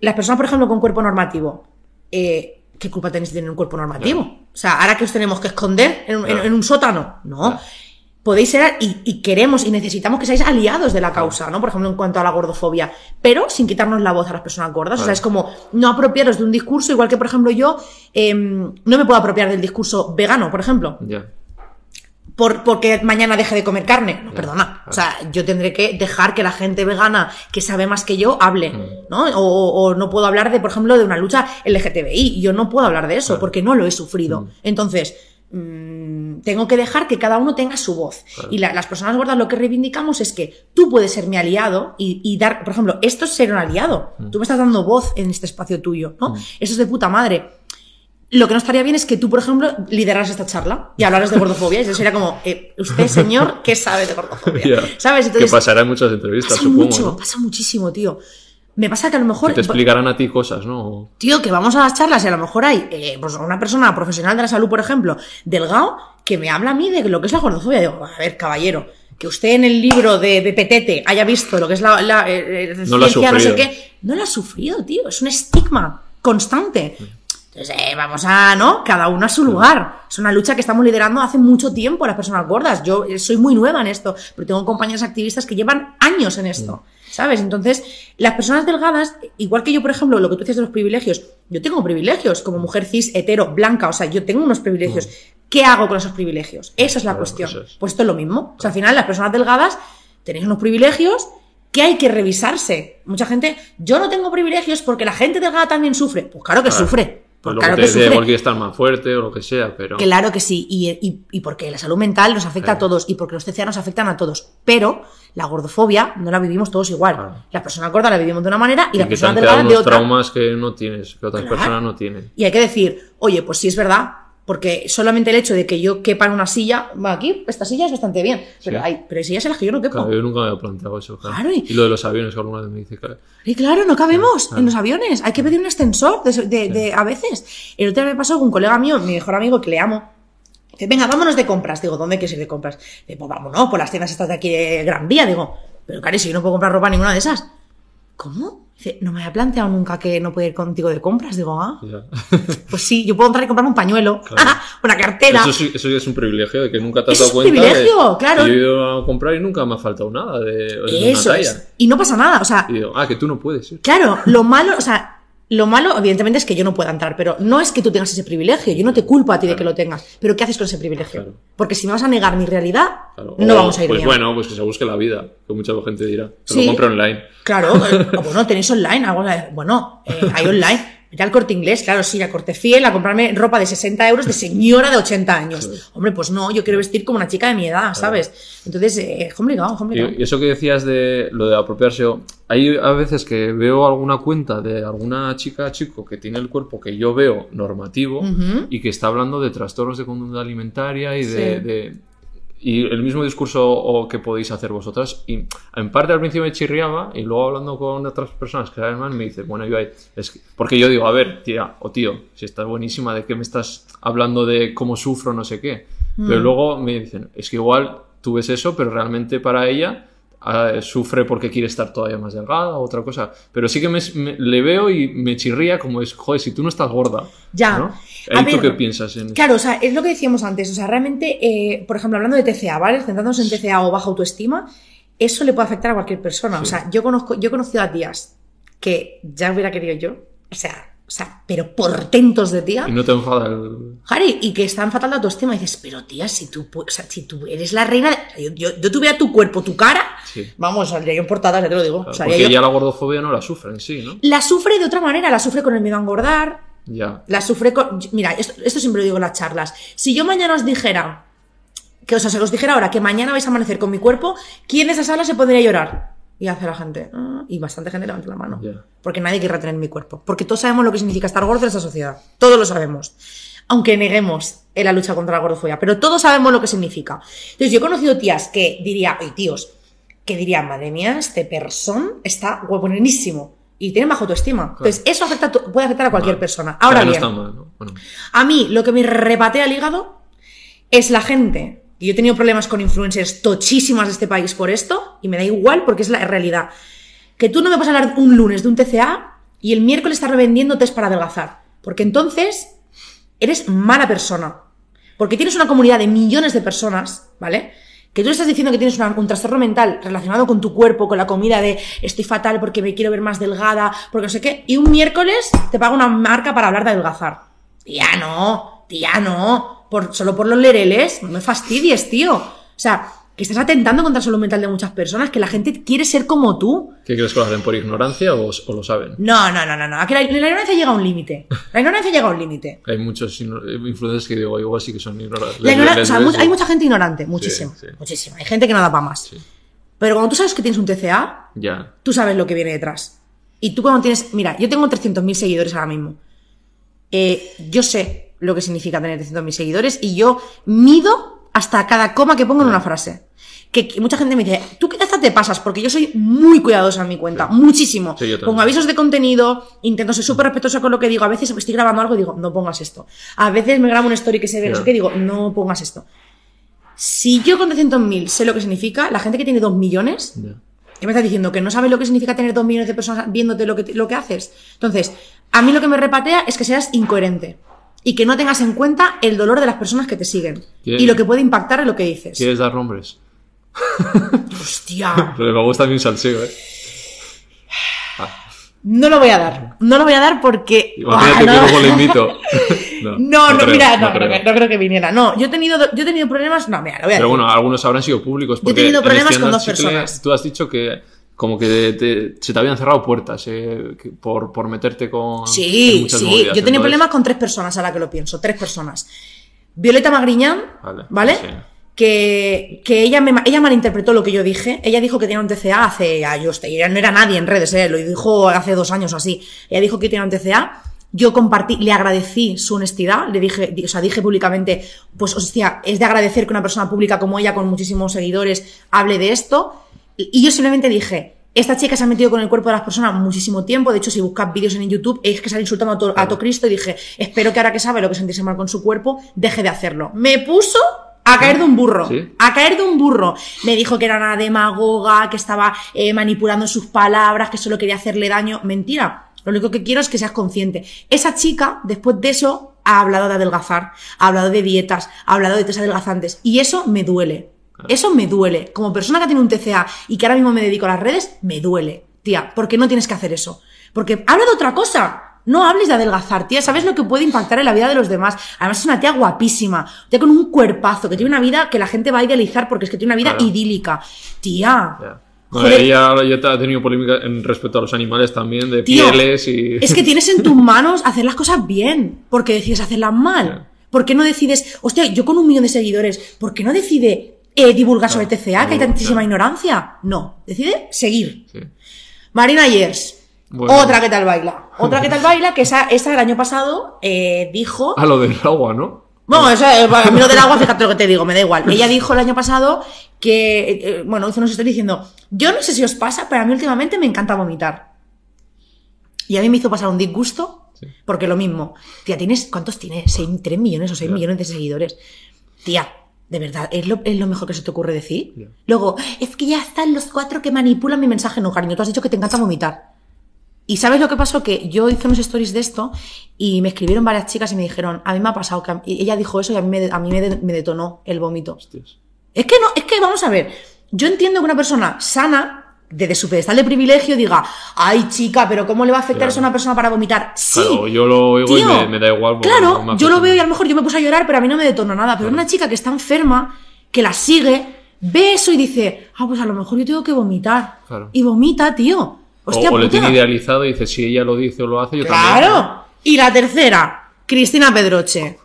las personas, por ejemplo, con cuerpo normativo, eh, ¿qué culpa tenéis de tener un cuerpo normativo? O sea, ahora que os tenemos que esconder en, un- en- un sótano. No. Podéis ser, y, y queremos y necesitamos que seáis aliados de la causa, ¿no? Por ejemplo, en cuanto a la gordofobia, pero sin quitarnos la voz a las personas gordas. O sea, es como no apropiaros de un discurso, igual que, por ejemplo, yo em, no me puedo apropiar del discurso vegano, por ejemplo Ya. por, porque mañana deje de comer carne. No, perdona. O sea, yo tendré que dejar que la gente vegana que sabe más que yo hable, Mm. ¿no? O, o- o no puedo hablar de, por ejemplo, de una lucha LGTBI. Yo no puedo hablar de eso Claro. porque no lo he sufrido. Mm. Entonces, mm, tengo que dejar que cada uno tenga su voz. Claro. Y la- las personas gordas lo que reivindicamos es que tú puedes ser mi aliado y, y dar, por ejemplo, esto es ser un aliado. Mm. Tú me estás dando voz en este espacio tuyo, ¿no? Eso es de puta madre. Lo que no estaría bien es que tú, por ejemplo, lideraras esta charla y hablaras de gordofobia. Y eso sería como, eh, usted, señor, ¿qué sabe de gordofobia? Ya. ¿Sabes? que Entonces, pasará en muchas entrevistas, pasa supongo. mucho, ¿no? pasa muchísimo, tío. Me pasa que a lo mejor... Que te explicarán a ti cosas, ¿no? Tío, que vamos a las charlas y a lo mejor hay eh, pues una persona profesional de la salud, por ejemplo, delgado, que me habla a mí de lo que es la gordofobia. Digo, a ver, caballero, que usted en el libro de, de Petete haya visto lo que es la, la, eh, eh, No lo ha ciencia, no sé sufrido. qué. No lo ha sufrido, tío. Es un estigma constante. Entonces, eh, vamos a, ¿no? Cada uno a su lugar. Es una lucha que estamos liderando hace mucho tiempo las personas gordas. Yo eh, soy muy nueva en esto, pero tengo compañeros activistas que llevan años en esto. ¿Sabes? Entonces, las personas delgadas, igual que yo, por ejemplo, lo que tú dices de los privilegios, yo tengo privilegios como mujer cis, hetero, blanca, o sea, yo tengo unos privilegios. ¿Qué hago con esos privilegios? Esa es la Claro, cuestión. es. Pues esto es lo mismo. O sea, al final, las personas delgadas tenéis unos privilegios que hay que revisarse. Mucha gente, yo no tengo privilegios porque la gente delgada también sufre. Pues claro que Claro. sufre. Pues lo claro que te estar más fuerte o lo que sea, pero. Claro que sí, y, y- y porque la salud mental nos afecta a todos y porque los TCA nos afectan a todos. Pero la gordofobia no la vivimos todos igual. Claro. La persona gorda la vivimos de una manera y, Y la persona delgada de otra. traumas que no tienes, que otras personas no tienen. Y hay que decir, oye, pues sí es verdad, porque solamente el hecho de que yo quepa en una silla, va aquí, esta silla es bastante bien, pero Sí. hay, pero hay sillas en las que yo no quepo. Claro, yo nunca me había planteado eso. Claro. Claro, y- Y lo de los aviones, que alguna vez me dice. Y claro, no cabemos Claro. en los aviones. Hay que pedir un extensor de, de- de- a veces. El otro día me pasó con un colega mío, mi mejor amigo, que le amo. Dice, venga, vámonos de compras. Digo, ¿dónde quieres ir de compras? Dice, pues vámonos, por las tiendas estas de aquí de Gran Vía. Digo, pero Cari, si yo no puedo comprar ropa ninguna de esas. ¿Cómo? Dice, no me había planteado nunca que no puedo ir contigo de compras. Digo, ah, pues sí, yo puedo entrar y comprarme un pañuelo, Claro. una cartera. Eso, sí, eso es un privilegio de que nunca te has dado es un cuenta. de- privilegio, claro. Yo he ido a comprar y nunca me ha faltado nada de, de una Eso talla. es. Y no pasa nada, o sea, Y digo, ah, que tú no puedes ir. Claro, lo malo, o sea, lo malo, evidentemente, es que yo no pueda entrar, pero no es que tú tengas ese privilegio. Yo no te culpo a ti de que lo tengas. Pero ¿qué haces con ese privilegio? Claro. Porque si me vas a negar mi realidad, Claro. no O, vamos a ir Pues bien. bueno, pues que se busque la vida, que mucha gente dirá. Se Sí. lo compre online. Claro, eh, o bueno, tenéis online, algo, bueno, eh, hay online. Mira el corte inglés, claro, sí, a corte fiel, a comprarme ropa de 60 euros de señora de 80 años. Sí. Hombre, pues no, yo quiero vestir como una chica de mi edad, ¿sabes? Entonces, eh, es complicado, es complicado. Y, y eso que decías de lo de apropiarse, hay a veces que veo alguna cuenta de alguna chica chico que tiene el cuerpo que yo veo normativo y que está hablando de trastornos de conducta alimentaria y de, Sí. de- y el mismo discurso o que podéis hacer vosotras y en parte al principio me chirriaba y luego hablando con otras personas que saben más me dice bueno yo ahí es que-". porque yo digo a ver tía o tío si estás buenísima de qué me estás hablando de cómo sufro no sé qué pero luego me dicen es que igual tú ves eso pero realmente para ella ah, sufre porque quiere estar todavía más delgada o otra cosa pero sí que me, me- le veo y me chirría como es joder si tú no estás gorda Ya. ¿no? Tú qué piensas en Claro, o sea, es lo que decíamos antes. O sea, realmente, eh, por ejemplo, hablando de TCA, ¿vale? Centrándonos en TCA o baja autoestima, eso le puede afectar a cualquier persona. O sea, yo conozco, yo he conocido a tías que ya hubiera querido yo. O sea, o sea, pero portentos de tía. Y no te enfada el... Harry, y que están fatal de autoestima. Y dices, pero tía, si tú, o sea, si tú eres la reina, de- yo, yo, yo tuviera tu cuerpo, tu cara, Sí. vamos, saldría yo en portada, ya te lo digo. Claro, porque yo- ya la gordofobia no la sufre en sí, ¿no? La sufre de otra manera, la sufre con el miedo a engordar, Ya. la sufre con. Mira, esto, esto siempre lo digo en las charlas. Si yo mañana os dijera, que o sea, se os dijera ahora que mañana vais a amanecer con mi cuerpo, ¿quién de esa sala se pondría a llorar? Y hace la gente. "Ah", y bastante gente levanta la mano. Porque nadie quiere tener mi cuerpo. Porque todos sabemos lo que significa estar gordo en esta sociedad. Todos lo sabemos. Aunque neguemos en la lucha contra la gordofobia. Pero todos sabemos lo que significa. Entonces, yo he conocido tías que diría, y tíos, que dirían, madre mía, este person está buenísimo. Y tienen baja autoestima. Entonces, eso afecta, puede afectar a cualquier persona. Ahora bien, no está mal, ¿no? Bueno, a mí lo que me repatea el hígado es la gente. Y yo he tenido problemas con influencers tochísimas de este país por esto, y me da igual porque es la realidad. Que tú no me vas a hablar un lunes de un TCA y el miércoles estás revendiendo test para adelgazar. Porque entonces eres mala persona. Porque tienes una comunidad de millones de personas, ¿vale? Que tú estás diciendo que tienes un trastorno mental relacionado con tu cuerpo, con la comida de estoy fatal porque me quiero ver más delgada, porque no sé qué, y un miércoles te paga una marca para hablar de adelgazar. Tía, no, tía, no, por, solo por los lereles, no me fastidies, tío. O sea, que estás atentando contra la salud mental de muchas personas, que la gente quiere ser como tú. ¿qué crees que lo hacen por ignorancia o, o lo saben? No, no, no, no, no. Aquí la, la ignorancia llega a un límite. La ignorancia llega a un límite. Hay muchos influencers que digo, igual sí que son ignorantes. La ignorancia- Les- o sea, les- mu- hay mucha gente ignorante, muchísimo. sí. Muchísimo. Hay gente que no da para más. Pero cuando tú sabes que tienes un TCA, Ya. tú sabes lo que viene detrás. Y tú cuando tienes... Mira, yo tengo 300.000 seguidores ahora mismo. Eh, yo sé lo que significa tener 300.000 seguidores y yo mido hasta cada coma que pongo en una frase. Que, que mucha gente me dice, tú qué hasta te pasas, porque yo soy muy cuidadosa en mi cuenta, muchísimo. Sí, yo también. Pongo avisos de contenido, intento ser súper respetuosa con lo que digo. A veces estoy grabando algo y digo, no pongas esto. A veces me grabo una story que se ve, no sé qué, digo, no pongas esto. Si yo con 300.000 sé lo que significa, la gente que tiene 2 millones. ¿Qué me estás diciendo? ¿Que no sabes lo que significa tener dos millones de personas viéndote lo que, lo que haces? Entonces, a mí lo que me repatea es que seas incoherente y que no tengas en cuenta el dolor de las personas que te siguen y lo que puede impactar en lo que dices. ¿Quieres dar nombres? Hostia. Porque me gusta un salseo, ¿eh? No lo voy a dar. No lo voy a dar porque. Imagínate Ah, que no. luego le invito. No, no, creo, mira, no, creo. no, creo, no creo que viniera. No, yo he tenido, yo he tenido problemas. No, mira, lo voy a Pero decir. bueno, algunos habrán sido públicos. Yo he Porque tenido en problemas con dos personas. Tú has dicho que como que te- se te habían cerrado puertas eh, por, por meterte con Sí, muchas sí. movidas. Yo tenía Entonces, problemas con tres personas, ahora que lo pienso. Tres personas. Violeta Magriñán, Vale, ¿vale? sí. Que, que ella, me, ella malinterpretó lo que yo dije. Ella dijo que tenía un TCA hace años. Ella no era nadie en redes, ¿eh? lo dijo hace dos años o así. Ella dijo que tenía un TCA. Yo compartí, le agradecí su honestidad, le dije, di- o sea, dije públicamente, pues, hostia, es de agradecer que una persona pública como ella, con muchísimos seguidores, hable de esto. Y, yo simplemente dije, esta chica se ha metido con el cuerpo de las personas muchísimo tiempo. De hecho, si buscas vídeos en YouTube, es que sale insultando a todo, a todo Cristo. Y dije, espero que ahora que sabe lo que sentirse mal con su cuerpo, deje de hacerlo. Me puso a caer de un burro. ¿Sí? A caer de un burro. Me dijo que era una demagoga, que estaba eh, manipulando sus palabras, que solo quería hacerle daño. Mentira. Lo único que quiero es que seas consciente. Esa chica, después de eso, ha hablado de adelgazar, ha hablado de dietas, ha hablado de test adelgazantes. Y eso me duele. Eso me duele. Como persona que tiene un TCA y que ahora mismo me dedico a las redes, me duele. Tía, ¿por qué no tienes que hacer eso? Porque habla de otra cosa. No hables de adelgazar, tía. ¿Sabes lo que puede impactar en la vida de los demás? Además es una tía guapísima. Tía con un cuerpazo, que tiene una vida que la gente va a idealizar porque es que tiene una vida Claro. idílica. Tía. No, ella ya ha tenido polémica en respecto a los animales también, de Tío, pieles y. Es que tienes en tus manos hacer las cosas bien. porque decides hacerlas mal? Ya. ¿Por qué no decides, hostia, yo con un millón de seguidores, ¿por qué no decide eh, divulgar sobre TCA, que hay tantísima ignorancia? No, decide seguir. Marina Yers, Bueno. otra que tal baila. Otra que tal baila, que esa, esa el año pasado eh, dijo... Ah, lo del agua, ¿no? Bueno, eso, eh, a mí lo del agua, fíjate lo que te digo, me da igual. Ella dijo el año pasado que, eh, eh, bueno, hizo unos estoy diciendo, yo no sé si os pasa, pero a mí últimamente me encanta vomitar. Y a mí me hizo pasar un disgusto, Sí. porque lo mismo, tía, tienes, ¿cuántos tienes? ¿Seis- ¿Tres millones o seis Ya. millones de seguidores? Tía, de verdad, ¿es lo, es lo mejor que se te ocurre decir? Luego, es que ya están los cuatro que manipulan mi mensaje. No, cariño, tú has dicho que te encanta vomitar. Y ¿sabes lo que pasó? Que yo hice unos stories de esto y me escribieron varias chicas y me dijeron, a mí me ha pasado que ella dijo eso y a mí me, a mí me, de- me detonó el vómito. Hostias. Es que no, es que vamos a ver, yo entiendo que una persona sana, desde su pedestal de privilegio, diga, ay chica, pero ¿cómo le va a afectar Claro. eso a una persona para vomitar? Sí. Claro, yo lo oigo y me, me da igual. Claro, no yo lo veo y a lo mejor yo me puse a llorar, pero a mí no me detonó nada. Pero una chica que está enferma, que la sigue, ve eso y dice, ah, pues a lo mejor yo tengo que vomitar. Claro. Y vomita, tío. O, Hostia, o le puta. tiene idealizado y dice, si ella lo dice o lo hace, yo también. Claro. Y la tercera, Cristina Pedroche.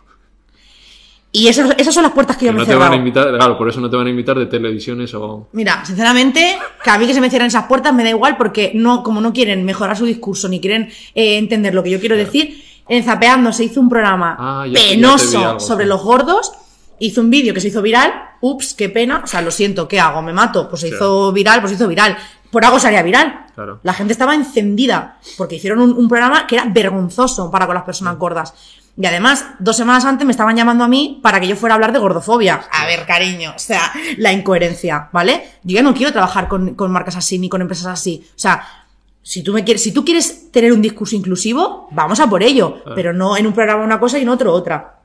Y esas, esas son las puertas que Que yo me no te van a invitar, claro, por eso no te van a invitar de televisiones o. Mira, sinceramente, que a mí que se me cierren esas puertas me da igual porque no, como no quieren mejorar su discurso ni quieren eh, entender lo que yo quiero decir, en Zapeando se hizo un programa Ah, ya- ya penoso algo, sobre sí. los gordos, hizo un vídeo que se hizo viral, ups, qué pena, o sea, lo siento, ¿qué hago? ¿Me mato? Pues se Sí. hizo viral, pues se hizo viral. Por algo se haría viral. Claro. La gente estaba encendida porque hicieron un, un programa que era vergonzoso para con las personas gordas. Y además, dos semanas antes me estaban llamando a mí para que yo fuera a hablar de gordofobia. A ver, cariño, o sea, la incoherencia, ¿vale? Yo ya no quiero trabajar con, con marcas así ni con empresas así. O sea, si tú, me quieres, si tú quieres tener un discurso inclusivo, vamos a por ello. Pero no en un programa una cosa y en otro otra.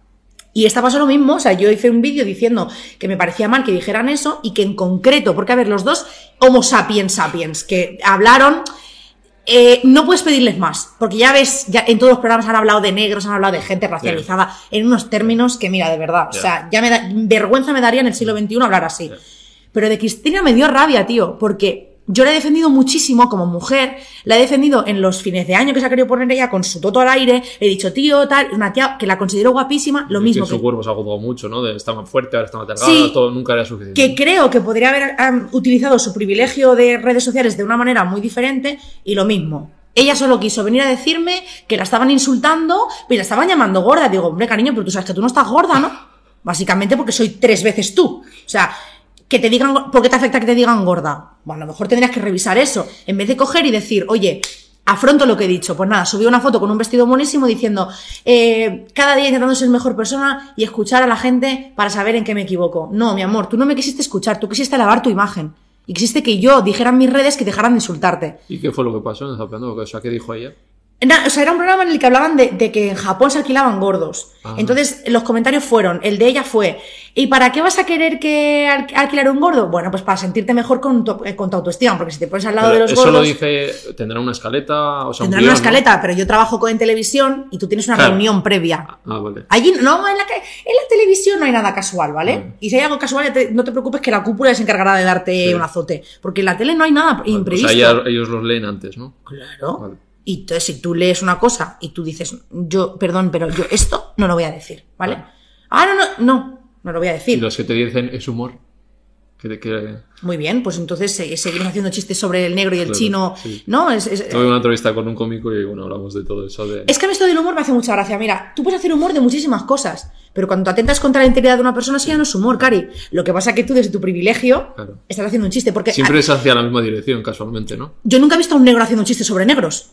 Y esta pasó lo mismo, o sea, yo hice un vídeo diciendo que me parecía mal que dijeran eso y que en concreto, porque a ver, los dos Homo sapiens sapiens que hablaron, eh, no puedes pedirles más, porque ya ves, ya en todos los programas han hablado de negros, han hablado de gente racializada, en unos términos que mira, de verdad, o sea, ya me da, vergüenza me daría en el siglo XXI hablar así. Pero de Cristina me dio rabia, tío, porque yo la he defendido muchísimo como mujer, la he defendido en los fines de año que se ha querido poner ella con su toto al aire, he dicho, tío, tal, una tía que la considero guapísima, lo mismo su que, cuerpo se ha agotado mucho, ¿no? De, está más fuerte, ahora está más delgada, Sí. todo nunca era suficiente. que creo que podría haber utilizado su privilegio de redes sociales de una manera muy diferente y lo mismo. Ella solo quiso venir a decirme que la estaban insultando y la estaban llamando gorda. Digo, hombre, cariño, pero tú sabes que tú no estás gorda, ¿no? Básicamente porque soy tres veces tú. O sea, que te digan, ¿por qué te afecta que te digan gorda? Bueno, a lo mejor tendrías que revisar eso. En vez de coger y decir, oye, afronto lo que he dicho. Pues nada, subí una foto con un vestido buenísimo diciendo, eh, cada día intentando ser mejor persona y escuchar a la gente para saber en qué me equivoco. No, mi amor, tú no me quisiste escuchar, tú quisiste lavar tu imagen. Y quisiste que yo dijera en mis redes que dejaran de insultarte. ¿Y qué fue lo que pasó en Zapeando? O sea, ¿qué dijo ella? Na- o sea, era un programa en el que hablaban de, de que en Japón se alquilaban gordos. Ah. Entonces, los comentarios fueron, el de ella fue, ¿y para qué vas a querer que al- alquilar un gordo? Bueno, pues para sentirte mejor con tu, eh, con tu autoestima, porque si te pones al lado Pero de los eso gordos... lo dice, tendrá una escaleta, o sea, un Tendrán guion, una ¿no? escaleta, pero yo trabajo en televisión y tú tienes una Claro. reunión previa. Ah, vale. Allí, no, en la, en la televisión no hay nada casual, ¿vale? Vale. Y si hay algo casual, ya te- no te preocupes que la cúpula se encargará de darte Sí. un azote. Porque en la tele no hay nada Vale, imprevisto. O sea, ya ellos los leen antes, ¿no? Claro. Vale. Y entonces, si tú lees una cosa y tú dices, yo, perdón, pero yo esto no lo voy a decir, ¿vale? Vale. Ah, no, no, no, no lo voy a Y decir. los que te dicen es humor. Que te que... Muy bien, pues entonces eh, seguimos haciendo chistes sobre el negro y el Claro, chino. sí. No, es, es- Tuve una entrevista con un cómico y bueno, hablamos de todo eso. De... Es que a mí esto del humor me hace mucha gracia. Mira, tú puedes hacer humor de muchísimas cosas, pero cuando atentas contra la integridad de una persona, eso ya no es humor, Cari. Lo que pasa es que tú, desde tu privilegio, Claro. estás haciendo un chiste. Porque Siempre es hacia la misma dirección, casualmente, ¿no? yo nunca he visto a un negro haciendo chistes sobre negros.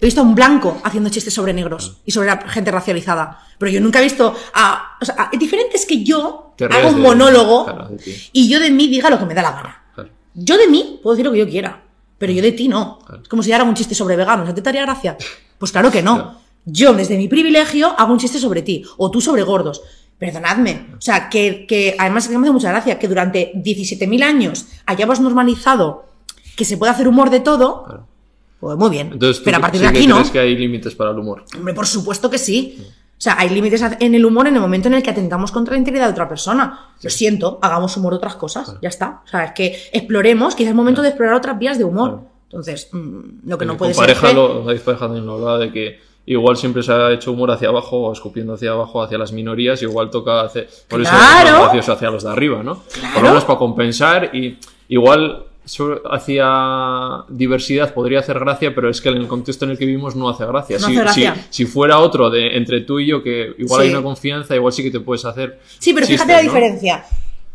He visto a un blanco haciendo chistes sobre negros y sobre la gente racializada. Pero yo nunca he visto a. O sea, a- diferente es que yo haga un de- monólogo claro, de ti. y yo de mí diga lo que me da la gana. Claro. Yo de mí puedo decir lo que yo quiera, pero yo de ti no. Claro. Es como si yo haga un chiste sobre veganos. ¿A ti te haría gracia? Pues claro que no. Yo, desde mi privilegio, hago un chiste sobre ti. O tú sobre gordos. Perdonadme. O sea, que, que además que me hace mucha gracia que durante 17.000 años hayamos normalizado que se puede hacer humor de todo. Pues muy bien. Entonces, ¿tú pero a partir sí de que aquí no. crees que hay límites para el humor? Hombre, por supuesto que sí. O sea, hay límites en el humor en el momento en el que atentamos contra la integridad de otra persona. Lo siento, hagamos humor de otras cosas. Ya está. O sea, es que exploremos, quizás es momento de explorar otras vías de humor. Claro. Entonces, mm, lo que no puede ser. pareja, que- lo, David Pareja también lo hablaba de que igual siempre se ha hecho humor hacia abajo o escupiendo hacia abajo hacia las minorías, igual toca hacer, por eso es gracioso hacia los de arriba, ¿no? Por lo menos para compensar y igual hacia diversidad podría hacer gracia, pero es que en el contexto en el que vivimos no hace gracia. No si, hace gracia. si- si fuera otro de entre tú y yo, que igual Sí. hay una confianza, igual sí que te puedes hacer. Sí, pero chistes, fíjate la ¿no? diferencia.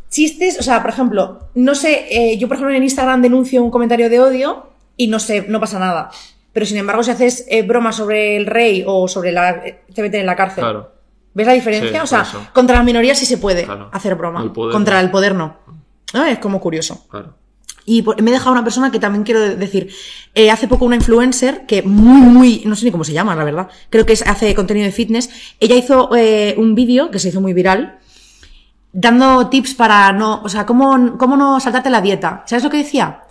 Chistes, o sea, por ejemplo, no sé, eh, yo por ejemplo en Instagram denuncio un comentario de odio y no sé, no pasa nada. Pero sin embargo, si haces eh, bromas sobre el rey o sobre la. eh, te meten en la cárcel. Claro. ¿Ves la diferencia? Sí, o sea, eso. contra las minorías sí se puede Claro. hacer broma. El contra el poder no. Ah, Es como curioso. Claro. Y me he dejado una persona que también quiero decir. Eh, hace poco una influencer que muy, muy, no sé ni cómo se llama, la verdad. Creo que es- hace contenido de fitness. Ella hizo eh, un vídeo que se hizo muy viral, dando tips para no, o sea, cómo, cómo no saltarte la dieta. ¿Sabes lo que decía?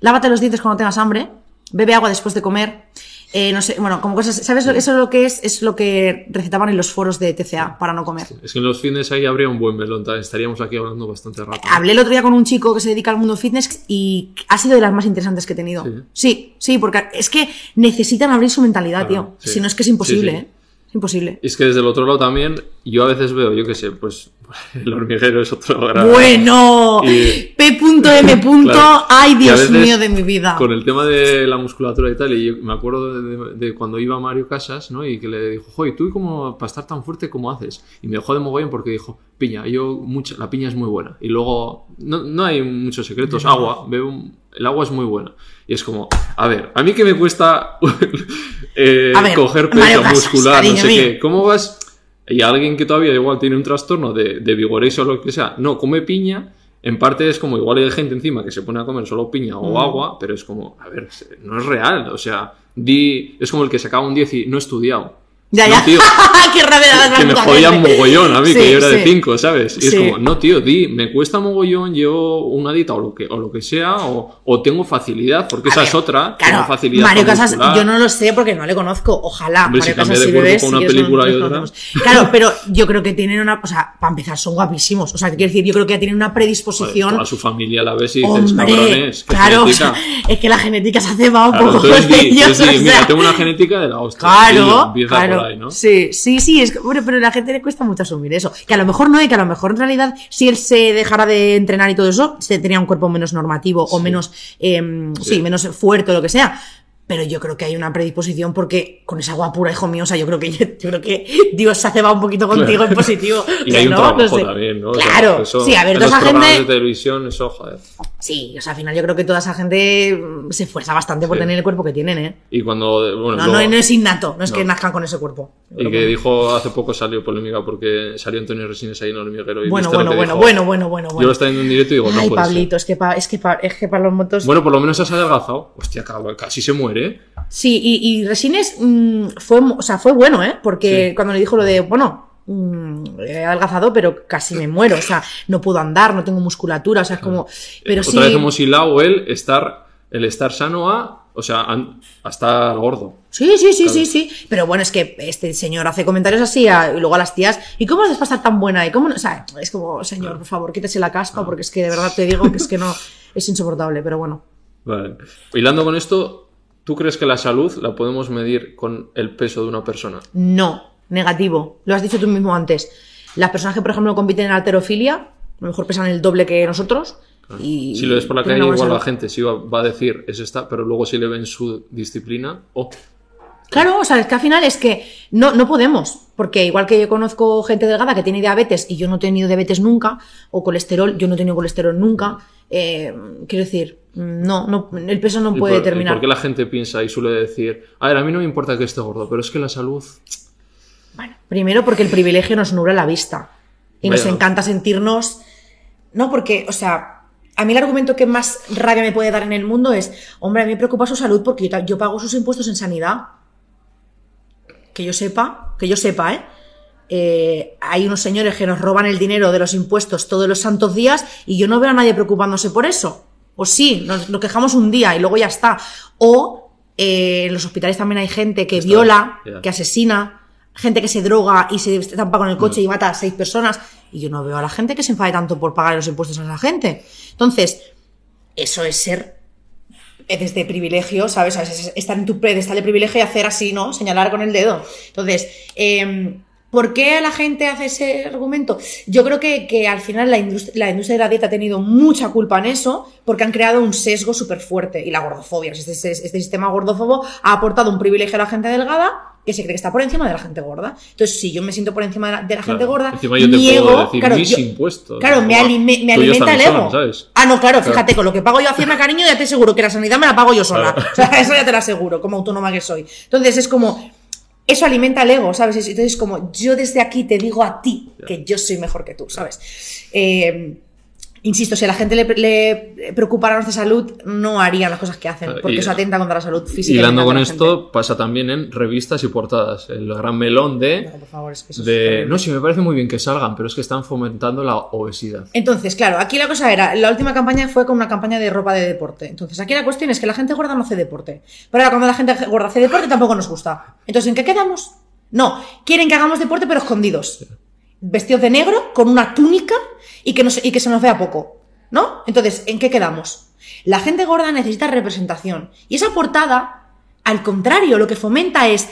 Lávate los dientes cuando tengas hambre, bebe agua después de comer. Eh, no sé, bueno, como cosas, ¿sabes? Eso es lo que es, es lo que recetaban en los foros de TCA para no comer. Es que en los fines ahí habría un buen melón, estaríamos aquí hablando bastante rato. ¿no? Hablé el otro día con un chico que se dedica al mundo fitness y ha sido de las más interesantes que he tenido. Sí. Sí, sí, porque es que necesitan abrir su mentalidad, Claro, tío. Si no es que es imposible. ¿eh? Es imposible. Es que desde el otro lado también, yo a veces veo, yo qué sé, pues el hormiguero es otro gran. Bueno, Y- P.M. Claro. Ay, Dios mío de mi vida. Con el tema de la musculatura y tal, y yo me acuerdo de, de- de cuando iba Mario Casas, ¿no? Y que le dijo, joder, ¿tú cómo, para estar tan fuerte, cómo haces? Y me dejó de mogollón porque dijo, piña, yo, mucha, la piña es muy buena. Y luego, no, no hay muchos secretos, agua, bebo el agua es muy buena. Y es como, a ver, a mí que me cuesta eh, A ver, coger peso muscular, no sé mío. qué, ¿cómo vas? Y alguien que todavía igual tiene un trastorno de, de vigorexia o lo que sea, no come piña, en parte es como igual hay gente encima que se pone a comer solo piña o Mm. agua, pero es como, a ver, no es real, o sea, di, es como el que sacaba un 10 y no he estudiado. Ya, No, ya. tío, Qué rabia que me jodían mogollón a mí, Sí, que yo era de sí. 5, ¿sabes? Y es como, no, tío, di, me cuesta mogollón, llevo una dieta o lo que, o lo que sea, o, o tengo facilidad, porque esa ver, es otra, Claro, tengo facilidad Mario Casas, yo no lo sé porque no le conozco. Ojalá. Hombre, Mario si Casas, de si con una película y otra. conocemos. Claro, pero yo creo que tienen una. O sea, para empezar, son guapísimos. O sea, quiero decir, yo creo que ya tienen una Joder, predisposición. toda su familia la ves y dices, Hombre, cabrones, claro, o genética. sea, es que la genética se hace va un Claro, poco entonces ellos, entonces mira, tengo una genética de la hostia. Claro, claro. Sí, sí, sí, es que, hombre, pero a la gente le cuesta mucho asumir eso. Que a lo mejor no, y que a lo mejor en realidad, si él se dejara de entrenar y todo eso, se tendría un cuerpo menos normativo o Sí. menos, em, sí. Sí. menos fuerte o lo que sea. Pero yo creo que hay una predisposición porque con esa agua pura, hijo mío, o sea, yo creo que yo, creo que Dios se hace va un poquito contigo en positivo. Y hay un ¿no? trabajo No sé. también, ¿no? O sea, Claro, eso, sí, a ver, toda esa gente. de televisión, eso, joder. Sí, o sea, al final yo creo que toda esa gente mm, se esfuerza bastante por tener el cuerpo que tienen, ¿eh? Y cuando. Bueno, No, luego- no, no es innato, no es que No. nazcan con ese cuerpo. Yo Y que dijo hace poco salió polémica porque salió Antonio Resines ahí en el hormiguero. Y Bueno, bueno, bueno, dijo. bueno, bueno, bueno, Yo bueno. lo estaba viendo en directo y digo, no Ay, puede Pablito, es que, pa- es, que pa- es que para los motos... Bueno, por lo menos has adelgazado. Hostia, cabrón, casi se muere. ¿Eh? Sí, y, y Resines mm, fue, o sea, fue bueno, ¿eh? Porque Sí. cuando le dijo lo de, bueno, mm, he adelgazado, pero casi me muero, o sea, no puedo andar, no tengo musculatura, o sea, es como... Pero Otra sí... vez hemos hilado el estar, el estar sano a. O sea, a, a estar gordo. Sí, sí, sí, Claro. sí, sí. Pero bueno, es que este señor hace comentarios así a- y luego a las tías. ¿Y cómo haces para estar tan buena? ¿Y cómo no? O sea, es como, señor, por favor, quítese la caspa porque es que de verdad te digo que es que no, es insoportable, pero bueno. Vale. Hilando con esto, ¿tú crees que la salud la podemos medir con el peso de una persona? No, negativo. Lo has dicho tú mismo antes. Las personas que, por ejemplo, compiten en alterofilia, a lo mejor pesan el doble que nosotros. Y Si lo ves por la calle, igual la gente sí va, va a decir es esta, pero luego si le ven su disciplina, oh, Claro, o sea, es que al final es que no, no podemos, porque igual que yo conozco gente delgada que tiene diabetes y yo no he tenido diabetes nunca, o colesterol, yo no he tenido colesterol nunca, eh, quiero decir, no, no, el peso no ¿y puede por, determinar. por qué la gente piensa y suele decir, a ver, a mí no me importa que esté gordo, pero es que la salud. Bueno, primero porque el privilegio nos nubla la vista y nos encanta sentirnos, no porque, o sea, a mí el argumento que más rabia me puede dar en el mundo es, hombre, a mí me preocupa su salud porque yo pago sus impuestos en sanidad. Que yo sepa, que yo sepa, ¿eh? Eh, hay unos señores que nos roban el dinero de los impuestos todos los santos días y yo no veo a nadie preocupándose por eso. O sí, nos, nos quejamos un día y luego ya está. O eh, en los hospitales también hay gente que Está, viola, que asesina, gente que se droga y se estampa con el coche Mm. y mata a seis personas. Y yo no veo a la gente que se enfade tanto por pagar los impuestos a esa gente. Entonces, eso es ser eh, desde privilegio, ¿sabes? ¿Sabes? Es estar en tu pedestal de privilegio y hacer así, ¿no? Señalar con el dedo. Entonces, eh, ¿por qué la gente hace ese argumento? Yo creo que, que al final la industria, la industria de la dieta ha tenido mucha culpa en eso porque han creado un sesgo súper fuerte y la gordofobia. Este, este- este sistema gordófobo ha aportado un privilegio a la gente delgada que se cree que está por encima de la gente gorda. Entonces, si yo me siento por encima de la, de la gente gorda, yo te mi puedo ego, decir claro, mis yo- impuestos. Claro, me, alime- alimenta el ego. Ah, no, claro, Claro. fíjate, con lo que pago yo a Hacienda, cariño, ya te aseguro que la sanidad me la pago yo sola. O sea, eso ya te lo aseguro, como autónoma que soy. Entonces es como, eso alimenta el ego, ¿sabes? Es- Entonces es como, yo desde aquí te digo a ti que yo soy mejor que tú, ¿sabes? Eh, insisto, si a la gente le, le preocupara nuestra salud, no harían las cosas que hacen, Claro, porque y- eso atenta contra la salud física. y Hilando con gente. esto, pasa también en revistas y portadas. El gran melón de. No, por favor, es que eso es de no, sí, me parece muy bien que salgan, pero es que están fomentando la obesidad. Entonces, claro, aquí la cosa era, la última campaña fue con una campaña de ropa de deporte. Entonces, aquí la cuestión es que la gente gorda no hace deporte. Pero ahora cuando la gente gorda hace deporte tampoco nos gusta. Entonces, ¿en qué quedamos? No, quieren que hagamos deporte pero escondidos. Vestidos de negro, con una túnica y que, no se, y que se nos vea poco. ¿No? Entonces, ¿en qué quedamos? La gente gorda necesita representación. Y esa portada, al contrario, lo que fomenta es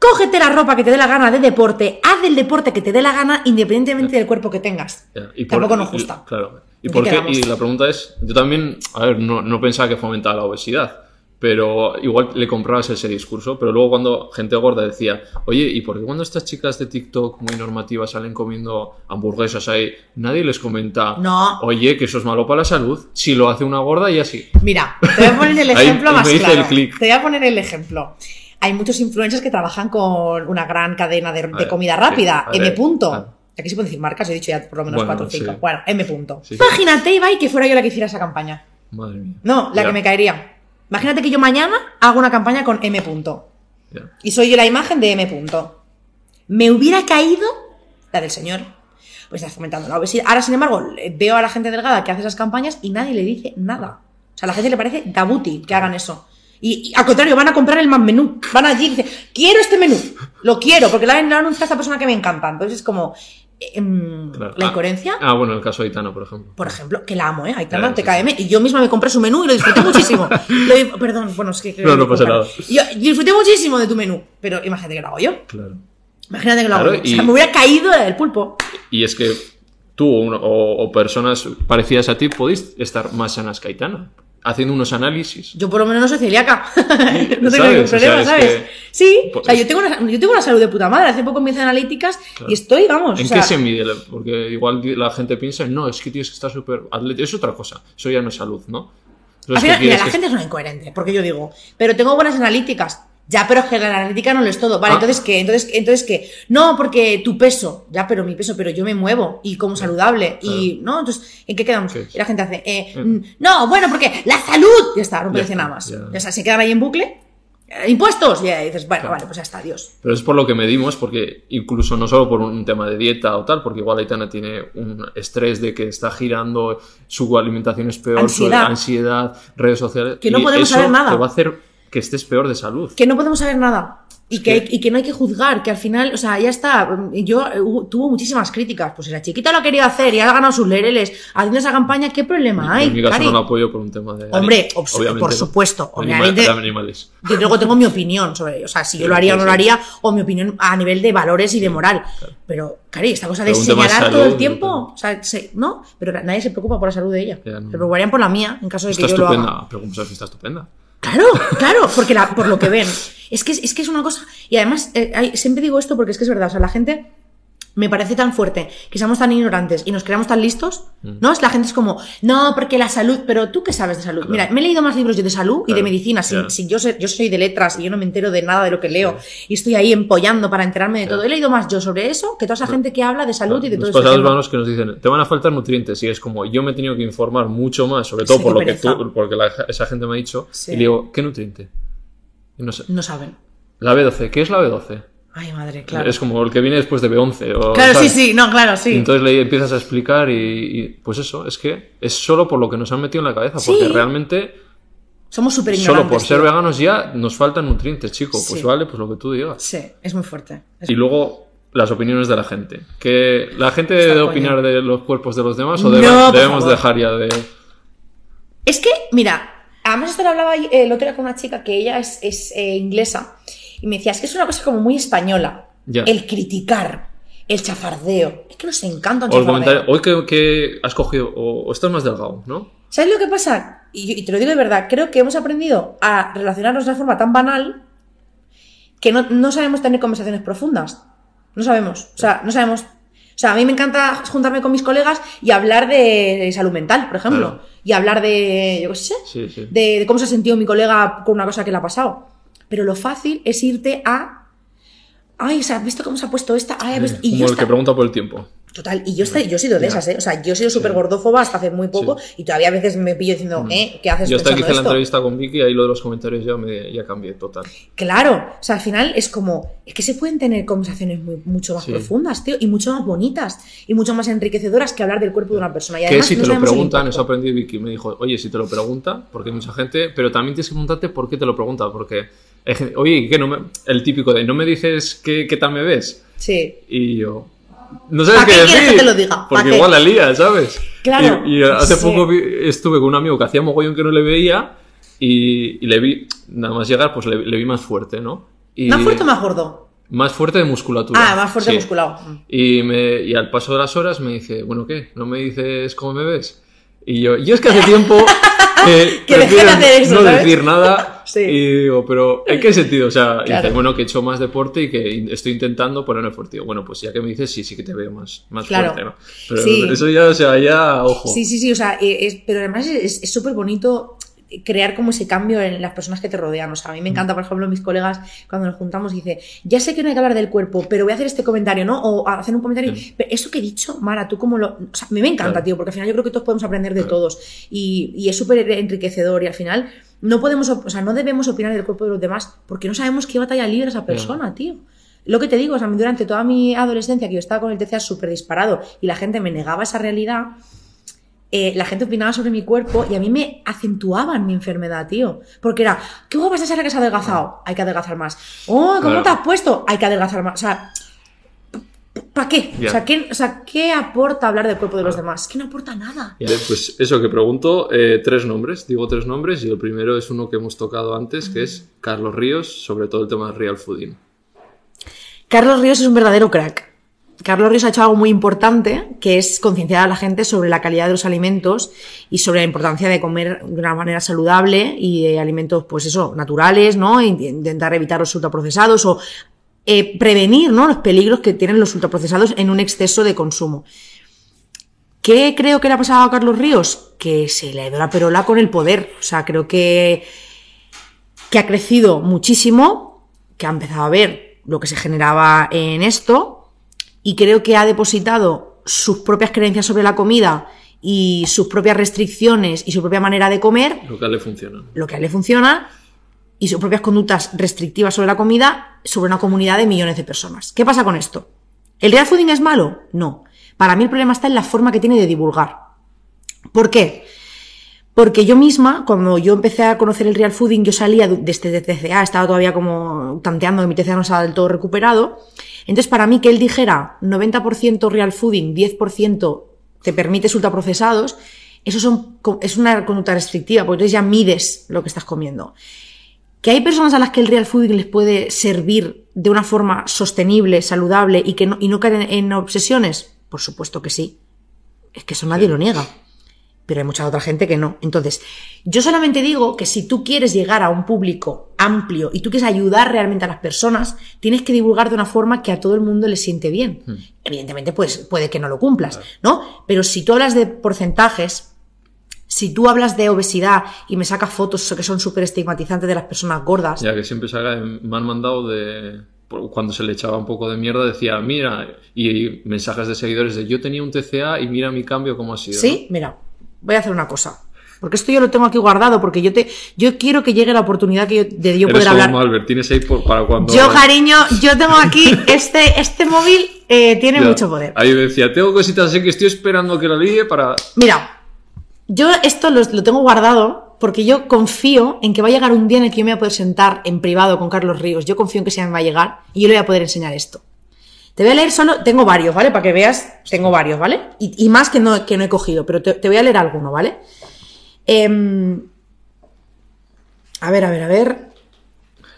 Cógete la ropa que te dé la gana de deporte, haz el deporte que te dé la gana independientemente del cuerpo que tengas. Y por- Tampoco nos y- gusta. claro. ¿Y, ¿En por qué y la pregunta es, yo también, a ver, no, no pensaba que fomentaba la obesidad, pero igual le comprabas ese discurso, pero luego cuando gente gorda decía, oye, ¿y por qué cuando estas chicas de TikTok muy normativas salen comiendo hamburguesas ahí, nadie les comenta, No. oye, que eso es malo para la salud? Si lo hace una gorda y así. Mira, te voy a poner el ejemplo más claro. Te voy a poner el ejemplo. Hay muchos influencers que trabajan con una gran cadena de, de ver, comida rápida, M. Punto. Aquí se pueden decir marcas, he dicho ya por lo menos Bueno, cuatro o cinco. sí. Bueno, M. Punto. Sí. Imagínate, Ibai, que fuera yo la que hiciera esa campaña. Madre mía. No, la Ya, que me caería. Imagínate que yo mañana hago una campaña con M. Punto. Y soy yo la imagen de M. Punto. Me hubiera caído la del señor. Pues estás fomentando la obesidad. Ahora, sin embargo, veo a la gente delgada que hace esas campañas y nadie le dice nada. O sea, a la gente le parece gabuti que hagan eso. Y, y, al contrario, van a comprar el más menú. Van allí y dicen, quiero este menú. Lo quiero, porque la la anuncia esta persona que me encanta. Entonces es como, Claro. la Ah, incoherencia. Ah, bueno, el caso de Aitana, por ejemplo. Por ejemplo, que la amo, ¿eh? Aitana, Claro, te sí. Y yo misma me compré su menú y lo disfruté muchísimo. Lo perdón, bueno, es que... No, no pasa nada. Yo disfruté muchísimo de tu menú, pero imagínate que lo hago yo. Claro. Imagínate que lo Claro, hago yo. O sea, y- me hubiera caído del pulpo. Y es que tú o personas parecidas a ti podéis estar más sanas que Aitana. Haciendo unos análisis. Yo por lo menos no soy celíaca. no tengo ¿Sabes? ningún O sea, problema, es ¿sabes? que- Sí, Pues- o sea, yo tengo, una, yo tengo una salud de puta madre. Hace poco me hice analíticas y estoy, vamos. ¿En o sea, qué se mide? Porque igual la gente piensa, no, es que tienes que estar súper atlético. Es otra cosa. Eso ya no es salud, ¿no? Al final, mira, la que- gente es una incoherente, porque yo digo, pero tengo buenas analíticas. Ya, pero es que la analítica no lo es todo. Vale, Ah. entonces qué, entonces, entonces qué. No, porque tu peso, ya, pero mi peso, pero yo me muevo y como saludable. Y, ¿no? Entonces, ¿en qué quedamos? Y la gente hace, eh, mm, no, bueno, porque la salud, ya está, no Ya está, nada más. ya. O sea, se quedan ahí en bucle. Eh, Impuestos, y ahí dices, bueno, Claro. vale, pues ya está, adiós. Pero es por lo que medimos, porque incluso no solo por un tema de dieta o tal, porque igual Aitana tiene un estrés de que está girando, su alimentación es peor, Ansiedad. su ansiedad, redes sociales. Que no podemos eso saber nada. Te va a hacer que estés peor de salud. que no podemos saber nada. Y que, y que no hay que juzgar, que al final, o sea, ya está. Yo eh, hubo- tuvo muchísimas críticas. Pues la chiquita lo ha querido hacer y ha ganado sus lereles haciendo esa campaña. ¿Qué problema hay? en mi caso Cari? no lo apoyo por un tema de. Hombre, obviamente, por ¿no? supuesto, obviamente. animales. Yo luego tengo mi opinión sobre, o sea, si yo lo haría o no lo haría, o mi opinión a nivel de valores y de moral. Pero, Cari, esta cosa de señalar todo salud, el tiempo, ¿no? o sea, se- no, pero nadie se preocupa por la salud de ella. Ya, no. Se preocuparían por la mía, en caso de Está que yo lo haga. estupenda. Pero como sabes que está estupenda. Claro, claro, porque la- por lo que ven. Es que es, que es una cosa. Y además, eh, hay- siempre digo esto porque es que es verdad. O sea, la gente me parece tan fuerte que seamos tan ignorantes y nos creamos tan listos. Mm. ¿No? Es la gente es como, no, porque la salud. Pero tú qué sabes de salud. Mira, me he leído más libros yo de salud y de medicina. Sin yo, soy de letras y yo no me entero de nada de lo que leo. Y estoy ahí empollando para enterarme de todo. He leído más yo sobre eso que toda esa gente que habla de salud y de todo Los eso. vanos que nos dicen, te van a faltar nutrientes. Y es como, yo me he tenido que informar mucho más, sobre todo Sí, por lo que tú, porque la- esa gente me ha dicho. Sí. Y digo, ¿qué nutriente? Y no sé. No saben. La B12, ¿qué es la B12? Ay, madre, claro. Es como el que viene después de B11. o, Claro, sí, ¿sabes? sí, no, claro, Y sí. entonces le empiezas a explicar y, y, pues eso, es que es solo por lo que nos han metido en la cabeza, porque Sí. realmente Somos súper ignorantes. solo por ser tío. veganos ya nos faltan nutrientes, chico. Pues Sí. vale, pues lo que tú digas. Sí, es muy fuerte. Es Y luego las opiniones de la gente. Que la gente debe coño. opinar de los cuerpos de los demás o debe- debemos favor. dejar ya de... Es que, mira, además esto lo hablaba eh, el otro día con una chica que ella es, es, eh, inglesa y me decía, es que es una cosa como muy española. El criticar, el chafardeo. Es que nos encanta un O chafardeo. hoy que, que has cogido, o, o estás más delgado, ¿no? ¿Sabes lo que pasa? Y, te lo digo de verdad, creo que hemos aprendido a relacionarnos de una forma tan banal que no, no sabemos tener conversaciones profundas. No sabemos. O sea, no sabemos. O sea, a mí me encanta juntarme con mis colegas y hablar de salud mental, por ejemplo. Claro. Y hablar de, yo qué sé, Sí, sí. de, de cómo se ha sentido mi colega con una cosa que le ha pasado. Pero lo fácil es irte a. Ay, o sea, ¿has visto cómo se ha puesto esta? Ay. Y Como yo el que pregunta por el tiempo. Total, y yo, estoy- yo he sido de esas, ¿eh? O sea, yo he sido súper gordófoba hasta hace muy poco y todavía a veces me pillo diciendo, ¿eh? ¿Qué haces Mm. Yo hasta que hice la entrevista con Vicky, ahí lo de los comentarios ya, me, ya cambié total. Claro, o sea, al final es como, es que se pueden tener conversaciones muy, mucho más Sí. profundas, tío, y mucho más bonitas, y mucho más enriquecedoras que hablar del cuerpo de una persona. Y que además si no te lo preguntan, eso aprendí Vicky, me dijo, oye, si te lo preguntan, porque hay mucha gente, pero también tienes que preguntarte por qué te lo pregunta, porque, gente, oye, que no me, el típico de, ¿no me dices qué, qué tal me ves? Sí. Y yo, no sabes ¿Pa qué qué decir, que te lo diga? ¿Pa porque qué? igual la lía, ¿sabes? Claro, Y, y hace sí. poco vi- estuve con un amigo que hacía mogollón que no le veía y, y le vi, nada más llegar, pues le, le vi más fuerte, ¿no? Y ¿Más fuerte o más gordo? Más fuerte de musculatura. Ah, más fuerte sí. musculado. Y, me, y al paso de las horas me dice, bueno, ¿qué? ¿No me dices cómo me ves? Y yo, yo es que hace tiempo que, Que dejé de hacer eso, no ¿sabes? decir nada. Sí. Y digo, pero ¿en qué sentido? O sea, y Claro. dice, bueno, que he hecho más deporte y que estoy intentando ponerme fuerte. Digo, bueno, pues ya que me dices, sí, sí que te veo más, más Claro. fuerte, ¿no? Pero Sí. eso ya, o sea, ya, ojo. Sí, sí, sí, o sea, eh, es- pero además es súper bonito crear como ese cambio en las personas que te rodean. O sea, a mí me encanta, por ejemplo, mis colegas cuando nos juntamos dice, ya sé que no hay que hablar del cuerpo, pero voy a hacer este comentario, ¿no? O hacer un comentario. Sí. Pero eso que he dicho, Mara, tú como lo... O sea, a mí me encanta, Claro. tío, porque al final yo creo que todos podemos aprender de Claro. todos. Y, y es súper enriquecedor y al final no podemos, o sea, no debemos opinar del cuerpo de los demás porque no sabemos qué batalla libra esa persona, tío. Lo que te digo, o sea, durante toda mi adolescencia que yo estaba con el TCA súper disparado y la gente me negaba esa realidad, eh, la gente opinaba sobre mi cuerpo y a mí me acentuaban mi enfermedad, tío. Porque era, qué guapa estás ahora que has adelgazado, hay que adelgazar más. Oh, ¿cómo Claro. te has puesto? Hay que adelgazar más. O sea, ¿para qué? O, sea, ¿qué? o sea, ¿qué aporta hablar del cuerpo de los demás? Es que no aporta nada. Vale, pues eso que pregunto, eh, tres nombres, digo tres nombres, y el primero es uno que hemos tocado antes, que es Carlos Ríos, sobre todo el tema del real fooding. Carlos Ríos es un verdadero crack. Carlos Ríos ha hecho algo muy importante, que es concienciar a la gente sobre la calidad de los alimentos y sobre la importancia de comer de una manera saludable y de alimentos, pues eso, naturales, ¿no? E intentar evitar los ultraprocesados o eh, prevenir, ¿no? Los peligros que tienen los ultraprocesados en un exceso de consumo. ¿Qué creo que le ha pasado a Carlos Ríos? Que se le ha ido la perola con el poder. O sea, creo que, que ha crecido muchísimo, que ha empezado a ver lo que se generaba en esto y creo que ha depositado sus propias creencias sobre la comida y sus propias restricciones y su propia manera de comer, Lo que a él le funciona. lo que a él le funciona, y sus propias conductas restrictivas sobre la comida sobre una comunidad de millones de personas. ¿Qué pasa con esto? ¿El real fooding es malo? No. Para mí el problema está en la forma que tiene de divulgar. ¿Por qué? Porque yo misma, cuando yo empecé a conocer el real fooding, yo salía de este TCA, estaba todavía como tanteando que mi TCA no estaba del todo recuperado. Entonces, para mí que él dijera 90% real fooding, 10% te permites ultraprocesados, eso son, es una conducta restrictiva, porque entonces ya mides lo que estás comiendo. ¿Que hay personas a las que el real fooding les puede servir de una forma sostenible, saludable y que no, y no caer en, obsesiones? Por supuesto que sí. Es que eso nadie lo niega. Pero hay mucha otra gente que no. Entonces, yo solamente digo que si tú quieres llegar a un público amplio y tú quieres ayudar realmente a las personas, tienes que divulgar de una forma que a todo el mundo le siente bien. Evidentemente, pues puede que no lo cumplas, ¿no? Pero si tú hablas de porcentajes, si tú hablas de obesidad y me sacas fotos que son súper estigmatizantes de las personas gordas, Ya que siempre se haga, me han mandado de. Cuando se le echaba un poco de mierda, decía, mira, y mensajes de seguidores de yo tenía un TCA y mira mi cambio cómo ha sido. Sí, mira, voy a hacer una cosa. Porque esto yo lo tengo aquí guardado, porque yo te, yo quiero que llegue la oportunidad que yo, de yo poder hablar. Malver, tienes ahí por- para cuando. Yo, cariño, yo tengo aquí este, este móvil eh, tiene Ya. mucho poder. Ahí decía, tengo cositas así que estoy esperando que la líe para. Mira, yo esto lo, lo tengo guardado porque yo confío en que va a llegar un día en el que yo me voy a poder sentar en privado con Carlos Ríos. Yo confío en que se me va a llegar y yo le voy a poder enseñar esto. Te voy a leer solo, tengo varios, ¿vale? Para que veas, tengo varios, ¿vale? Y, y más que no, que no he cogido, pero te, te voy a leer alguno, ¿vale? Em, a ver, a ver, a ver.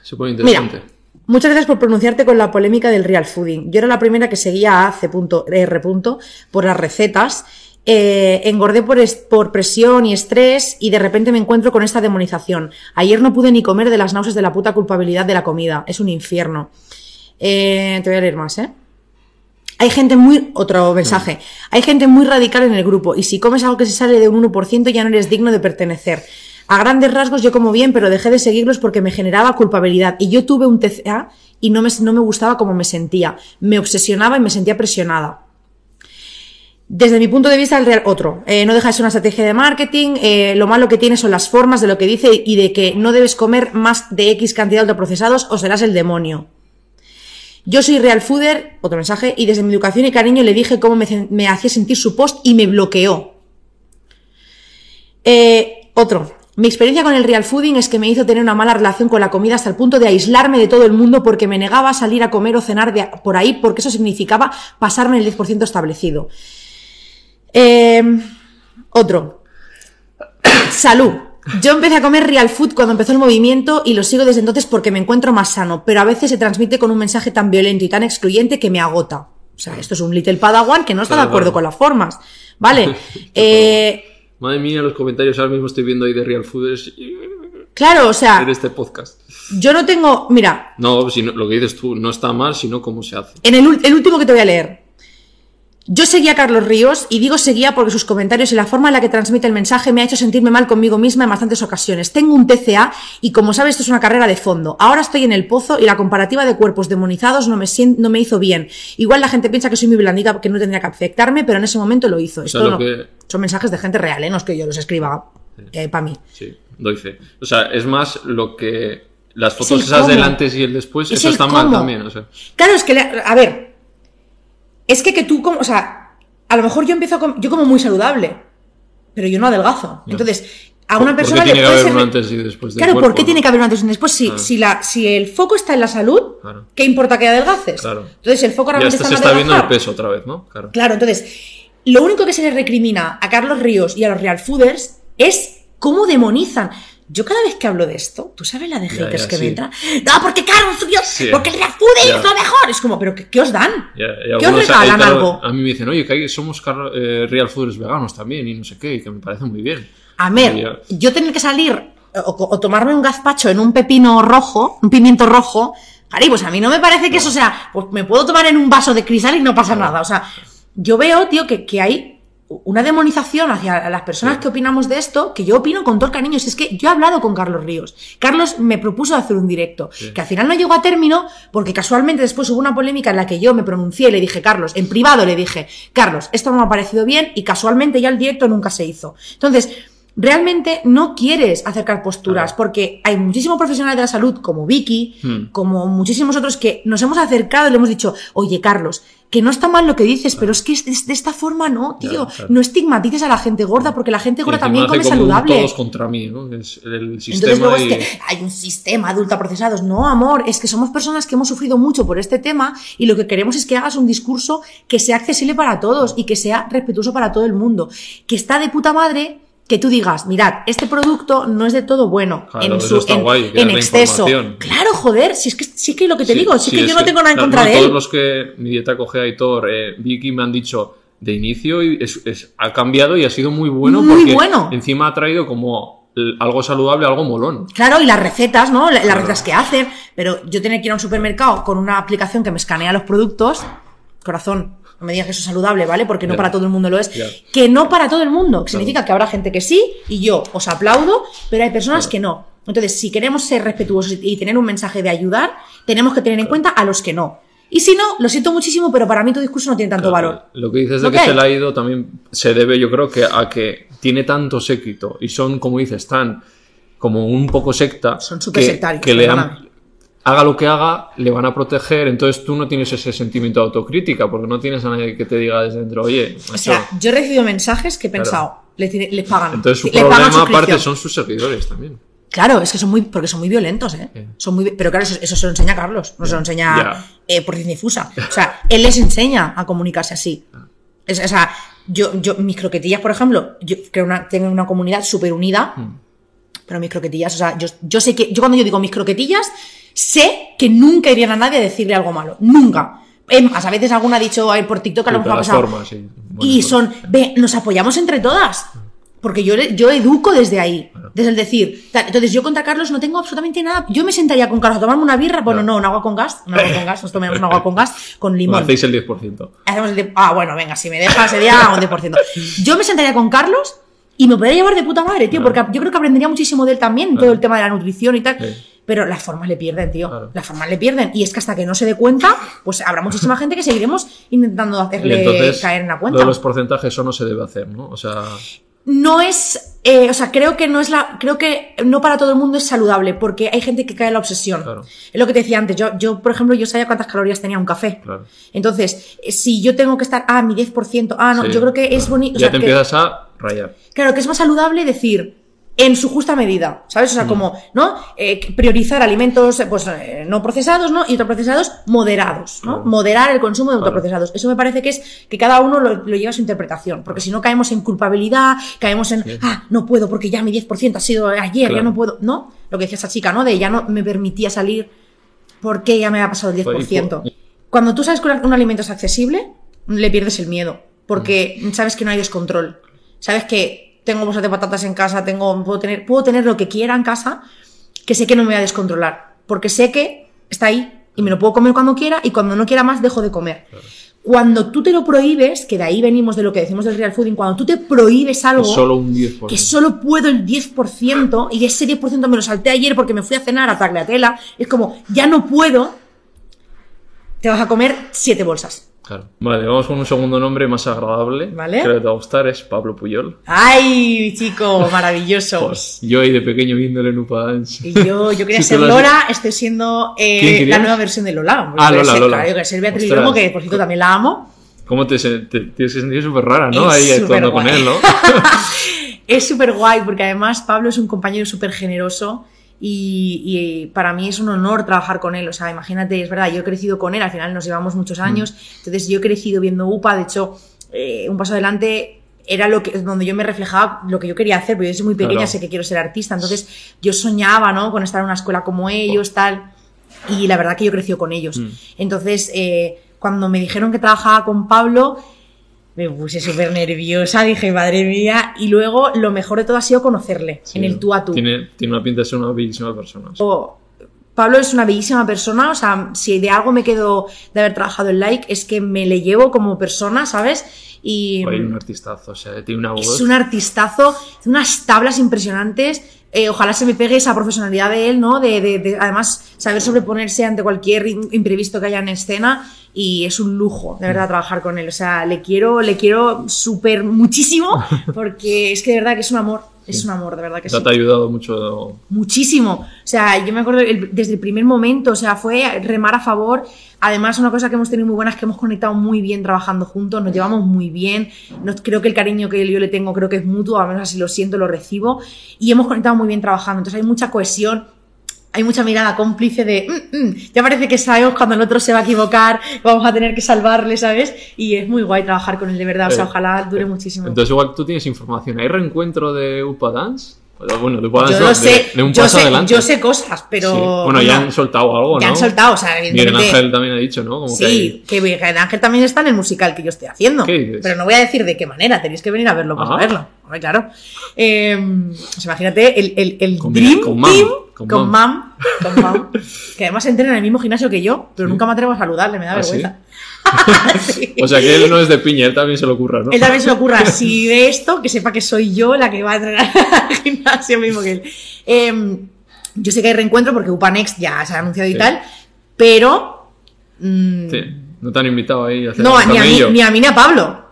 Se pone Mira, interesante. muchas gracias por pronunciarte con la polémica del real fooding. Yo era la primera que seguía a C.R. por las recetas. Eh, engordé por, por presión y estrés y de repente me encuentro con esta demonización. Ayer no pude ni comer de las náuseas de la puta culpabilidad de la comida. Es un infierno. Eh, te voy a leer más, ¿eh? Hay gente muy. Otro mensaje. Hay gente muy radical en el grupo. Y si comes algo que se sale de un 1%, ya no eres digno de pertenecer. A grandes rasgos yo como bien, pero dejé de seguirlos porque me generaba culpabilidad. Y yo tuve un TCA y no me, no me gustaba cómo me sentía. Me obsesionaba y me sentía presionada. Desde mi punto de vista, el real otro. Eh, no deja de ser una estrategia de marketing. eh, lo malo que tiene son las formas de lo que dice y de que no debes comer más de X cantidad de ultraprocesados o serás el demonio. Yo soy real fooder, otro mensaje, y desde mi educación y cariño le dije cómo me, hacía sentir su post y me bloqueó. Eh, otro. Mi experiencia con el real fooding es que me hizo tener una mala relación con la comida hasta el punto de aislarme de todo el mundo porque me negaba a salir a comer o cenar por ahí porque eso significaba pasarme el 10% establecido. Eh, otro. Salud. Yo empecé a comer real food cuando empezó el movimiento y lo sigo desde entonces porque me encuentro más sano, pero a veces se transmite con un mensaje tan violento y tan excluyente que me agota. O sea, esto es un little padawan que no está de acuerdo con las formas. Vale. Eh, Madre mía, los comentarios ahora mismo estoy viendo ahí de Real Fooders claro, o sea, en este podcast. yo no tengo. Mira, No, si no- lo que dices tú no está mal, sino cómo se hace. En el, el último que te voy a leer. Yo seguía a Carlos Ríos y digo seguía porque sus comentarios y la forma en la que transmite el mensaje me ha hecho sentirme mal conmigo misma en bastantes ocasiones. Tengo un TCA y como sabes esto es una carrera de fondo. Ahora estoy en el pozo y la comparativa de cuerpos demonizados no me, no me hizo bien. Igual la gente piensa que soy muy blandita que no tendría que afectarme, pero en ese momento lo hizo. Esto lo no- que- Son mensajes de gente real, ¿eh? no es que yo los escriba para mí. Sí, doy fe. O sea, es más lo que. Las fotos esas cómo. del antes y el después, Es eso el está mal también. O sea, Claro, es que, le- a ver, es que que tú como, o sea, a lo mejor yo empiezo a yo como muy saludable, pero yo no adelgazo. Entonces, a una ¿por persona qué le tiene que puede haber ser... un antes y después del Claro, ¿por qué no? tiene que haber un antes y un después? Si, Ah. si, la, si el foco está en la salud, Claro. ¿qué importa que adelgaces? Claro. Entonces, el foco Ya realmente hasta está se en está viendo el peso otra vez, ¿no? Claro. Claro, entonces, lo único que se le recrimina a Carlos Ríos y a los Real Fooders es cómo demonizan. Yo cada vez que hablo de esto, ¿tú sabes la de haters ya, que sí. me entra? No, porque Carlos subió, Sí. porque el Real Food Ya. es lo mejor. Es como, ¿pero qué, qué os dan? Ya, ¿Qué os regalan claro, algo? A mí me dicen, oye, que somos eh, real fooders veganos también y no sé qué, y que me parece muy bien. A ver, yo tener que salir o, o tomarme un gazpacho en un pepino rojo, un pimiento rojo, Cari, pues a mí no me parece que eso sea, pues me puedo tomar en un vaso de cristal y no pasa nada. O sea, yo veo, tío, que, que hay una demonización hacia las personas que opinamos de esto, que yo opino con todo el cariño. Si es que yo he hablado con Carlos Ríos. Carlos me propuso hacer un directo, que al final no llegó a término, porque casualmente después hubo una polémica en la que yo me pronuncié y le dije, Carlos, en privado le dije, Carlos, esto no me ha parecido bien, y casualmente ya el directo nunca se hizo. Entonces, realmente no quieres acercar posturas, porque hay muchísimos profesionales de la salud, como Vicky, Hmm. como muchísimos otros, que nos hemos acercado y le hemos dicho, oye, Carlos, que no está mal lo que dices, pero es que es de, esta forma no, tío. Claro. No estigmatices a la gente gorda, porque la gente gorda también come saludable. Todos contra mí, ¿no? Es el sistema Entonces luego y... es que hay un sistema de ultraprocesados. No, amor, es que somos personas que hemos sufrido mucho por este tema y lo que queremos es que hagas un discurso que sea accesible para todos y que sea respetuoso para todo el mundo. Que está de puta madre que tú digas, mirad, este producto no es de todo bueno Claro, en, su, en, guay, exceso. Claro, joder, si es que, si es que lo que te Sí, digo, si sí, es que yo no tengo nada en contra no, de Todos él. los que mi dieta coge Aitor, eh, Vicky me han dicho de inicio y es- es- ha cambiado y ha sido muy bueno Muy porque bueno. encima ha traído como algo saludable, algo molón. Claro, y las recetas, ¿no? La- Las recetas que hacen. Pero yo tener que ir a un supermercado con una aplicación que me escanea los productos, corazón, no me digas que eso es saludable, ¿vale? Porque no para todo el mundo lo es. Que no para todo el mundo. Que significa que habrá gente que sí, y yo os aplaudo, pero hay personas que no. Entonces, si queremos ser respetuosos y tener un mensaje de ayudar, tenemos que tener en cuenta a los que no. Y si no, lo siento muchísimo, pero para mí tu discurso no tiene tanto valor. Lo que dices de ¿No que que se le ha ido también se debe, yo creo, que a que tiene tanto séquito y son, como dices, tan como un poco secta. Son súper que- sectarios, Que le han-. Haga lo que haga, le van a proteger. Entonces tú no tienes ese sentimiento de autocrítica porque no tienes a nadie que te diga desde dentro, oye, O macho". sea, yo he recibido mensajes que he Claro. pensado, les, diré- les pagan. Entonces su problema aparte son sus seguidores también. Claro, es que son muy, porque son muy violentos, ¿eh? Son muy, pero claro, eso, eso se lo enseña Carlos, no se lo enseña Ya. eh, por difusa. O sea, él les enseña a comunicarse así. Es- o sea, yo, yo, mis croquetillas, por ejemplo, yo creo una, tengo una comunidad súper unida, Mm. pero mis croquetillas, o sea, yo, yo sé que, yo cuando yo digo mis croquetillas, sé que nunca irían a nadie a decirle algo malo. Nunca. Es más, a veces alguna ha dicho ay, por TikTok a lo mejor ha pasado. formas, sí. Buenas Y son, ve, nos apoyamos entre todas. Porque yo, yo educo desde ahí, desde el decir. tal. Entonces, yo contra Carlos no tengo absolutamente nada. Yo me sentaría con Carlos a tomarme una birra. Bueno, no, un agua con gas. Un agua con gas. Nos tomamos un agua con gas con Bueno, limón. hacéis el 10%. Hacemos el ah, bueno, venga, si me dejas sería un 10%. Yo me sentaría con Carlos y me podría llevar de puta madre, tío, porque yo creo que aprendería muchísimo de él también, todo el tema de la nutrición y tal. Sí. Pero las formas le pierden, tío. Claro. Las formas le pierden. Y es que hasta que no se dé cuenta, pues habrá muchísima gente que seguiremos intentando hacerle entonces, caer en la lo cuenta. de los porcentajes, eso no se debe hacer, ¿no? O sea, no es, eh, o sea, creo que no es la, creo que no para todo el mundo es saludable, porque hay gente que cae en la obsesión. Claro. Es lo que te decía antes, yo, yo, por ejemplo, yo sabía cuántas calorías tenía un café. claro. Entonces, eh, si yo tengo que estar, ah, mi 10%, ah, no, Sí. yo creo que es bonito, o Ya sea, te que- empiezas a rayar. claro, que es más saludable decir, en su justa medida, ¿sabes? O Mm. sea, como, ¿no? Eh, priorizar alimentos, eh, pues, eh, no procesados, ¿no? Y ultraprocesados moderados, ¿no? Claro. Moderar el consumo de Claro. ultraprocesados. Eso me parece que es que cada uno lo, lo lleva a su interpretación, porque si no caemos en culpabilidad, caemos en, ah, no puedo porque ya mi 10% ha sido ayer, ya Claro. no puedo, ¿no? Lo que decía esa chica, ¿no? De ya no me permitía salir porque ya me ha pasado el 10%. Y- Cuando tú sabes que un alimento es accesible, le pierdes el miedo, porque Mm. sabes que no hay descontrol. Sabes que tengo bolsas de patatas en casa, tengo, puedo, tener, puedo tener lo que quiera en casa, que sé que no me voy a descontrolar, porque sé que está ahí y me lo puedo comer cuando quiera y cuando no quiera más dejo de comer. Cuando tú te lo prohíbes, que de ahí venimos de lo que decimos del real fooding, cuando tú te prohíbes algo Es solo un 10%. que solo puedo el 10% y ese 10% me lo salté ayer porque me fui a cenar a Tagliatella, es como, ya no puedo, te vas a comer siete bolsas. Claro. Vale, vamos con un segundo nombre más agradable. Vale. Creo que te va a gustar, es Pablo Puyol. ¡Ay, chico! Maravilloso. Pues, yo ahí de pequeño viéndole en Upa Dance. Y yo, yo quería Si ser has- Lola, estoy siendo eh, ¿Quién la nueva versión de Lola. Ah, Lola, ser- Lola. claro, yo quería ser Beatriz. Lomo, que por cierto también la amo. ¿Cómo te, te tienes que sentir súper rara, no? Es ahí actuando con él, ¿no? Es súper guay porque además Pablo es un compañero súper generoso y, y para mí es un honor trabajar con él. O sea, imagínate, es verdad, yo he crecido con él, al final nos llevamos muchos Mm. años, entonces yo he crecido viendo UPA, de hecho, eh, un paso adelante era lo que, donde yo me reflejaba lo que yo quería hacer, porque yo soy muy pequeña, Claro. sé que quiero ser artista, entonces yo soñaba, ¿no? Con estar en una escuela como ellos, tal, y la verdad que yo crecí con ellos. Mm. Entonces, eh, cuando me dijeron que trabajaba con Pablo, me puse súper nerviosa, dije, madre mía, y luego lo mejor de todo ha sido conocerle, Sí. en el tú a tú. Tiene, tiene una pinta de ser una bellísima persona. O- Pablo es una bellísima persona, o sea, si de algo me quedo de haber trabajado en Like es que me le llevo como persona, ¿sabes? Y Hay un artistazo, o sea, tiene una voz. es un artistazo, tiene unas tablas impresionantes. eh, ojalá se me pegue esa profesionalidad de él, ¿no? De, de- de, además saber sobreponerse ante cualquier imprevisto que haya en escena y es un lujo, de Mm. verdad, trabajar con él. O sea, le quiero, le quiero súper muchísimo porque es que de verdad que es un amor, es un amor, de verdad que O sea, sí. te ha ayudado mucho. Muchísimo. O sea, yo me acuerdo el- desde el primer momento, o sea, fue remar a favor. Además, una cosa que hemos tenido muy buena es que hemos conectado muy bien trabajando juntos, nos llevamos muy bien. Nos- creo que el cariño que yo le tengo creo que es mutuo, al menos así lo siento, lo recibo. Y hemos conectado muy bien trabajando. Entonces hay mucha cohesión. Hay mucha mirada cómplice de, "Mm, mm", ya parece que sabemos cuando el otro se va a equivocar, vamos a tener que salvarle, ¿sabes? Y es muy guay trabajar con él, de verdad. O sea, Eh, ojalá dure muchísimo. Entonces, igual tú tienes información. ¿Hay reencuentro de Upa Dance? Bueno, de Upa Dance yo lo de- sé, de, un yo paso sé, adelante. yo sé cosas, pero. Sí. Bueno, ya no. han soltado algo, ¿no? Ya han soltado, o sea, Miguel. Ángel también ha dicho, ¿no? Como que Sí, hay- que Miguel Ángel también está en el musical que yo estoy haciendo. ¿Qué dices? Pero no voy a decir de qué manera, tenéis que venir a verlo para Ajá. verlo. Hombre, claro. Eh, sea, imagínate el, el, el Dream Team con con Mam. Mam, con Mam, que además entrena en el mismo gimnasio que yo, pero Sí. nunca me atrevo a saludarle, me da ¿Ah, vergüenza. Sí. O sea, que él no es de piña, él también se lo ocurra, ¿no? Él también se le ocurra, si ve esto, que sepa que soy yo la que va a entrenar al gimnasio mismo que él. Eh, yo sé que hay reencuentro porque UPANEXT ya se ha anunciado y Sí. tal, pero... mm, Sí. No te han invitado ahí a hacer no, un ni a, mí, ni a mí ni a Pablo.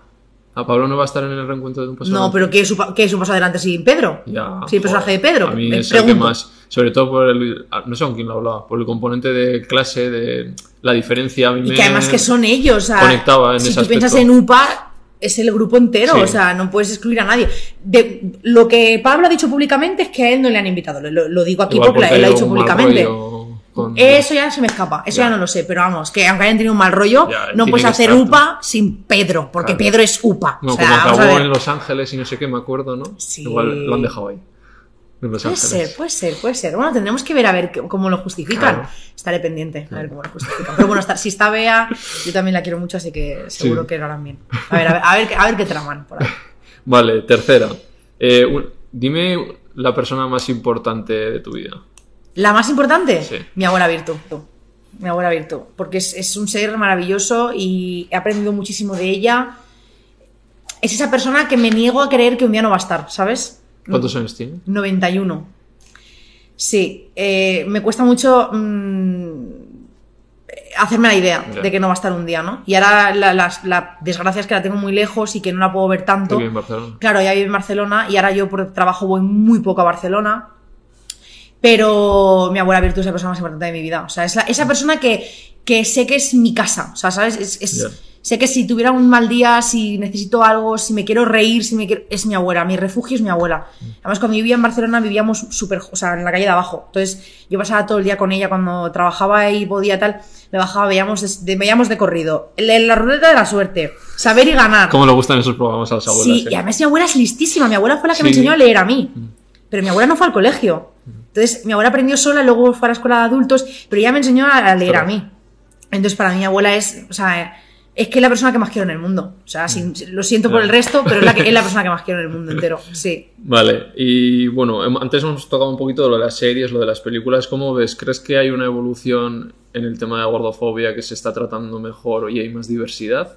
¿A Pablo no va a estar en el reencuentro de un paso No, adelante? pero ¿qué es, pa- qué es paso adelante sin Pedro? Ya, sin el personaje de. Pedro. A mí es el que más. Sobre todo por el. No sé con quién lo hablaba. Por el componente de clase, de la diferencia. A mí Y que además que son ellos. O sea, conectaba en si ese tú piensas en UPA, es el grupo entero. Sí. O sea, no puedes excluir a nadie. De, lo que Pablo ha dicho públicamente es que a él no le han invitado. Lo, digo aquí Igual porque, él lo ha dicho públicamente. con- Eso ya se me escapa, eso ya, Ya. no lo sé, pero vamos, que aunque hayan tenido un mal rollo, Ya, no puedes hacer estar- UPA sin Pedro, porque Claro. Pedro es UPA. No, o sea, como acabó en Los Ángeles y no sé qué, me acuerdo, ¿no? Sí. Igual lo han dejado ahí. Los Puede Ángeles. ser, puede ser, puede ser. Bueno, tendremos que ver a ver cómo lo justifican. Claro. Estaré pendiente a ver cómo lo justifican. Pero bueno, si está Bea, yo también la quiero mucho, así que seguro Sí. que lo harán bien. A ver, a ver, a ver, qué- a ver qué traman por ahí. Vale, tercera. Eh, un- dime la persona más importante de tu vida. La más importante, Sí. mi abuela Virtu. tú. Mi abuela Virtu. Porque es, es un ser maravilloso y he aprendido muchísimo de ella. Es esa persona que me niego a creer que un día no va a estar, ¿sabes? ¿Cuántos años tiene? 91. Sí, eh, me cuesta mucho mm, hacerme la idea Ya. de que no va a estar un día, ¿no? Y ahora la, desgracia es que la tengo muy lejos y que no la puedo ver tanto. Vive en Barcelona. Claro, ella vive en Barcelona y ahora yo por trabajo voy muy poco a Barcelona. Pero mi abuela Virtu es la persona más importante de mi vida. O sea, es la- esa persona que, que sé que es mi casa. O sea, ¿sabes? Es, es- Ya. Sé que si tuviera un mal día, si necesito algo, si me quiero reír, si me quiero... Es mi abuela, mi refugio es mi abuela. Además, cuando vivía en Barcelona vivíamos súper... O sea, en la calle de abajo. Entonces, yo pasaba todo el día con ella cuando trabajaba y podía tal. Me bajaba, veíamos de, veíamos de corrido. La, la ruleta de la suerte. Saber y ganar. ¿Cómo le gustan esos programas a las abuelas? Sí, eh? y además mi abuela es listísima. Mi abuela fue la que me Sí. Mm. enseñó a leer a mí. Pero mi abuela no fue al colegio. Entonces, mi abuela aprendió sola, luego fue a la escuela de adultos, pero ella me enseñó a a leer Claro. a mí. Entonces, para mí, mi abuela es, o sea, es que es la persona que más quiero en el mundo. O sea, sin- lo siento por el resto, pero es la, que, es la persona que más quiero en el mundo entero. Sí. Vale, y bueno, antes hemos tocado un poquito lo de las series, lo de las películas. ¿Cómo ves? ¿Crees que hay una evolución en el tema de la gordofobia que se está tratando mejor y hay más diversidad?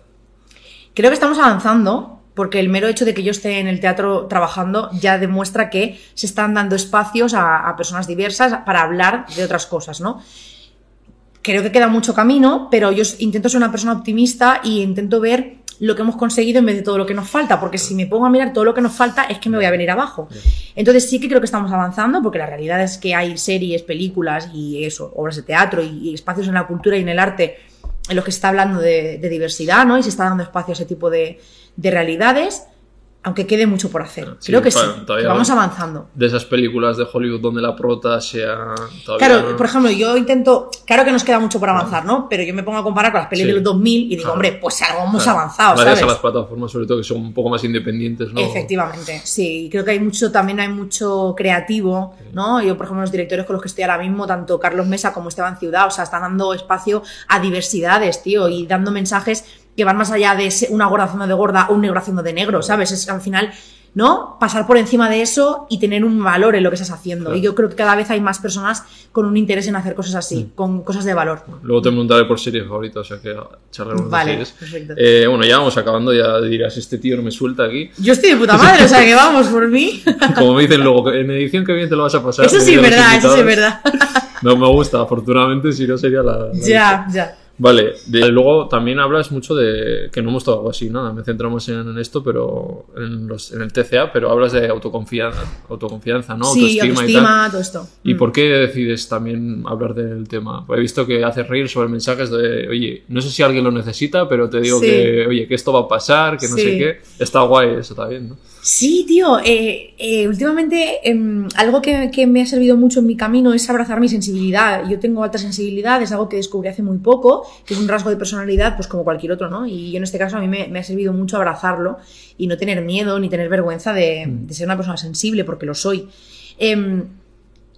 Creo que estamos avanzando, porque el mero hecho de que yo esté en el teatro trabajando ya demuestra que se están dando espacios a, a personas diversas para hablar de otras cosas, ¿no? Creo que queda mucho camino, pero yo intento ser una persona optimista y intento ver lo que hemos conseguido en vez de todo lo que nos falta, porque si me pongo a mirar todo lo que nos falta es que me voy a venir abajo. Entonces sí que creo que estamos avanzando, porque la realidad es que hay series, películas y eso, obras de teatro y, y espacios en la cultura y en el arte en los que se está hablando de, de diversidad, ¿no? Y se está dando espacio a ese tipo de, de realidades. Aunque quede mucho por hacer. Sí, Creo que sí, que vamos va- avanzando. De esas películas de Hollywood donde la prota sea. Claro, no- por ejemplo, yo intento, claro que nos queda mucho por avanzar, ¿no? Pero yo me pongo a comparar con las pelis Sí. de los 2000 y digo, Claro. hombre, pues algo hemos Claro, avanzado, Gracias ¿sabes? a las plataformas, sobre todo, que son un poco más independientes, ¿no? Efectivamente, sí, creo que hay mucho, también hay mucho creativo, ¿no? Yo, por ejemplo, los directores con los que estoy ahora mismo, tanto Carlos Mesa como Esteban Ciudad, o sea, están dando espacio a diversidades, tío, y dando mensajes que van más allá de una gorda haciendo de gorda o un negro haciendo de negro, ¿sabes? Es al final, ¿no? Pasar por encima de eso y tener un valor en lo que estás haciendo. Claro. Y yo creo que cada vez hay más personas con un interés en hacer cosas así, con cosas de valor. Luego te preguntaré por series favoritas, o sea que charlaremos Vale, de series. perfecto. Eh, bueno, ya vamos acabando, ya dirás, este tío no me suelta aquí. Yo estoy de puta madre, o sea, que vamos por mí. Como me dicen luego, en edición que bien te lo vas a pasar. Eso sí es verdad, eso sí es verdad. No me gusta, afortunadamente, si no sería la. la Ya, ya. Vale, de- luego también hablas mucho de que no hemos tocado así nada, me centramos en, en esto, pero en, los- en el TCA, pero hablas de autoconfianza, autoconfianza ¿no? sí, autoestima, y tal. autoestima, todo esto. ¿Y Mm. por qué decides también hablar del tema? Pues he visto que haces reír sobre mensajes de, oye, no sé si alguien lo necesita, pero te digo Sí. que, oye, que esto va a pasar, que no Sí. sé qué. Está guay eso también, ¿no? Sí, tío, eh, eh, últimamente em, algo que, que me ha servido mucho en mi camino es abrazar mi sensibilidad. Yo tengo alta sensibilidad, es algo que descubrí hace muy poco, que es un rasgo de personalidad, pues como cualquier otro, ¿no? Y yo en este caso a mí me, me ha servido mucho abrazarlo y no tener miedo ni tener vergüenza de, de ser una persona sensible, porque lo soy. Em,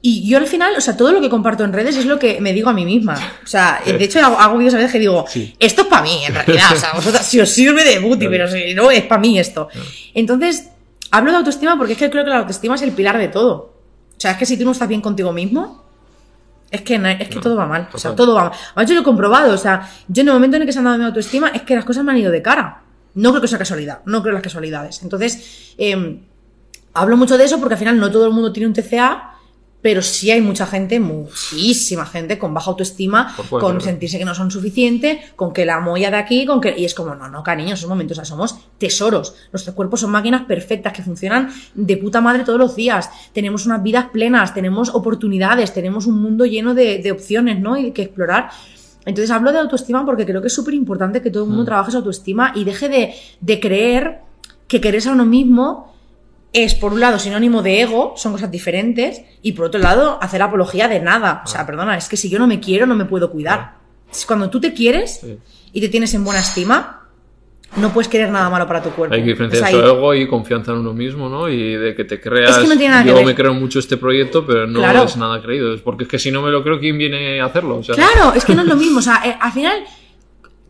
y yo al final, o sea, todo lo que comparto en redes es lo que me digo a mí misma. O sea, de hecho hago, hago vídeos a veces que digo, Sí. esto es para mí, en realidad. O sea, vosotras, si os sirve de booty, pero si no, es para mí esto. Entonces, hablo de autoestima porque es que creo que la autoestima es el pilar de todo. O sea, es que si tú no estás bien contigo mismo, es que, no- es que No, todo va mal. O sea, todo va mal. De hecho, lo he comprobado. O sea, yo en el momento en el que se han dado mi autoestima es que las cosas me han ido de cara. No creo que sea casualidad. No creo en las casualidades. Entonces, em, hablo mucho de eso porque al final no todo el mundo tiene un TCA, pero sí hay mucha gente, muchísima gente con baja autoestima, con sentirse que no son suficientes, con que la molla de aquí, con que. Y es como, no, no, cariño, esos momentos, o sea, somos tesoros. Nuestros cuerpos son máquinas perfectas que funcionan de puta madre todos los días. Tenemos unas vidas plenas, tenemos oportunidades, tenemos un mundo lleno de, de opciones, ¿no? Y que explorar. Entonces hablo de autoestima porque creo que es súper importante que todo el mundo Mm. trabaje su autoestima y deje de, de creer que quererse a uno mismo es, por un lado, sinónimo de ego, son cosas diferentes, y por otro lado, hacer apología de nada. O Ah. sea, perdona, es que si yo no me quiero, no me puedo cuidar. Es Cuando tú te quieres Sí. y te tienes en buena estima, no puedes querer nada malo para tu cuerpo. Hay que diferenciar Es su ahí. ego y confianza en uno mismo, ¿no? Y de que te creas. Es que no tiene nada que yo ver. me creo mucho este proyecto, pero no Claro. es nada creído. Es porque es que si no me lo creo, ¿quién viene a hacerlo? O sea, Claro, es que no es lo mismo. O sea, eh, al final,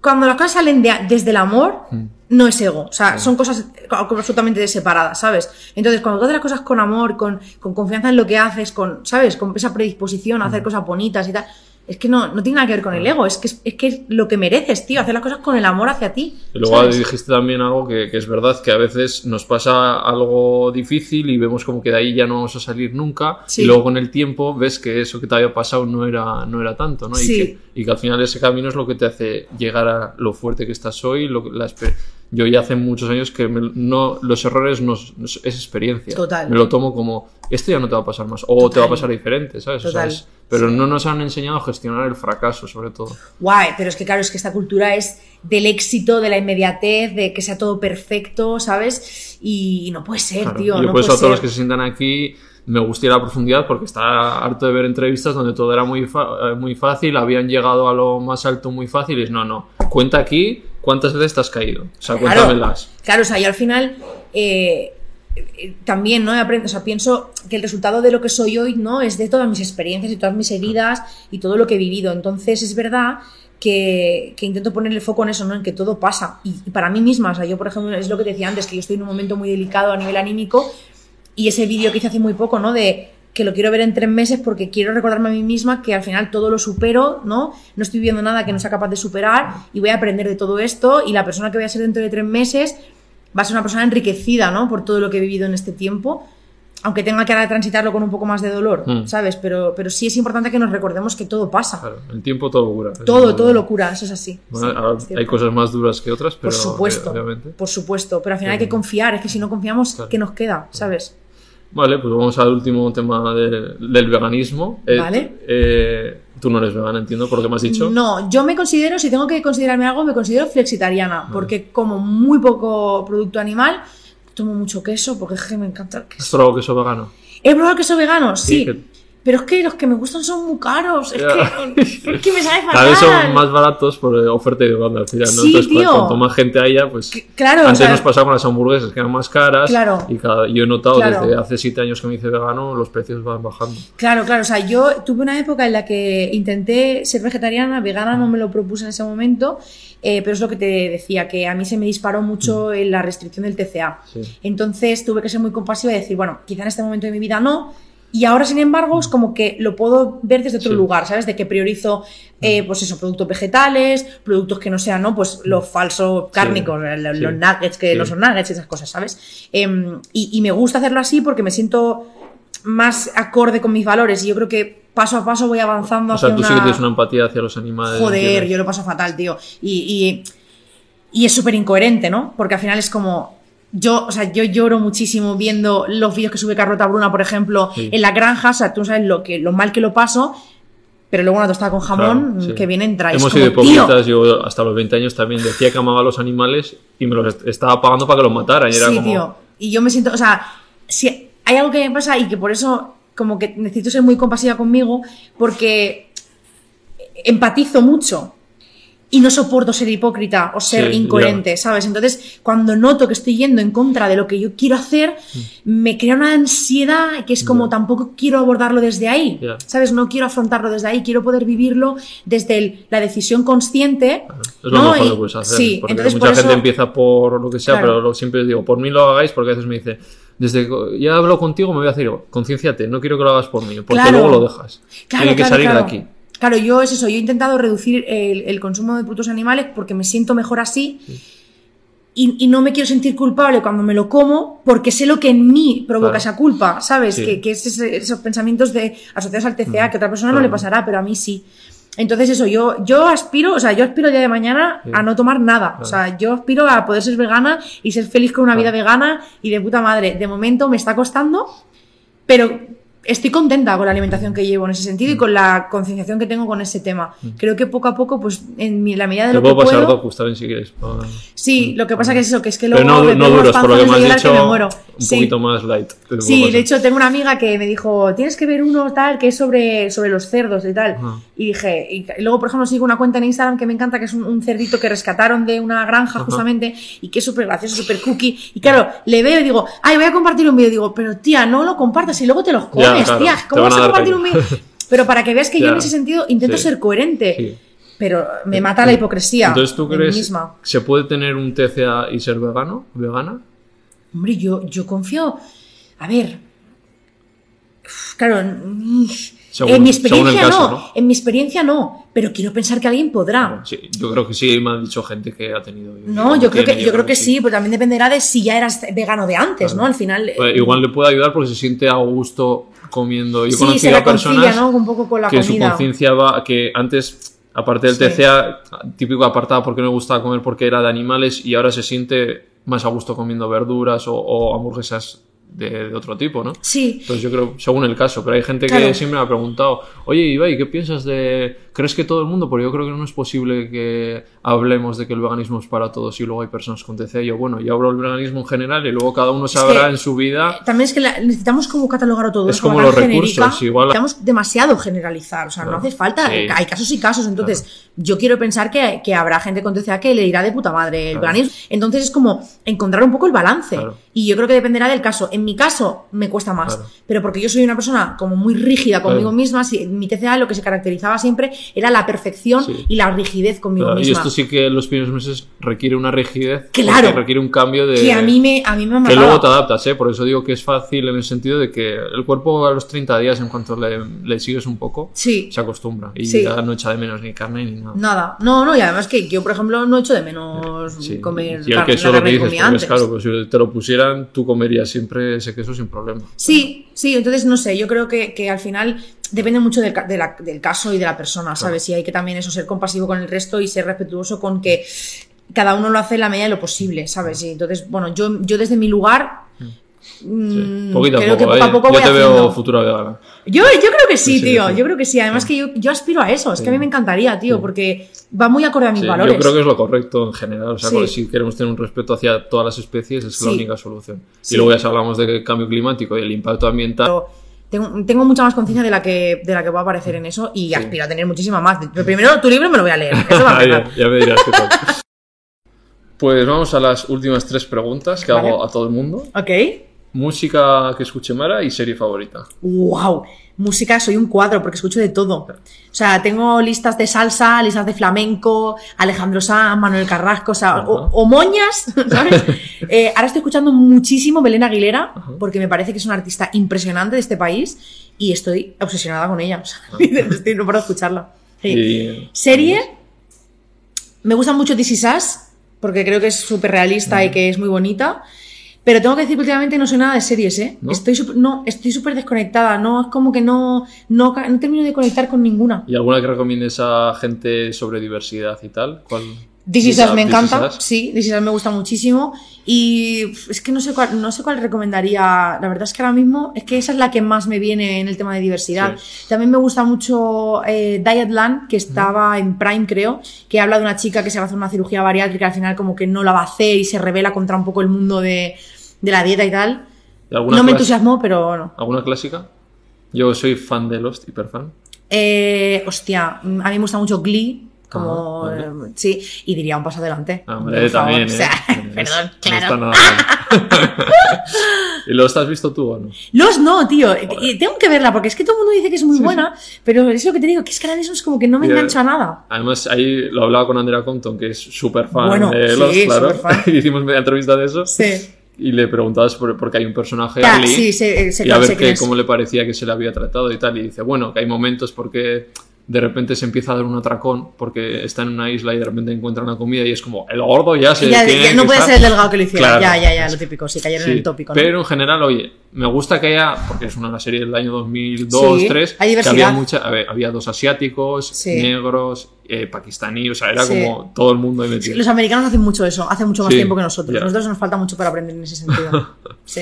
cuando las cosas salen de- desde el amor, Mm. no es ego. O sea, son cosas co- co- absolutamente separadas, ¿sabes? Entonces, cuando tú haces las cosas con amor, con, con confianza en lo que haces, con, ¿sabes? Con esa predisposición a hacer Mm. cosas bonitas y tal. Es que no, no tiene nada que ver con el ego, es que es, es que es lo que mereces, tío, hacer las cosas con el amor hacia ti. Y luego ¿sabes? dijiste también algo que, que es verdad, que a veces nos pasa algo difícil y vemos como que de ahí ya no vamos a salir nunca Sí. y luego con el tiempo ves que eso que te había pasado no era, no era tanto, ¿no? Y, Sí. que, y que al final ese camino es lo que te hace llegar a lo fuerte que estás hoy. Lo, que- la espe- yo ya hace muchos años que me- no, los errores no, es no es- es experiencia. Total. Me lo tomo como, esto ya no te va a pasar más o te va a pasar diferente, ¿sabes? O sea, Total. es- pero no nos han enseñado a gestionar el fracaso, sobre todo. Guay, pero es que claro, es que esta cultura es del éxito, de la inmediatez, de que sea todo perfecto, ¿sabes? Y no puede ser, Claro, tío. Yo no por eso puede a todos los que se sientan aquí me a la profundidad porque está harto de ver entrevistas donde todo era muy, fa- eh, muy fácil, habían llegado a lo más alto muy fácil y es no, no, cuenta aquí cuántas veces te has caído. O sea, Claro, cuéntamelas. claro, o sea, yo al final eh, eh, también, ¿no? Aprendo, o sea, pienso que el resultado de lo que soy hoy, ¿no? Es de todas mis experiencias y todas mis heridas y todo lo que he vivido. Entonces, es verdad que, que intento poner el foco en eso, ¿no? En que todo pasa. Y, y para mí misma, o sea, yo, por ejemplo, es lo que te decía antes, que yo estoy en un momento muy delicado a nivel anímico y ese vídeo que hice hace muy poco, ¿no? De que lo quiero ver en tres meses porque quiero recordarme a mí misma que al final todo lo supero, ¿no? No estoy viendo nada que no sea capaz de superar y voy a aprender de todo esto y la persona que voy a ser dentro de tres meses va a ser una persona enriquecida, ¿no? Por todo lo que he vivido en este tiempo, aunque tenga que ahora transitarlo con un poco más de dolor, Mm. ¿sabes? Pero, pero sí es importante que nos recordemos que todo pasa. Claro, el tiempo todo cura. Todo, todo locura, eso es así. Bueno, Sí, ahora es hay cosas más duras que otras, pero por supuesto, obviamente. por supuesto, pero al final hay que confiar, es que si no confiamos, Claro. ¿qué nos queda? ¿Sabes? Vale, pues vamos al último tema de- del veganismo. Eh, Vale. eh, tú no eres vegana, entiendo, por lo que me has dicho. No, yo me considero, si tengo que considerarme algo, me considero flexitariana, porque como muy poco producto animal, tomo mucho queso porque es que me encanta el ¿Has queso. probado queso vegano? ¿He probado queso vegano? Sí. Pero es que los que me gustan son muy caros. Es, que, es que me sabe fatal. Cada vez son más baratos por oferta y demanda al final, ¿no? Sí, Entonces, tío. cuanto más gente haya, pues. Que- claro, o Antes sea- nos pasaba con las hamburguesas que eran más caras. Claro. Y cada, yo he notado Claro. desde hace siete años que me hice vegano, los precios van bajando. Claro, claro. O sea, yo tuve una época en la que intenté ser vegetariana, vegana no me lo propuse en ese momento, eh, pero es lo que te decía, que a mí se me disparó mucho en la restricción del TCA. Sí. Entonces tuve que ser muy compasiva y decir, bueno, quizá en este momento de mi vida no. Y ahora, sin embargo, es como que lo puedo ver desde otro Sí. lugar, ¿sabes? De que priorizo, eh, pues eso, productos vegetales, productos que no sean, ¿no? Pues los falsos cárnicos, los, sí. los nuggets que no son nuggets, esas cosas, ¿sabes? Em, y, y me gusta hacerlo así porque me siento más acorde con mis valores y yo creo que paso a paso voy avanzando O sea, hacia tú sí que una... tienes una empatía hacia los animales. Joder, yo lo paso fatal, tío. Y, y, y es súper incoherente, ¿no? Porque al final es como. Yo, o sea, yo lloro muchísimo viendo los vídeos que sube Carlota Bruna, por ejemplo, Sí. en la granja. O sea, tú sabes lo, que, lo mal que lo paso, pero luego una tostada con jamón Claro, sí. que viene entra. y es Hemos sido hipócritas, yo hasta los 20 años también decía que amaba a los animales y me los est- estaba pagando para que los mataran. Y era sí, como, tío. Y yo me siento, o sea, si hay algo que me pasa y que por eso como que necesito ser muy compasiva conmigo porque empatizo mucho y no soporto ser hipócrita o ser Sí, incoherente, ¿sabes? Entonces, cuando noto que estoy yendo en contra de lo que yo quiero hacer, me crea una ansiedad que es como tampoco quiero abordarlo desde ahí. ¿sabes? No quiero afrontarlo desde ahí, quiero poder vivirlo desde el- la decisión consciente. Es lo ¿no? mejor Y- que puedes hacer. Sí, porque entonces mucha por gente eso- empieza por lo que sea, Claro. pero lo, siempre digo, por mí lo hagáis, porque a veces me dice, desde que ya hablo contigo me voy a decir, concienciate, no quiero que lo hagas por mí, porque Claro. luego lo dejas. Claro, Tiene que salir de aquí. Claro, yo es eso, yo he intentado reducir el, el consumo de productos animales porque me siento mejor así y, y no me quiero sentir culpable cuando me lo como porque sé lo que en mí provoca Claro. esa culpa, ¿sabes? Sí. Que, que es ese- esos pensamientos de, asociados al TCA que a otra persona no Claro. le pasará, pero a mí sí. Entonces eso, yo, yo aspiro, o sea, yo aspiro el día de mañana Sí. a no tomar nada. O sea, yo aspiro a poder ser vegana y ser feliz con una vida vegana y de puta madre. De momento me está costando, pero estoy contenta con la alimentación que llevo en ese sentido Mm. y con la concienciación que tengo con ese tema. Creo que poco a poco, pues en mi- la medida de Te lo que puedo pasar puedo... docus también si quieres. Sí, lo que pasa que es eso, que es que luego Pero no, no duros, por lo que me has dicho, que me muero. un Sí. poquito más light. Sí, de hecho tengo una amiga que me dijo, tienes que ver uno tal que es sobre, sobre los cerdos y tal. Ajá. Y dije, y luego por ejemplo sigo una cuenta en Instagram que me encanta, que es un, un cerdito que rescataron de una granja Ajá. justamente y que es súper gracioso, súper cookie. Y claro, le veo y digo, ay, voy a compartir un vídeo. Digo, pero tía, no lo compartas y luego te los comes, claro, tía. te ¿Cómo van vas a a dar compartir un caña. vídeo? Pero para que veas que yo en ese sentido intento Sí. ser coherente. Sí. Pero me mata la hipocresía. Entonces, ¿tú crees misma. se puede tener un TCA y ser vegano? ¿Vegana? Hombre, yo, yo confío. A ver. Claro, Según- en mi experiencia caso, no, ¿no? En mi experiencia no. Pero quiero pensar que alguien podrá. Sí, yo creo que sí, me han dicho gente que ha tenido. No, yo creo tiene, que, yo creo que sí, pero también dependerá de si ya eras vegano de antes, Claro. ¿no? Al final. eh, Pues igual le puede ayudar porque se siente a gusto comiendo. Yo sí, se conocido a personas ¿no? Un poco con la que su conciencia va, que antes, aparte del Sí. TCA, típico apartado porque no le gustaba comer porque era de animales y ahora se siente más a gusto comiendo verduras o, o hamburguesas de, de otro tipo, ¿no? Sí. Entonces yo creo, según el caso, pero hay gente Claro. que siempre me ha preguntado, oye Ibai, ¿qué piensas de... ¿Crees que todo el mundo? Porque yo creo que no es posible que hablemos de que el veganismo es para todos y luego hay personas con TCA. Yo, bueno, yo hablo del veganismo en general y luego cada uno sabrá que- en su vida... También es que la- necesitamos como catalogar todo Es como los genérica. recursos, igual- Necesitamos demasiado generalizar, o sea, no hace falta. Sí. Hay casos y casos. Entonces, yo quiero pensar que, que habrá gente con TCA que le dirá de puta madre el veganismo. Entonces, es como encontrar un poco el balance. Y yo creo que dependerá del caso. En mi caso, me cuesta más. Claro. Pero porque yo soy una persona como muy rígida conmigo Claro. misma, si- mi TCA lo que se caracterizaba siempre era la perfección Sí. y la rigidez conmigo Claro, y misma. esto sí que en los primeros meses requiere una rigidez. Claro. Requiere un cambio de... que a mí me, a mí me Que luego te adaptas, ¿eh? Por eso digo que es fácil en el sentido de que el cuerpo a los 30 días, en cuanto le, le sigues un poco, Sí. se acostumbra. Y Sí. ya no echa de menos ni carne ni nada. Nada, no, no, y además que yo, por ejemplo, no echo de menos comer y el queso lo que dices, comía porque es antes. claro, pues si te lo pusieran, tú comerías siempre ese queso sin problema. Sí, sí, entonces no sé, yo creo que, que al final depende mucho del, ca- de la- del caso y de la persona, ¿sabes? Y hay que también eso, ser compasivo con el resto y ser respetuoso con que cada uno lo hace en la medida de lo posible, ¿sabes? Y entonces, bueno, yo, yo desde mi lugar... mm, Poquito a creo poco, que poco a ¿eh? Yo voy te haciendo. veo futura vegana. Yo, yo creo que sí, Sí, sí, tío. sí. Yo creo que sí. Además que yo, yo aspiro a eso. Es que a mí me encantaría, tío, porque va muy acorde a mis Sí, valores. yo creo que es lo correcto en general. O sea, Sí. si queremos tener un respeto hacia todas las especies, es la única solución. Sí. Y luego ya si hablamos de cambio climático y el impacto ambiental. Pero tengo, tengo mucha más conciencia de la que de la que va a aparecer en eso y aspiro a tener muchísima más. Pero primero tu libro me lo voy a leer. Eso va a empezar. ya, ya me dirás qué tal. Pues vamos a las últimas tres preguntas que Vale. hago a todo el mundo. Ok. Música que escuche Mara y serie favorita. Wow. Música, soy un cuadro porque escucho de todo. O sea, tengo listas de salsa, listas de flamenco, Alejandro Sanz, Manuel Carrasco, o sea, o, Ajá. o moñas, ¿sabes? Eh, ahora estoy escuchando muchísimo Belén Aguilera porque me parece que es una artista impresionante de este país y estoy obsesionada con ella. O sea, estoy- no paro de escucharla. Sí. Y- Serie, me gusta mucho This Is Us, porque creo que es súper realista y que es muy bonita. Pero tengo que decir que últimamente no soy nada de series, ¿eh? ¿No? Estoy súper- no, estoy súper desconectada, no, es como que no, no, no termino de conectar con ninguna. ¿Y alguna que recomiendes a gente sobre diversidad y tal? ¿Cuál? This Is Us me This encanta, Us. sí, This Is Us me gusta muchísimo y es que no sé cuál, no sé cuál recomendaría, la verdad es que ahora mismo es que esa es la que más me viene en el tema de diversidad. También me gusta mucho eh, Dietland, que estaba en Prime creo, que habla de una chica que se va a hacer una cirugía bariátrica al final como que no la va a hacer y se revela contra un poco el mundo de, de la dieta y tal. ¿Y alguna No me entusiasmó, pero no. ¿Alguna clásica? Yo soy fan de Lost, hiperfan. Eh, hostia, a mí me gusta mucho Glee, como... Ah, vale. eh, sí, y diría un paso adelante. Ah, hombre, también, ¿eh? O sea, No es- perdón, no claro. mal. ¿Y Lost has visto tú o no? Los no, tío. Tengo que verla porque es que todo el mundo dice que es muy buena, pero es lo que te digo, que es que ahora mismo es como que no me engancha a nada. Además, ahí lo hablaba con Andrea Compton, que es súper fan Bueno, de sí, Lost, claro. hicimos media entrevista de eso. Sí. Y le preguntabas por, porque hay un personaje Ali, sí, sé- sé y a ver es. cómo le parecía que se le había tratado y tal. Y dice, bueno, que hay momentos porque de repente se empieza a dar un atracón porque está en una isla y de repente encuentra una comida y es como, el gordo ya se Ya, tiene ya no que puede estar". ser el delgado que lo hiciera. Claro. Ya, ya, ya, lo típico. Sí, cayeron en el tópico. ¿no? Pero en general, oye, me gusta que haya, porque es una serie del año 2002, Sí, 2003, hay que diversidad. había, mucha, a ver, había dos asiáticos, Sí. negros, eh, pakistaníes, o sea, era como todo el mundo ahí metido. Los americanos hacen mucho eso, hace mucho más tiempo que nosotros. Nosotros nos falta mucho para aprender en ese sentido. Sí.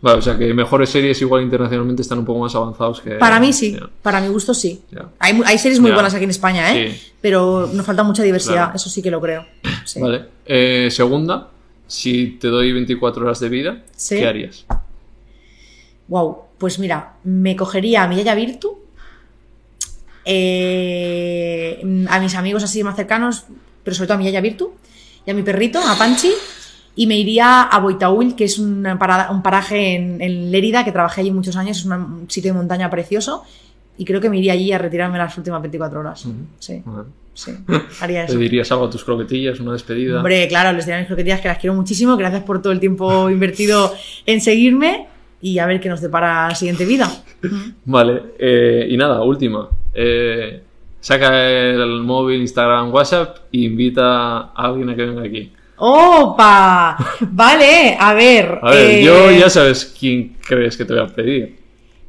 Vale, o sea, que mejores series igual internacionalmente están un poco más avanzados que... Para mí sí, para mi gusto sí. Hay, hay series muy buenas aquí en España, ¿eh? Sí. Pero nos falta mucha diversidad, Claro. eso sí que lo creo. Sí. Vale. Eh, segunda, si te doy 24 horas de vida, Sí. ¿qué harías? Wow, pues mira, me cogería a mi Yaya Virtu, eh, a mis amigos así más cercanos, pero sobre todo a mi Yaya Virtu, y a mi perrito, a Panchi, y me iría a Boitaúl, que es una parada- un paraje en, en Lérida, que trabajé allí muchos años, es un sitio de montaña precioso, y creo que me iría allí a retirarme las últimas 24 horas. Sí, Vale. sí, haría ¿Te eso. dirías algo a tus croquetillas, una despedida? Hombre, claro, les diré a mis croquetillas que las quiero muchísimo, gracias por todo el tiempo invertido en seguirme y a ver qué nos depara la siguiente vida. Vale, eh, y nada, última. Eh, saca el móvil, Instagram, WhatsApp e invita a alguien a que venga aquí. ¡Opa! Vale, a ver. A ver, eh, yo ya sabes quién crees que te voy a pedir.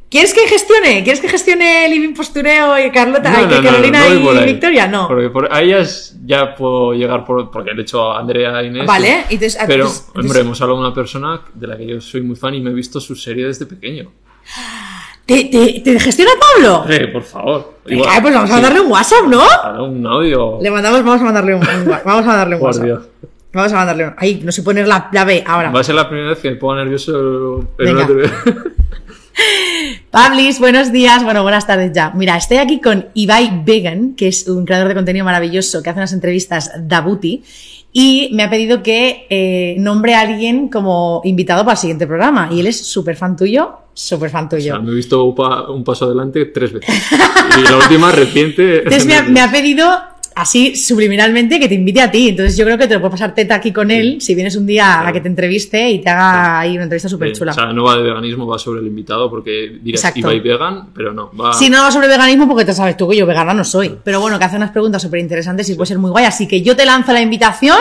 ¿Quieres que gestione? ¿Quieres que gestione Living Postureo y Carlota, No, que Carolina no y ahí. Victoria? No. Porque por, a ellas ya puedo llegar por, porque le he hecho a Andrea Inés. Vale, entonces- Pero, entonces- hombre, hemos hablado de una persona de la que yo soy muy fan y me he visto su serie desde pequeño. ¿Te, te, te gestiona Pablo? Eh, por favor. Pues vamos a sí. mandarle un WhatsApp, ¿no? Un audio. Le mandamos, vamos a mandarle un, un vamos a mandarle un WhatsApp. Vamos a mandarle. Ay, no sé poner la, la B ahora. Va a ser la primera vez que me pongo nervioso en una TV. Pablis, buenos días, bueno, buenas tardes ya. Mira, estoy aquí con Ibai Vegan, que es un creador de contenido maravilloso que hace unas entrevistas Dabuti, y me ha pedido que eh, nombre a alguien como invitado para el siguiente programa. Y él es súper fan tuyo, súper fan O tuyo. sea, me he visto un, pa- un paso adelante tres veces. Y la última reciente. Entonces me ha, me ha pedido así subliminalmente que te invite a ti. Entonces yo creo que te lo puedo pasar teta aquí con él si vienes un día a que te entreviste y te haga ahí una entrevista súper chula. O sea, no va de veganismo, va sobre el invitado, porque dirás Exacto. Ibai vegan, pero no. Va... Si no va sobre veganismo, porque te sabes tú que yo vegana no soy. Pero bueno, que hace unas preguntas súper interesantes y puede ser muy guay. Así que yo te lanzo la invitación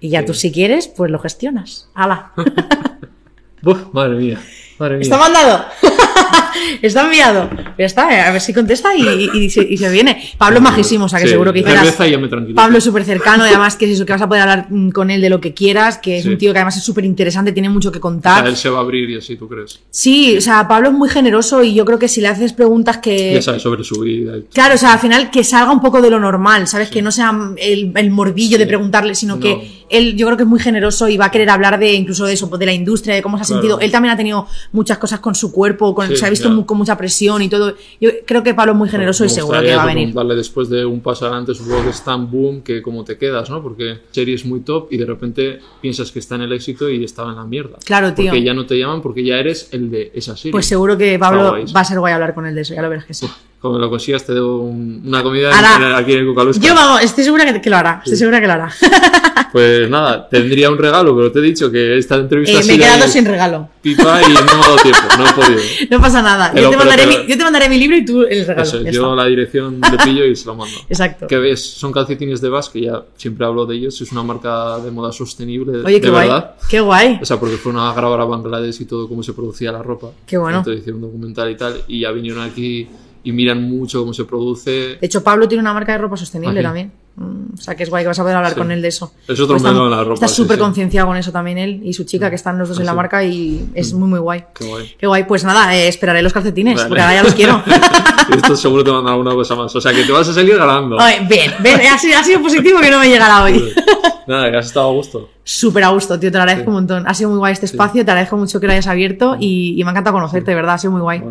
y ya Sí. tú, si quieres, pues lo gestionas. ¡Hala! Madre mía. Madre mía. Está mandado. Está enviado. ya está, a ver si contesta y, y se, y se viene. Pablo es majísimo, o sea que Sí, seguro que tranquilizo. Pablo es súper cercano y además que es eso, que vas a poder hablar mm, con él de lo que quieras, que es Sí. un tío que además es súper interesante, tiene mucho que O contar. sea, él se va a abrir y así, ¿tú crees? Sí, o sea, Pablo es muy generoso y yo creo que si le haces preguntas que... Ya sabes sobre su vida. y- Claro, o sea, al final que salga un poco de lo normal, ¿sabes? Que no sea el, el morbillo de preguntarle, sino No. que él yo creo que es muy generoso y va a querer hablar de incluso de eso, pues, de la industria, de cómo se ha Claro. sentido. Él también ha tenido muchas cosas con su cuerpo, con, Sí, se ha visto con mucha presión y todo. Yo creo que Pablo es muy generoso y seguro que va a venir. preguntarle después de un paso adelante, supongo que es tan boom que cómo te quedas, ¿no? Porque serie es muy top y de repente piensas que está en el éxito y estaba en la mierda. Claro, tío. Porque ya no te llaman porque ya eres el de esa serie. Pues seguro que Pablo va a ser guay hablar con él de eso, ya lo verás que sí. Cuando lo consigas te debo un- una comida en- en- aquí en el Cucalusca. Yo vamos, estoy segura que, que lo hará, estoy segura que lo hará. Pues nada, tendría un regalo, pero te he dicho que esta entrevista Eh, me he quedado sin regalo. pipa y no me ha dado tiempo, no he podido. No pasa nada. Pero- Yo te, pero- mandaré pero- mi, yo te mandaré mi libro y tú el regalo. Eso, yo está. la dirección le pillo y se lo mando. Exacto. Que ves, son calcetines de Bass, que ya siempre hablo de ellos, es una marca de moda sostenible, Oye, qué de guay. verdad. Qué guay. O sea, porque fue una grabar a Bangladesh y todo cómo se producía la ropa. Qué bueno. Entonces hicieron un documental y tal, y ya vinieron aquí y miran mucho cómo se produce. De hecho, Pablo tiene una marca de ropa sostenible Ah, también. Mm, O sea, que es guay que vas a poder hablar Sí. con él de eso. Es otro Pues está, la ropa, Está súper sí. concienciado con eso también él y su chica, que están los dos Ah, en la sí. marca y es muy, muy guay. Qué guay. Qué guay. Pues nada, eh, esperaré los calcetines, Vale. porque ahora ya los quiero. Esto seguro te mandan alguna cosa más. O sea, que te vas a salir ganando. Ay, bien, bien, ha sido, ha sido positivo que no me llegara hoy. Nada, que has estado a gusto. Súper a gusto, tío, te lo agradezco Sí. un montón. Ha sido muy guay este espacio, te agradezco mucho que lo hayas abierto y, y me ha encantado conocerte, de verdad, ha sido muy guay.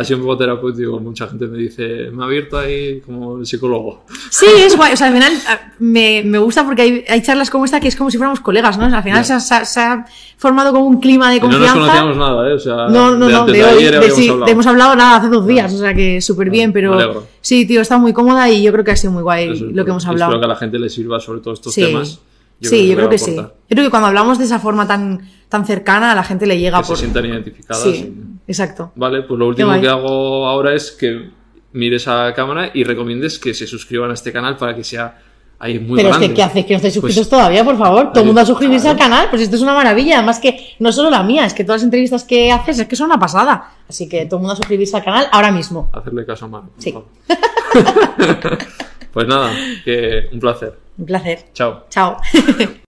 Ha sido un poco terapéutico. Mucha gente me dice, me ha abierto ahí como psicólogo. Sí, es guay. O sea, al final ah, me, me gusta porque hay, hay charlas como esta que es como si fuéramos colegas, ¿no? O sea, al final se, ha- se ha- se ha formado como un clima de Y no confianza. nos conocíamos nada, ¿eh? O sea, No, no, de no, antes de hoy, de, sí, hablado. hemos hablado nada hace dos días, o sea que súper bien, pero me alegro. sí, tío, está muy cómoda y yo creo que ha sido muy guay Eso, lo que hemos hablado. Espero que a la gente le sirva sobre todo estos Sí, temas. Sí, yo creo que sí. Yo creo que cuando hablamos de esa forma tan, tan cercana, a la gente le llega Que por. se sientan identificadas. Sí, exacto. Vale, pues lo último que hago ahora es que mires a cámara y recomiendes que se suscriban a este canal para que sea ahí muy Pero es que, ¿qué hacéis? Que no estáis suscritos Pues- todavía, por favor. Todo el mundo a suscribirse claro. al canal. Pues esto es una maravilla. Además que no solo la mía, es que todas las entrevistas que haces es que son una pasada. Así que todo el mundo a suscribirse al canal ahora mismo. Hacerle caso a por Sí. pues nada, que un placer. Un placer. Chao. Chao.